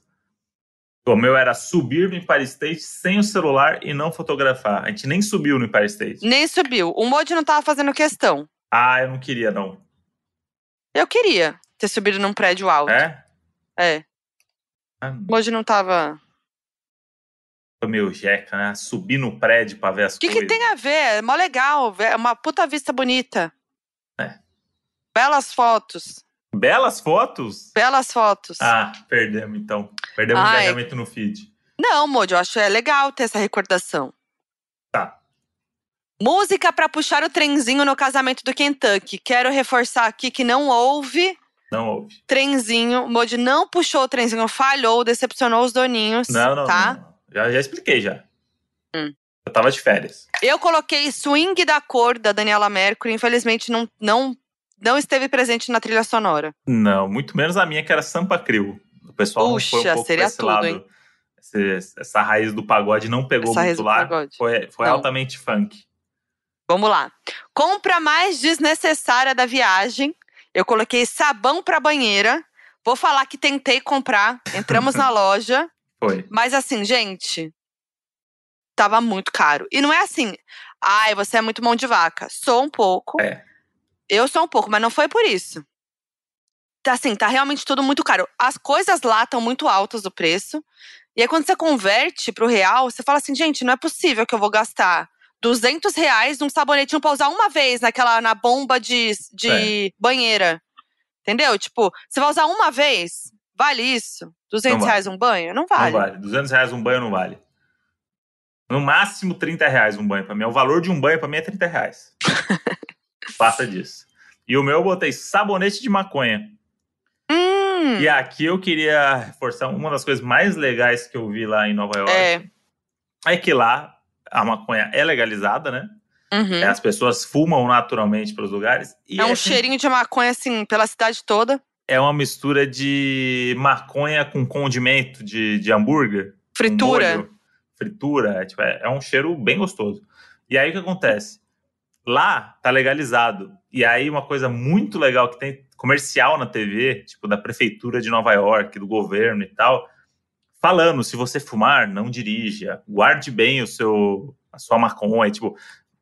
O meu era subir no Empire State sem o celular e não fotografar. A gente nem subiu no Empire State. Nem subiu. O Modi não tava fazendo questão. Ah, eu não queria, não. Eu queria ter subido num prédio alto. É? É. Ah, O Modi não tava. Foi meio jeca, né? Subir no prédio pra ver as O que, coisas. que tem a ver? É mó legal. É uma puta vista bonita. É. Belas fotos. Belas fotos? Belas fotos. Ah, perdemos então. Perdemos Ai. engajamento no feed. Não, Moody, eu acho é legal ter essa recordação. Tá. Música pra puxar o trenzinho no casamento do Kentucky. Quero reforçar aqui que não houve Não houve. trenzinho. O Moody não puxou o trenzinho, falhou, decepcionou os doninhos. Não, não, tá? não, não. Já, já expliquei já. Hum. Eu tava de férias. Eu coloquei Swing da Cor, da Daniela Mercury. Infelizmente, não, não, não esteve presente na trilha sonora. Não, muito menos a minha, que era Sampa Crio. O pessoal não foi um Puxa, pouco seria tudo, lado. hein? Esse- essa raiz do pagode não pegou Essa muito lá. Foi, foi Não. altamente funk. Vamos lá. Compra mais desnecessária da viagem. Eu coloquei sabão pra banheira. Vou falar que tentei comprar. Entramos na loja. Foi. Mas assim, gente, tava muito caro. E não é assim, ai, você é muito mão de vaca. Sou um pouco. É. Eu sou um pouco, mas não foi por isso. Tá assim, tá realmente tudo muito caro. As coisas lá estão muito altas o preço. E aí, quando você converte pro real, você fala assim, gente, não é possível que eu vou gastar 200 reais num sabonetinho pra usar uma vez naquela, na bomba de, de banheira. Entendeu? Tipo, você vai usar uma vez, vale isso? 200 vale. reais um banho? Não vale. Não vale. 200 reais um banho não vale. No máximo 30 reais um banho pra mim. O valor de um banho pra mim é 30 reais. Passa disso. E o meu eu botei sabonete de maconha. Hum, E aqui eu queria reforçar uma das coisas mais legais que eu vi lá em Nova York. é. É que lá a maconha é legalizada, né? uhum. As pessoas fumam naturalmente pelos lugares. É um assim, cheirinho de maconha, assim, pela cidade toda. é uma mistura de maconha com condimento de, de hambúrguer. Fritura. molho, fritura. É, tipo, é, é um cheiro bem gostoso. E aí o que acontece? Lá tá legalizado. E aí uma coisa muito legal que tem comercial na TV, tipo da prefeitura de Nova York, do governo e tal, falando, se você fumar, não dirija, guarde bem o seu a sua maconha, tipo,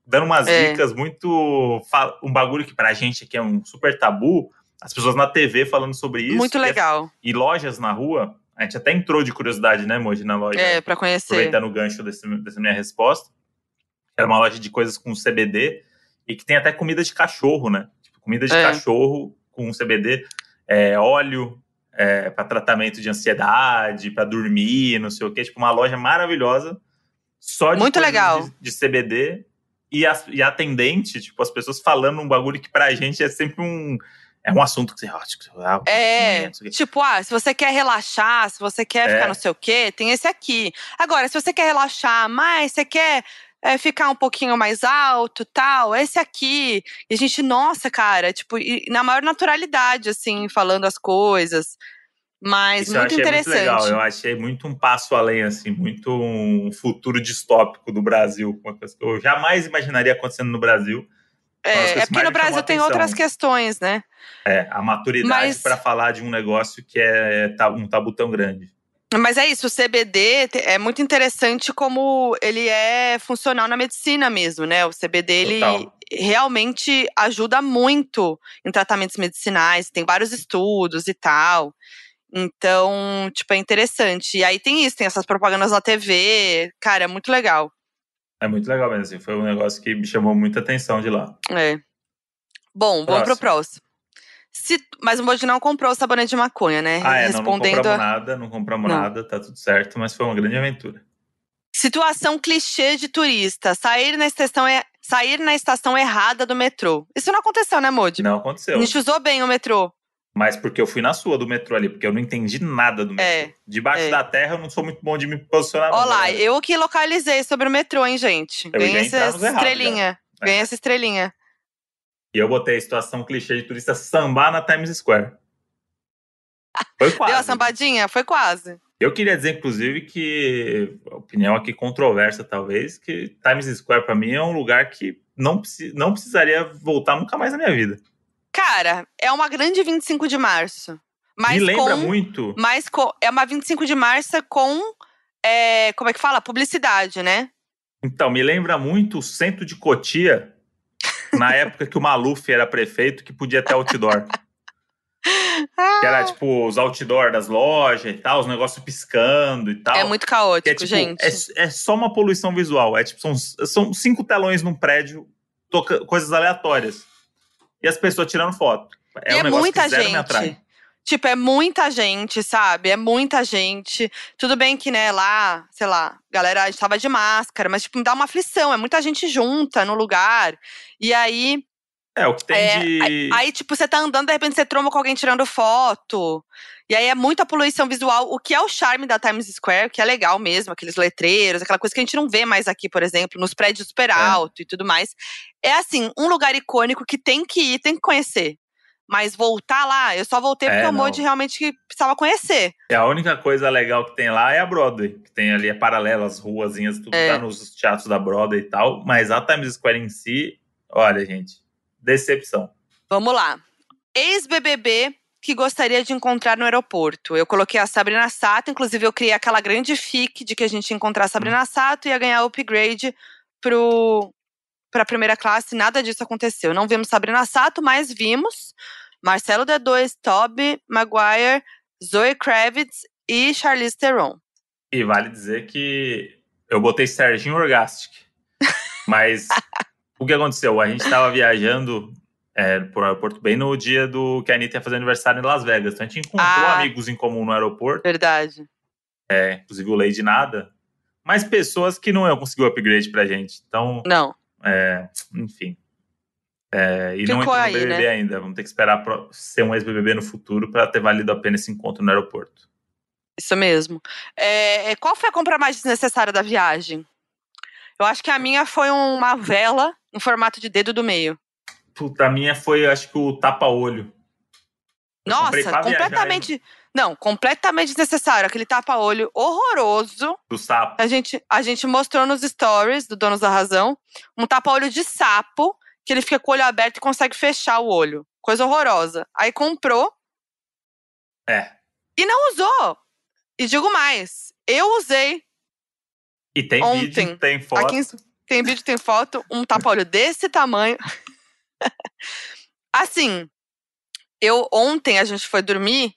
dando umas É. dicas muito um bagulho que pra gente aqui é um super tabu, as pessoas na TV falando sobre isso. Muito e as- legal. E, lojas na rua, a gente até entrou de curiosidade, né, Moji, na loja É, pra conhecer. aproveitando o gancho desse, dessa minha resposta, era uma loja de coisas com CBD e que tem até comida de cachorro, né? Tipo, comida de É. cachorro com CBD, é, óleo é, para tratamento de ansiedade, para dormir, não sei o quê. Tipo, uma loja maravilhosa, só de Muito legal. De, de CBD e a, e a atendente, tipo, as pessoas falando um bagulho que pra gente é sempre um. É um assunto que você. ah, tipo, ah, É, quê. tipo, ah, se você quer relaxar, se você quer É. ficar não sei o quê, tem esse aqui. Agora, se você quer relaxar mais, você quer é, ficar um pouquinho mais alto tal, esse aqui. E a gente, nossa, cara, tipo, na maior naturalidade, assim, falando as coisas. Mas Isso eu muito achei interessante. muito legal. Eu achei muito um passo além, assim, muito um futuro distópico do Brasil. Eu jamais imaginaria acontecendo no Brasil. É, é que porque no Brasil tem atenção. outras questões, né? É, a maturidade Mas- para falar de um negócio que é ta- um tabu tão grande. Mas é isso, o CBD é muito interessante como ele é funcional na medicina mesmo, né? O CBD, ele realmente ajuda muito em tratamentos medicinais, tem vários estudos e tal. Então, tipo, é interessante. E aí tem isso, tem essas propagandas na TV. Cara, é muito legal. É muito legal mesmo. Assim, foi um negócio que me chamou muita atenção de lá. É. Bom, vamos pro Próximo. Se, mas o Moji não comprou o sabonete de maconha, né? Ah, é, não, não Respondendo compramos a- nada, não compramos Não. nada, tá tudo certo, mas foi uma grande aventura. Situação clichê de turista. Sair na estação, é, sair na estação errada do metrô. Isso não aconteceu, né, Moji? Não aconteceu. gente usou bem o metrô. Mas porque eu fui na sua do metrô ali, porque eu não entendi nada do metrô. É, Debaixo é. da terra eu não sou muito bom de me posicionar. não, Olha lá, galera. eu que localizei sobre o metrô, hein, gente? Ganhei essa entramos errado, estrelinha. Ganhei essa estrelinha. E eu botei a situação clichê de turista sambar na Times Square. Foi quase. Deu a sambadinha? Foi quase. Eu queria dizer, inclusive, que opinião aqui controversa, talvez, que Times Square pra mim é um lugar que não, não precisaria voltar nunca mais na minha vida. Cara, é uma grande 25 de março. Mas Me lembra com, muito. Mas com, é uma 25 de março com. é, como é que fala? Publicidade, né? Então, me lembra muito o centro de Cotia, na época que o Maluf era prefeito, que podia ter outdoor. Que era tipo os outdoor das lojas e tal, os negócios piscando e tal. É muito caótico, é, tipo, gente. é, é só uma poluição visual. É tipo, são, são cinco telões num prédio, toca, coisas aleatórias. E as pessoas tirando foto. É e um é negócio muita que zero me atrai. Tipo, é muita gente, sabe? É muita gente. Tudo bem que, né, lá, sei lá, galera, a gente tava de máscara, mas, tipo, me dá uma aflição. É muita gente junta no lugar. E aí, É, o que tem É, de. Aí, tipo, você tá andando, de repente você tromba com alguém tirando foto. E aí é muita poluição visual, o que é o charme da Times Square, que é legal mesmo, aqueles letreiros, aquela coisa que a gente não vê mais aqui, por exemplo, nos prédios super alto e tudo mais. É assim, um lugar icônico que tem que ir, tem que conhecer. Mas voltar lá, eu só voltei É, porque o não. Realmente que precisava conhecer. E a única coisa legal que tem lá é a Broadway. Que tem ali, é paralela, as ruazinhas, tudo É. tá nos teatros da Broadway e tal. Mas a Times Square em si, olha, gente, decepção. Vamos lá. Ex-BBB que gostaria de encontrar no aeroporto. Eu coloquei a Sabrina Sato, inclusive eu criei aquela grande fic de que a gente ia encontrar a Sabrina Sato e ia ganhar upgrade pro para a primeira classe, nada disso aconteceu. Não vimos Sabrina Sato, mas vimos Marcelo D2, Toby Maguire, Zoe Kravitz e Charlize Theron. E vale dizer que eu botei Serginho Orgastic. Mas o que aconteceu? A gente tava viajando é, pro aeroporto bem no dia do que a Anitta ia fazer aniversário em Las Vegas. Então a gente encontrou Ah. amigos em comum no aeroporto, Verdade. é, inclusive o Lady Nada, mas pessoas que não iam conseguir o upgrade pra gente. Então, Não. É, enfim. É, e não Ficou entrou no aí, BBB né? ainda. Vamos ter que esperar ser um ex-BBB no futuro para ter valido a pena esse encontro no aeroporto. Isso mesmo. É, é, qual foi a compra mais desnecessária da viagem? Eu acho que a minha foi uma vela em formato de dedo do meio. Puta, a minha foi, acho que o tapa-olho. Nossa, pra viajar, completamente. Não, completamente desnecessário. Aquele tapa-olho horroroso. Do sapo. A gente, a gente mostrou nos stories do Donos da Razão um tapa-olho de sapo, que ele fica com o olho aberto e consegue fechar o olho. Coisa horrorosa. Aí comprou É. e não usou. E digo mais, eu usei. E tem Ontem, vídeo, tem foto. Aqui em- tem vídeo, tem foto, um tapa-olho desse tamanho. assim, eu ontem a gente foi dormir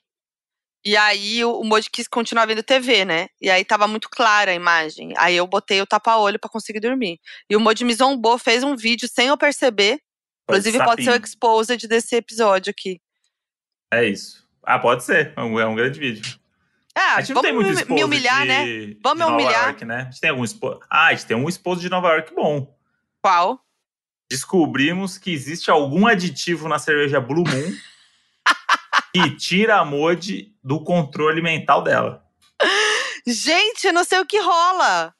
e aí o, o Moji quis continuar vendo TV, né? E aí tava muito clara a imagem. Aí eu botei o tapa-olho pra conseguir dormir. E o Moji me zombou, fez um vídeo sem eu perceber. Inclusive pode ser o exposed desse episódio aqui. É isso. Ah, pode ser. É um, é um grande vídeo. Ah, a gente não tem muito me, me humilhar, de, né? Vamos me humilhar. York, né? A gente tem algum esposo. Ah, a gente tem um esposo de Nova York bom. Qual? Descobrimos que existe algum aditivo na cerveja Blue Moon que tira a Modi do controle mental dela. Gente, eu não sei o que rola.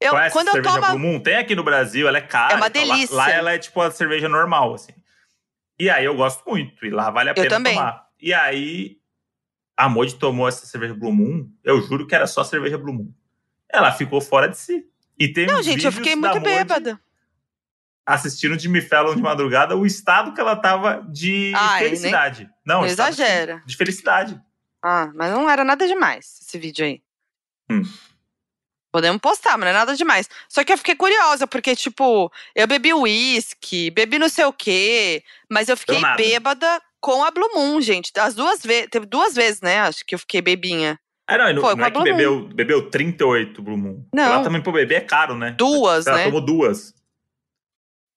Eu, Conhece quando a eu cerveja tomo. Blue Moon? Tem aqui no Brasil, ela é cara. É uma e tal. Lá- delícia. Lá, ela é tipo a cerveja normal, assim. E aí eu gosto muito, e lá vale a Eu pena também. tomar. E aí a Modi tomou essa cerveja Blue Moon, eu juro que era só cerveja Blue Moon. Ela ficou fora de si. E tem Não, gente, eu fiquei muito bêbada. assistindo Jimmy Fallon de madrugada, o estado que ela tava de Ai, nem- felicidade. Não, Não de- exagera. De felicidade. Ah, mas não era nada demais esse vídeo aí. Hum. Podemos postar, mas não é nada demais. Só que eu fiquei curiosa, porque, tipo, eu bebi uísque, bebi não sei o quê, mas eu fiquei bêbada com a Blue Moon, gente. As duas vezes, teve duas vezes, né? Acho que eu fiquei bebinha. Ah, não, não, Foi não é que bebeu, bebeu 38 Blue Moon. Não. Ela também pro bebê é caro, né? Duas, Ela né? tomou duas.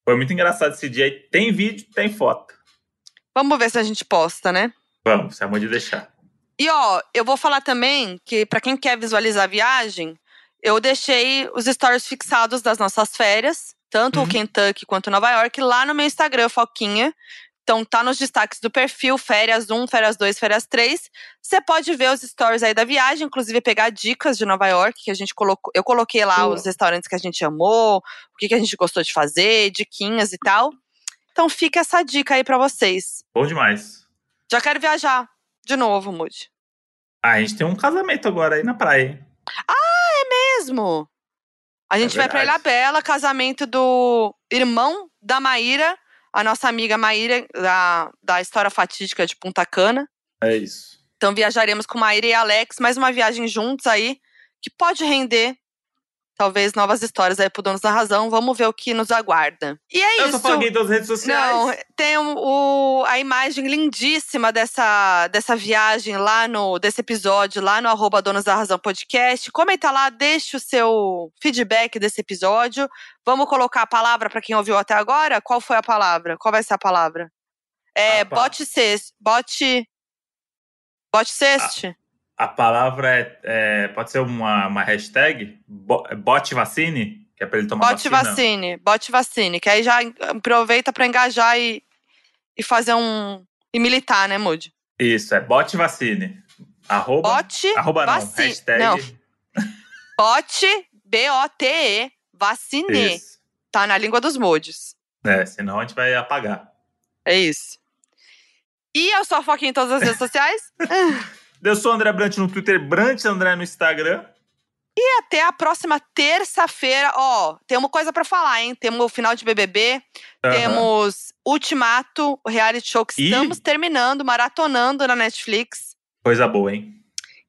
Foi muito engraçado esse dia. aí. Tem vídeo, tem foto. Vamos ver se a gente posta, né? Vamos, se a de deixar. E ó, eu vou falar também que pra quem quer visualizar a viagem, eu deixei os stories fixados das nossas férias, tanto Uhum. o Kentucky quanto Nova York, lá no meu Instagram, Foquinha. Então tá nos destaques do perfil, férias 1, férias 2, férias 3. Você pode ver os stories aí da viagem, inclusive pegar dicas de Nova York, que a gente colocou. Eu coloquei lá Boa. os restaurantes que a gente amou, o que, que a gente gostou de fazer, diquinhas e tal. Então fica essa dica aí pra vocês. Bom demais. Já quero viajar de novo, Moody. Ah, a gente tem um casamento agora aí na praia, hein? mesmo. A gente vai pra É. Ilha Bela, casamento do irmão da Maíra, a nossa amiga Maíra, da, da história fatídica de Punta Cana. É isso. Então viajaremos com Maíra e Alex, mais uma viagem juntos aí, que pode render talvez novas histórias aí pro Donos da Razão. Vamos ver o que nos aguarda. E é Eu isso. só paguei das redes sociais. Não, tem o, a imagem lindíssima dessa, dessa viagem lá no desse episódio, lá no arroba Donos da Razão Podcast. Comenta lá, deixa o seu feedback desse episódio. Vamos colocar a palavra para quem ouviu até agora? Qual foi a palavra? Qual vai ser a palavra? É, Ah, bote sexto. Bote. Bote sexto. A palavra é, é- pode ser uma, uma hashtag? Bo, bote vacine? Que é pra ele tomar bote vacina? vacine. Bote vacine. Que aí já aproveita pra engajar e, e fazer um. E militar, né, Moody? Isso, é bote vacine. Arroba, Bote arroba não, hashtag. Não, bote B-O-T-E. Vacine. Isso. Tá na língua dos modes. É, senão a gente vai apagar. É isso. E eu sou a Foquinha em todas as redes sociais. Eu sou o André Brant no Twitter, Brant André no Instagram. E até a próxima terça-feira. Ó, tem uma coisa pra falar, hein? Temos o final de BBB, Aham. temos Ultimato, o reality show que Ih. estamos terminando, maratonando na Netflix. Coisa boa, hein?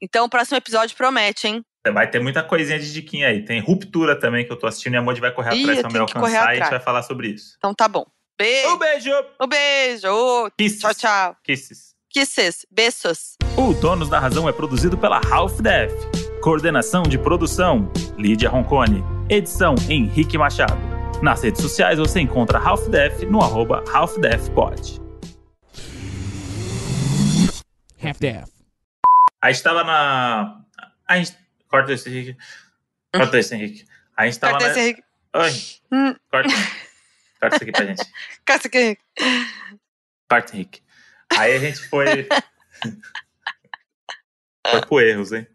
Então o próximo episódio promete, hein? Vai ter muita coisinha de diquinha aí. Tem Ruptura também que eu tô assistindo e a Modi vai correr Ih, atrás pra me alcançar e a gente vai falar sobre isso. Então tá bom. Beijo. Um beijo! Um beijo. Kisses. Tchau, tchau. Kisses. Kisses. Beijos. O Donos da Razão é produzido pela Half Def. Coordenação de produção, Lídia Roncone. Edição, Henrique Machado. Nas redes sociais você encontra Half Def no arroba halfdefpod. Half-Death. A gente tava na... A gente... Corta esse Henrique. Corta esse Henrique. A gente tava Corta na... esse Henrique. Oi, Hum, corta. corta isso aqui pra gente. corta esse Henrique. Corta, Henrique. Aí a gente foi... foi pro erros, hein?